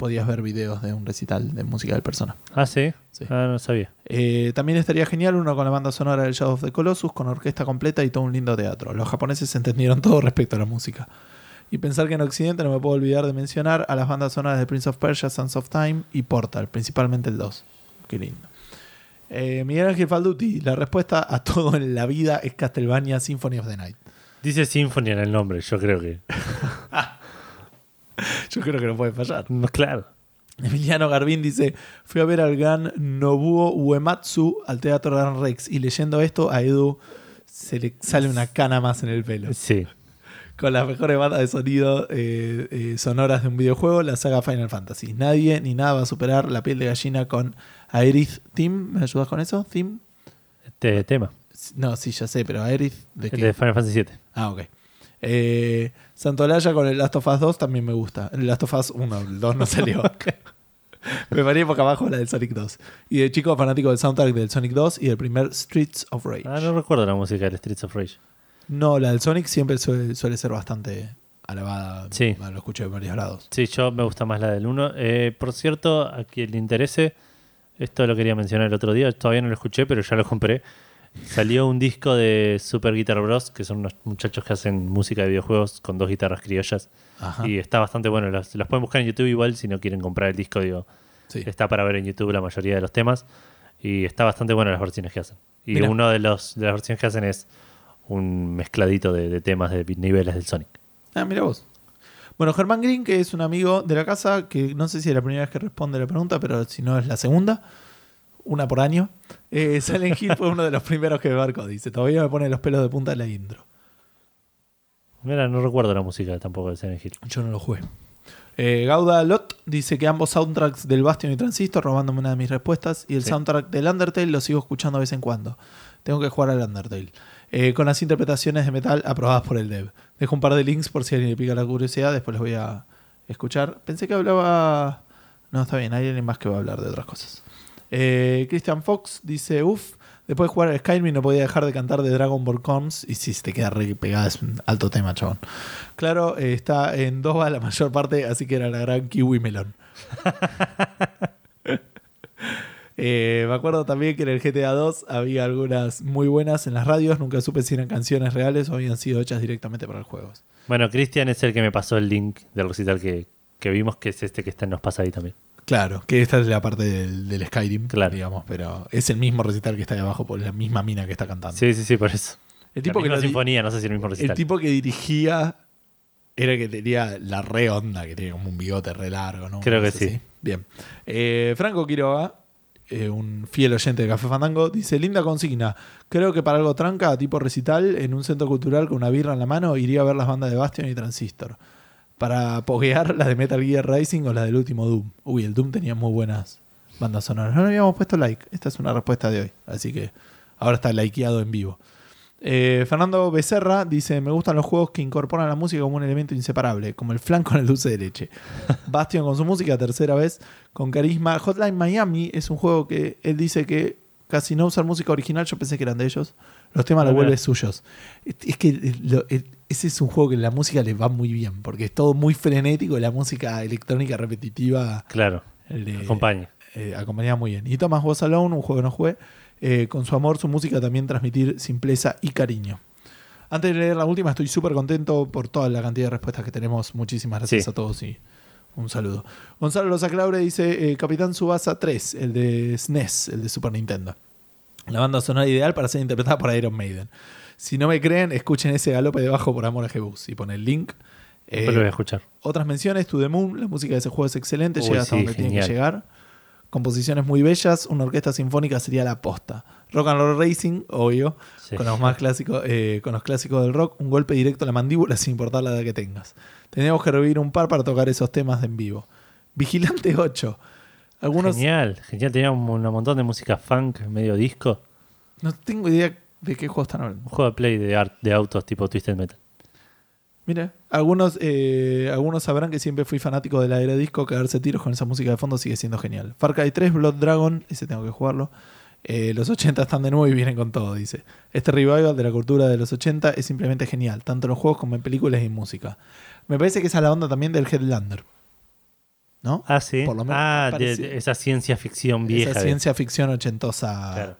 S1: Podías ver videos de un recital de música del Persona.
S2: Ah, sí.
S1: Sí.
S2: Ah, no sabía.
S1: Eh, también estaría genial uno con la banda sonora del Shadow of the Colossus, con orquesta completa y todo un lindo teatro. Los japoneses entendieron todo respecto a la música. Y pensar que en Occidente no me puedo olvidar de mencionar a las bandas sonoras de Prince of Persia, Sons of Time y Portal, principalmente el 2. Qué lindo. Eh, Miguel Ángel Falduti, la respuesta a todo en la vida es Castlevania Symphony of the Night.
S2: Dice Symphony en el nombre, yo creo que.
S1: Yo creo que no puede fallar.
S2: No, claro.
S1: Emiliano Garbín dice: Fui a ver al gran Nobuo Uematsu al Teatro Gran Rex y leyendo esto a Edu se le sale una cana más en el pelo.
S2: Sí.
S1: Con las mejores bandas de sonido eh, eh, sonoras de un videojuego, la saga Final Fantasy. Nadie ni nada va a superar la piel de gallina con Aerith Team. ¿Me ayudas con eso? ¿Theme?
S2: Este tema.
S1: No, sí, ya sé, pero Aerith. ¿De qué?
S2: de Final Fantasy VII.
S1: Ah, ok. Eh, Santolaya con el Last of Us 2 también me gusta. El Last of Us 1, el 2 no salió. me paré poco abajo la del Sonic 2. Y de chico fanático del soundtrack del Sonic 2 y del primer Streets of Rage.
S2: Ah, no recuerdo la música del Streets of Rage.
S1: No, la del Sonic siempre suele, suele ser bastante alabada.
S2: Sí.
S1: Lo escuché de varios lados.
S2: Sí, yo me gusta más la del 1. Eh, por cierto, a quien le interese, esto lo quería mencionar el otro día, todavía no lo escuché, pero ya lo compré. Salió un disco de Super Guitar Bros, que son unos muchachos que hacen música de videojuegos con dos guitarras criollas.
S1: Ajá.
S2: Y está bastante bueno. Las, las pueden buscar en YouTube igual si no quieren comprar el disco, digo.
S1: Sí.
S2: Está para ver en YouTube la mayoría de los temas. Y está bastante bueno las versiones que hacen. Y
S1: Mira.
S2: uno de, los, de las versiones que hacen es un mezcladito de, de temas de niveles del Sonic.
S1: Ah, mira vos. Bueno, Germán Green, que es un amigo de la casa, que no sé si es la primera vez que responde la pregunta, pero si no es la segunda, una por año. Eh, Silent Hill fue uno de los primeros que me marcó. Dice, todavía me pone los pelos de punta la intro.
S2: Mira, no recuerdo la música tampoco de Silent Hill.
S1: Yo no lo jugué. Eh, Gauda Lot dice que ambos soundtracks del Bastion y Transistor, robándome una de mis respuestas, y el
S2: Sí.
S1: soundtrack del Undertale lo sigo escuchando de vez en cuando. Tengo que jugar al Undertale. Eh, con las interpretaciones de metal aprobadas por el dev. Dejo un par de links por si alguien le pica la curiosidad, después los voy a escuchar. Pensé que hablaba... No, está bien, hay alguien más que va a hablar de otras cosas. Eh, Christian Fox dice, uff, después de jugar al Skyrim no podía dejar de cantar de Dragon Ball Coms y si se te queda re pegada es un alto tema, chabón. Claro, eh, está en dos va la mayor parte, así que era la gran kiwi melón. Eh, me acuerdo también que en el GTA 2 había algunas muy buenas en las radios, nunca supe si eran canciones reales o habían sido hechas directamente para el juego.
S2: Bueno, Cristian es el que me pasó el link del recital que, que vimos, que es este que está, nos pasa ahí también.
S1: Claro, que esta es la parte del, del Skyrim,
S2: Claro.
S1: digamos, pero es el mismo recital que está ahí abajo por la misma mina que está cantando.
S2: Sí, sí, sí, por eso.
S1: el tipo
S2: la
S1: que
S2: misma sinfonía, no sé si el mismo recital.
S1: El tipo que dirigía era el que tenía la re onda, que tenía como un bigote re largo, ¿no?
S2: Creo que sí.
S1: así. Bien. Eh, Franco Quiroga, eh, un fiel oyente de Café Fandango, dice: Linda consigna. Creo que para algo tranca, tipo recital, en un centro cultural con una birra en la mano, iría a ver las bandas de Bastion y Transistor. Para poguear las de Metal Gear Rising o las del último Doom. Uy, el Doom tenía muy buenas bandas sonoras. No le habíamos puesto like. Esta es una respuesta de hoy. Así que ahora está likeado en vivo. Eh, Fernando Becerra dice: Me gustan los juegos que incorporan la música como un elemento inseparable, como el flan con el dulce de leche. Bastion con su música, tercera vez, con carisma. Hotline Miami es un juego que él dice que casi no usan música original. Yo pensé que eran de ellos. Los temas los vuelve suyos. Es que ese es un juego que la música le va muy bien, porque es todo muy frenético y la música electrónica repetitiva
S2: Claro,
S1: le-
S2: acompaña.
S1: eh, acompañaba muy bien. Y Thomas Was Alone, un juego que no jugué, eh, con su amor, su música también transmitir simpleza y cariño. Antes de leer la última, estoy súper contento por toda la cantidad de respuestas que tenemos. Muchísimas gracias
S2: Sí.
S1: a todos y un saludo. Gonzalo Loza Claure dice: eh, Capitán Subasa 3, el de SNES, el de Super Nintendo. La banda sonora ideal para ser interpretada por Iron Maiden. Si no me creen, escuchen ese galope debajo por amor a Jebus. Y pone el link. Eh,
S2: Después lo voy a escuchar.
S1: otras menciones, To The Moon, la música de ese juego es excelente,
S2: Uy,
S1: llega hasta
S2: sí,
S1: donde tiene que
S2: genial.
S1: llegar. Composiciones muy bellas, una orquesta sinfónica sería la posta. Rock and Roll Racing, obvio,
S2: Sí.
S1: con los más clásicos, eh, con los clásicos del rock, un golpe directo a la mandíbula sin importar la edad que tengas. Tenemos que revivir un par para tocar esos temas en vivo. Vigilante 8. Algunos
S2: Genial, genial. Tenía un, un montón de música funk, medio disco.
S1: no tengo idea de qué juego están hablando.
S2: Un juego de play de, art, de autos tipo Twisted Metal.
S1: Mira, algunos, eh, algunos sabrán que siempre fui fanático de la era disco, cagarse tiros con esa música de fondo sigue siendo genial. Far Cry 3, Blood Dragon, ese tengo que jugarlo. Eh, los 80 están de nuevo y vienen con todo, dice. Este revival de la cultura de los 80 es simplemente genial, tanto en los juegos como en películas y en música. Me parece que esa es la onda también del Headlander. ¿No?
S2: Ah, sí.
S1: Por lo menos
S2: ah, de,
S1: parece-
S2: de esa ciencia ficción vieja.
S1: Esa
S2: de-
S1: ciencia ficción ochentosa.
S2: Claro.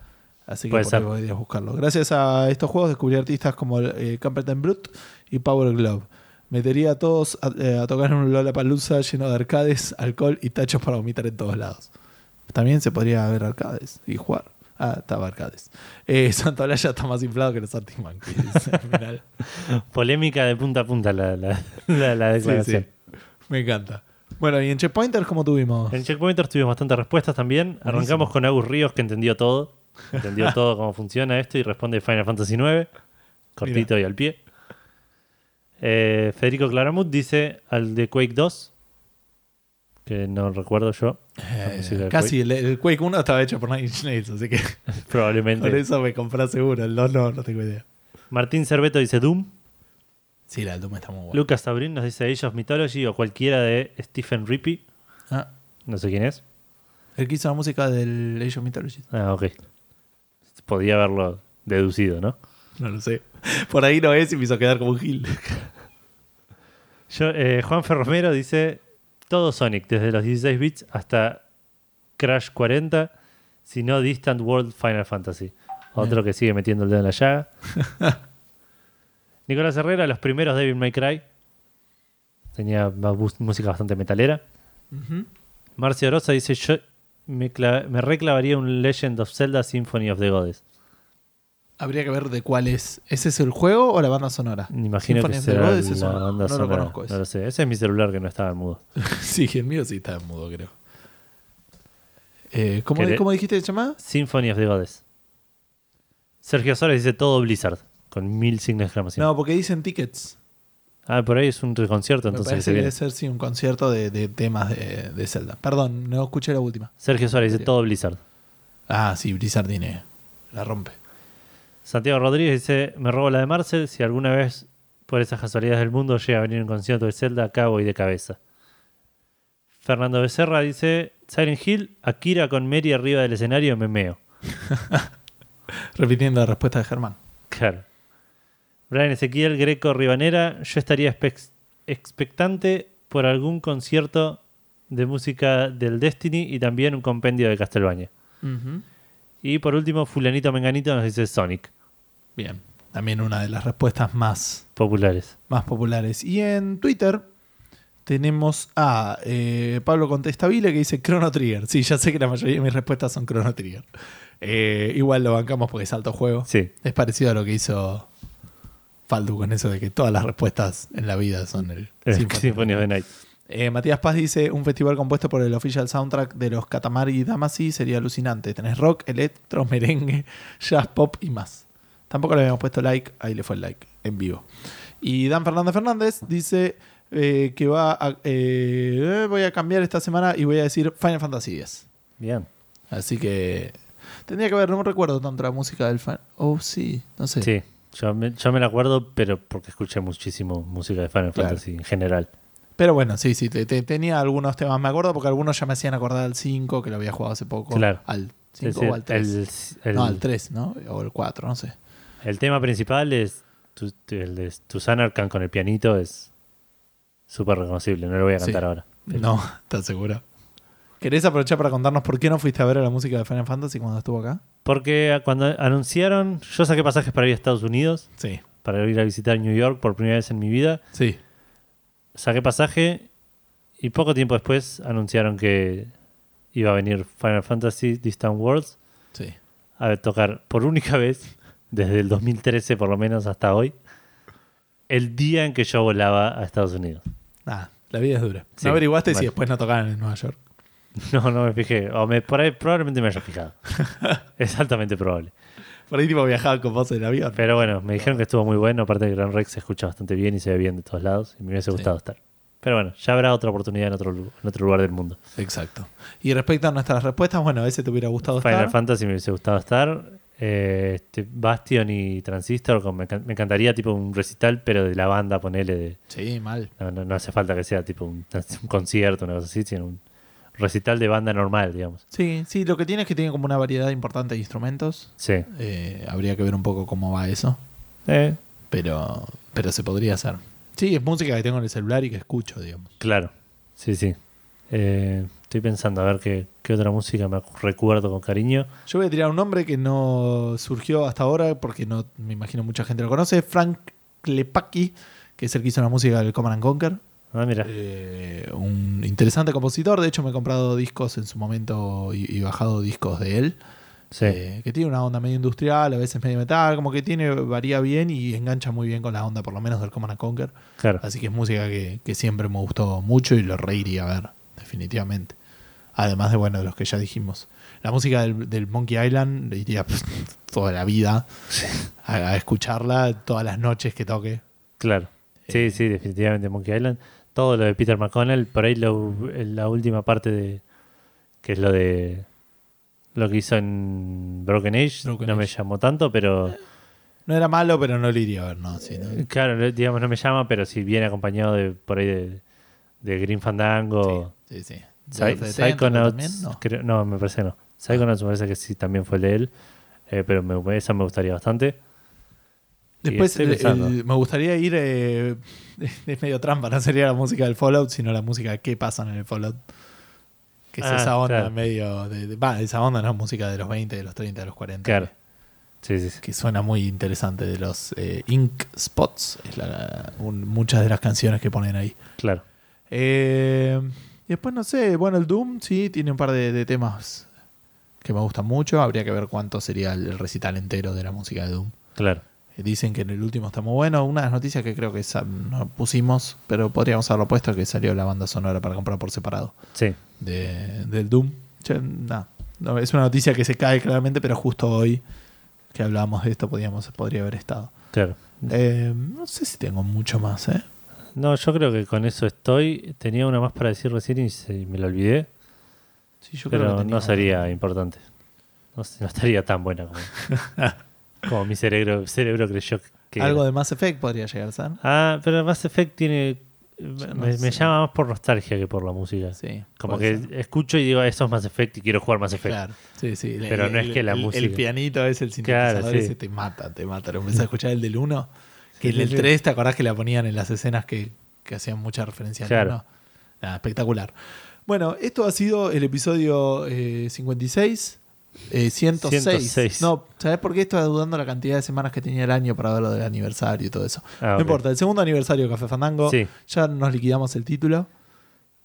S1: Así que por ahí podrías buscarlo. Gracias a estos juegos descubrí artistas como eh, Camperton Brute y Power Glove. Metería a todos a, eh, a tocar en un Lollapalooza lleno de arcades, alcohol y tachos para vomitar en todos lados. También se podría ver arcades y jugar. Ah, estaba arcades. Eh, Santa Olaya está más inflado que los final.
S2: Polémica de punta a punta la, la, la- la declaración.
S1: sí. Me encanta. Bueno, y en Checkpointers, ¿cómo tuvimos?
S2: En Checkpointers tuvimos bastantes respuestas también. Arrancamos con Agus Ríos, que entendió todo. Entendió todo cómo funciona esto y responde Final Fantasy IX. Cortito y al pie. Eh, Federico Claramut dice al de Quake 2. Que no recuerdo yo.
S1: Eh, casi, el, el Quake 1 estaba hecho por Nine Inch Nails, así que por
S2: Probablemente.
S1: eso me compré seguro. El 2 no, no tengo idea.
S2: Martín Cerveto dice Doom.
S1: Sí, la Doom está muy buena.
S2: Lucas Sabrin nos dice Age of Mythology o cualquiera de Stephen Rippey.
S1: Ah,
S2: No sé quién es.
S1: el que hizo la música del Age of Mythology.
S2: Ah, ok. Podía haberlo deducido, ¿no?
S1: No lo sé. Por ahí no es y me hizo quedar como un gil.
S2: Yo, eh, Juan Ferromero dice todo Sonic, desde los 16 bits hasta Crash 40, si no Distant World Final Fantasy. Otro que sigue metiendo el dedo en la llaga. Nicolás Herrera, los primeros Devil May Cry. Tenía música bastante metalera. Marcio Rosa dice: Yo me, me reclavaría un Legend of Zelda Symphony of the Goddess.
S1: Habría que ver de cuál es. ¿Ese es el juego o la banda sonora?
S2: Imagino
S1: Symphony
S2: que será
S1: Goddess,
S2: la
S1: no-
S2: banda
S1: no lo
S2: sonora.
S1: conozco ese.
S2: No lo sé. Ese es mi celular que no estaba en mudo.
S1: sí, el mío sí está en mudo, creo. Eh, ¿cómo,
S2: ¿Querés-
S1: ¿Cómo dijiste que se llamaba?
S2: Symphony of the Goddess. Sergio Suárez dice todo Blizzard, con mil signos de exclamación.
S1: No, porque dicen tickets.
S2: Ah, por ahí es un concierto,
S1: Me
S2: entonces. que
S1: parece que debe ser sí, un concierto de, de temas de, de Zelda. Perdón, no escuché la última.
S2: Sergio Suárez dice todo Blizzard.
S1: Ah, sí, Blizzard tiene. La rompe.
S2: Santiago Rodríguez dice: Me robo la de Marcel. Si alguna vez, por esas casualidades del mundo, llega a venir un concierto de Zelda, acá voy de cabeza. Fernando Becerra dice: Silent Hill, Akira con Mary arriba del escenario, me meo.
S1: Repitiendo la respuesta de Germán.
S2: Claro. Brian Ezequiel Greco Ribanera, yo estaría expectante por algún concierto de música del Destiny y también un compendio de Castlevania. Y por último, Fulanito Menganito nos dice Sonic,
S1: Bien. También una de las respuestas más,
S2: populares.
S1: más populares. Y en Twitter tenemos a eh, Pablo Contestabile que dice Chrono Trigger. Sí, ya sé que la mayoría de mis respuestas son Chrono Trigger. Eh, igual lo bancamos porque es alto juego.
S2: Sí,
S1: Es parecido a lo que hizo Faldu con eso de que todas las respuestas en la vida son el Symphony.
S2: Of the Night.
S1: Eh, Matías Paz dice: Un festival compuesto por el official soundtrack de los Katamari y Damacy sería alucinante. Tenés rock, electro, merengue, jazz, pop y más. Tampoco le habíamos puesto like, ahí le fue el like en vivo. Y Dan Fernández Fernández dice eh, que va a, eh, voy a cambiar esta semana y voy a decir Final Fantasy X.
S2: Bien.
S1: Así que tendría que haber, no me recuerdo tanto la música del fan. Oh, sí, no sé.
S2: Sí, yo me, yo me la acuerdo, pero porque escuché muchísimo música de Final
S1: Claro.
S2: Fantasy en general.
S1: Pero bueno, sí, sí, te- te- tenía algunos temas. Me acuerdo porque algunos ya me hacían acordar al 5, que lo había jugado hace poco.
S2: Claro.
S1: Al
S2: Sí,
S1: 5
S2: sí,
S1: o al 3.
S2: el, el-
S1: no, al 3, ¿no? O el 4, no sé.
S2: el tema principal es tu, el de Arcan con el pianito, es súper reconocible, no lo voy a cantar
S1: Sí.
S2: ahora.
S1: No, ¿estás seguro? ¿Querés aprovechar para contarnos por qué no fuiste a ver a la música de Final Fantasy cuando estuvo acá?
S2: Porque cuando anunciaron, yo saqué pasajes para ir a Estados Unidos,
S1: Sí.
S2: para ir a visitar New York por primera vez en mi vida.
S1: Sí.
S2: Saqué pasaje y poco tiempo después anunciaron que iba a venir Final Fantasy Distant Worlds
S1: Sí.
S2: a tocar por única vez, desde el 2013 por lo menos hasta hoy, el día en que yo volaba a Estados Unidos.
S1: Nada, la vida es dura.
S2: Sí,
S1: ¿No averiguaste si
S2: bueno.
S1: después no tocaron en Nueva York?
S2: No, no me fijé. O me, por ahí probablemente me haya fijado. es altamente probable.
S1: Por ahí tipo viajaban con vos en el avión.
S2: Pero bueno, me dijeron que estuvo muy bueno. Aparte de Gran Rex se escucha bastante bien y se ve bien de todos lados. Y me hubiese
S1: Sí.
S2: gustado estar. Pero bueno, ya habrá otra oportunidad en otro, en otro lugar del mundo.
S1: Exacto. Y respecto a nuestras respuestas, bueno, ese te hubiera gustado
S2: Final
S1: estar.
S2: Fantasy me hubiese gustado estar. Eh, este, Bastion y Transistor, con- me encantaría tipo un recital, pero de la banda, ponele. De,
S1: Sí, mal.
S2: no, no- no hace falta que sea tipo un, un concierto, una cosa así, sino un recital de banda normal, digamos.
S1: Sí, sí, lo que tiene es que tiene como una variedad importante de instrumentos.
S2: Sí.
S1: Eh, habría que ver un poco cómo va eso.
S2: Eh,
S1: Pero, pero se podría hacer. Sí, es música que tengo en el celular y que escucho, digamos.
S2: claro. Sí, sí. Eh, estoy pensando a ver qué, qué otra música me recuerdo con cariño.
S1: Yo voy a tirar un nombre que no surgió hasta ahora porque no me imagino mucha gente lo conoce. Frank Klepaki, que es el que hizo la música del Command and Conquer.
S2: Ah, mira.
S1: Eh, un interesante compositor. De hecho, me he comprado discos en su momento y, y bajado discos de él.
S2: Sí.
S1: Eh, que tiene una onda medio industrial, a veces medio metal, como que tiene, varía bien y engancha muy bien con la onda, por lo menos del Command and Conquer.
S2: claro.
S1: Así que es música que, que siempre me gustó mucho y lo reiría a ver, definitivamente. Además de, bueno, de los que ya dijimos. La música del, del Monkey Island, le iría pues, toda la vida a, a escucharla todas las noches que toque.
S2: Claro. Sí,
S1: Eh,
S2: sí, definitivamente Monkey Island. Todo lo de Peter McConnell, por ahí lo- la última parte de. que es lo de. lo que hizo en Broken Age,
S1: Broken
S2: no me llamó tanto, pero.
S1: No era malo, pero no lo iría a ver, no. Sí, ¿no?
S2: Claro, no- digamos, no me llama, pero si viene acompañado de por ahí de, de Green Fandango.
S1: Sí, sí.
S2: Psy-
S1: ¿De los 70
S2: Psychonauts.
S1: también? No.
S2: creo- no, me parece que no. Psychonauts me parece que sí también fue el de él. eh, pero me, esa me gustaría bastante.
S1: Después el- el- me gustaría ir. eh, es medio trampa, no sería la música del Fallout, sino la música de qué pasa en el Fallout. Que es
S2: Ah,
S1: esa onda
S2: claro.
S1: medio. De, va, esa onda no música de los 20, de los 30, de los 40.
S2: Claro. Sí, sí, sí.
S1: Que suena muy interesante. De los eh, Ink Spots. Es la- un- muchas de las canciones que ponen ahí.
S2: Claro.
S1: Eh, y después, no sé, bueno, el Doom sí tiene un par de, de temas que me gustan mucho. Habría que ver cuánto sería el recital entero de la música de Doom.
S2: Claro.
S1: Dicen que en el último está muy bueno. Una de las noticias que creo que no pusimos, pero podríamos haberlo puesto, que salió la banda sonora para comprar por separado
S2: Sí.
S1: de, del Doom. Che, nah, no, es una noticia que se cae claramente, pero justo hoy que hablábamos de esto podíamos, podría haber estado.
S2: Claro.
S1: Eh, no sé si tengo mucho más, ¿eh?
S2: No, yo creo que con eso estoy. Tenía una más para decir recién y se- me la olvidé.
S1: Sí, yo creo
S2: Pero
S1: que tenía-
S2: no sería importante. No, no estaría tan buena como, como mi cerebro, cerebro creyó que.
S1: Algo de Mass Effect podría llegar ser.
S2: Ah, pero Mass Effect tiene.
S1: No
S2: me, llama más por nostalgia que por la música.
S1: Sí.
S2: Como que
S1: ser.
S2: escucho y digo, eso es Mass Effect y quiero jugar Mass Effect.
S1: Claro, sí, sí. El-
S2: Pero no es que la
S1: el-
S2: música-
S1: El pianito es el sintetizador
S2: Claro, sí.
S1: ese te mata, te mata. Lo empecé a escuchar el del 1. Que el
S2: sí.
S1: 3, ¿te acordás que la ponían en las escenas que, que hacían mucha referencia al
S2: Claro.
S1: 1? Nada, espectacular. Bueno, esto ha sido el episodio eh, 56. Eh, 106.
S2: 106.
S1: No, ¿sabes por qué estaba dudando la cantidad de semanas que tenía el año para ver lo del aniversario y todo eso?
S2: Ah,
S1: no importa, el segundo aniversario de Café Fandango.
S2: Sí.
S1: Ya nos liquidamos el título.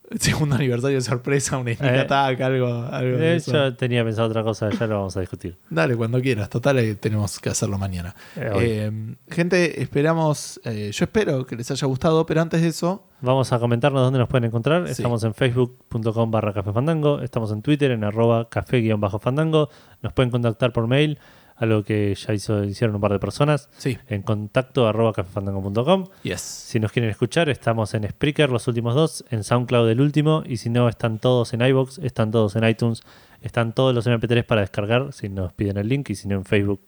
S1: Segundo aniversario de sorpresa, un sneak
S2: Eh,
S1: attack, algo. algo de
S2: Eh,
S1: eso.
S2: yo tenía pensado otra cosa, ya lo vamos a discutir.
S1: Dale, cuando quieras. Total, eh, tenemos que hacerlo mañana.
S2: Eh,
S1: gente, esperamos. yo espero que les haya gustado, pero antes de eso,
S2: Vamos a comentarnos dónde nos pueden encontrar.
S1: Sí.
S2: Estamos en facebook.com barra. Estamos en Twitter en arroba café-fandango. Nos pueden contactar por mail, algo que ya hizo, hicieron un par de personas,
S1: sí.
S2: en contacto arroba cafefandango.com.
S1: Yes.
S2: Si nos quieren escuchar, estamos en Spreaker los últimos dos, en SoundCloud el último, y si no, están todos en iBox, están todos en iTunes, están todos los MP3 para descargar, si nos piden el link, y si no en Facebook,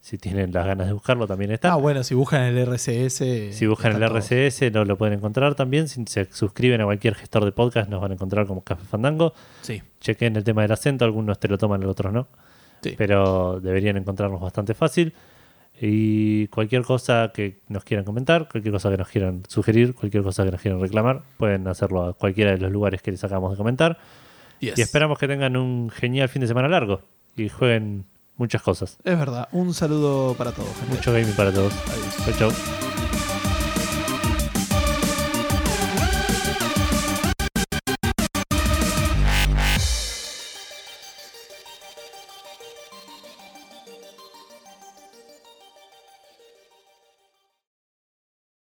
S2: si tienen las ganas de buscarlo, también está.
S1: Ah, bueno, si buscan el RCS.
S2: Si buscan el
S1: todos.
S2: RCS, no lo pueden encontrar también. Si se suscriben a cualquier gestor de podcast, nos van a encontrar como Café Fandango.
S1: Sí.
S2: Chequen el tema del acento, algunos te lo toman, otros no.
S1: Sí.
S2: Pero deberían encontrarnos bastante fácil. Y cualquier cosa que nos quieran comentar, cualquier cosa que nos quieran sugerir, cualquier cosa que nos quieran reclamar, pueden hacerlo a cualquiera de los lugares que les acabamos de comentar.
S1: Yes.
S2: Y esperamos que tengan un genial fin de semana largo y jueguen muchas cosas.
S1: Es verdad. Un saludo para todos. gente.
S2: Mucho gaming para todos.
S1: Adiós.
S2: Chau, chau.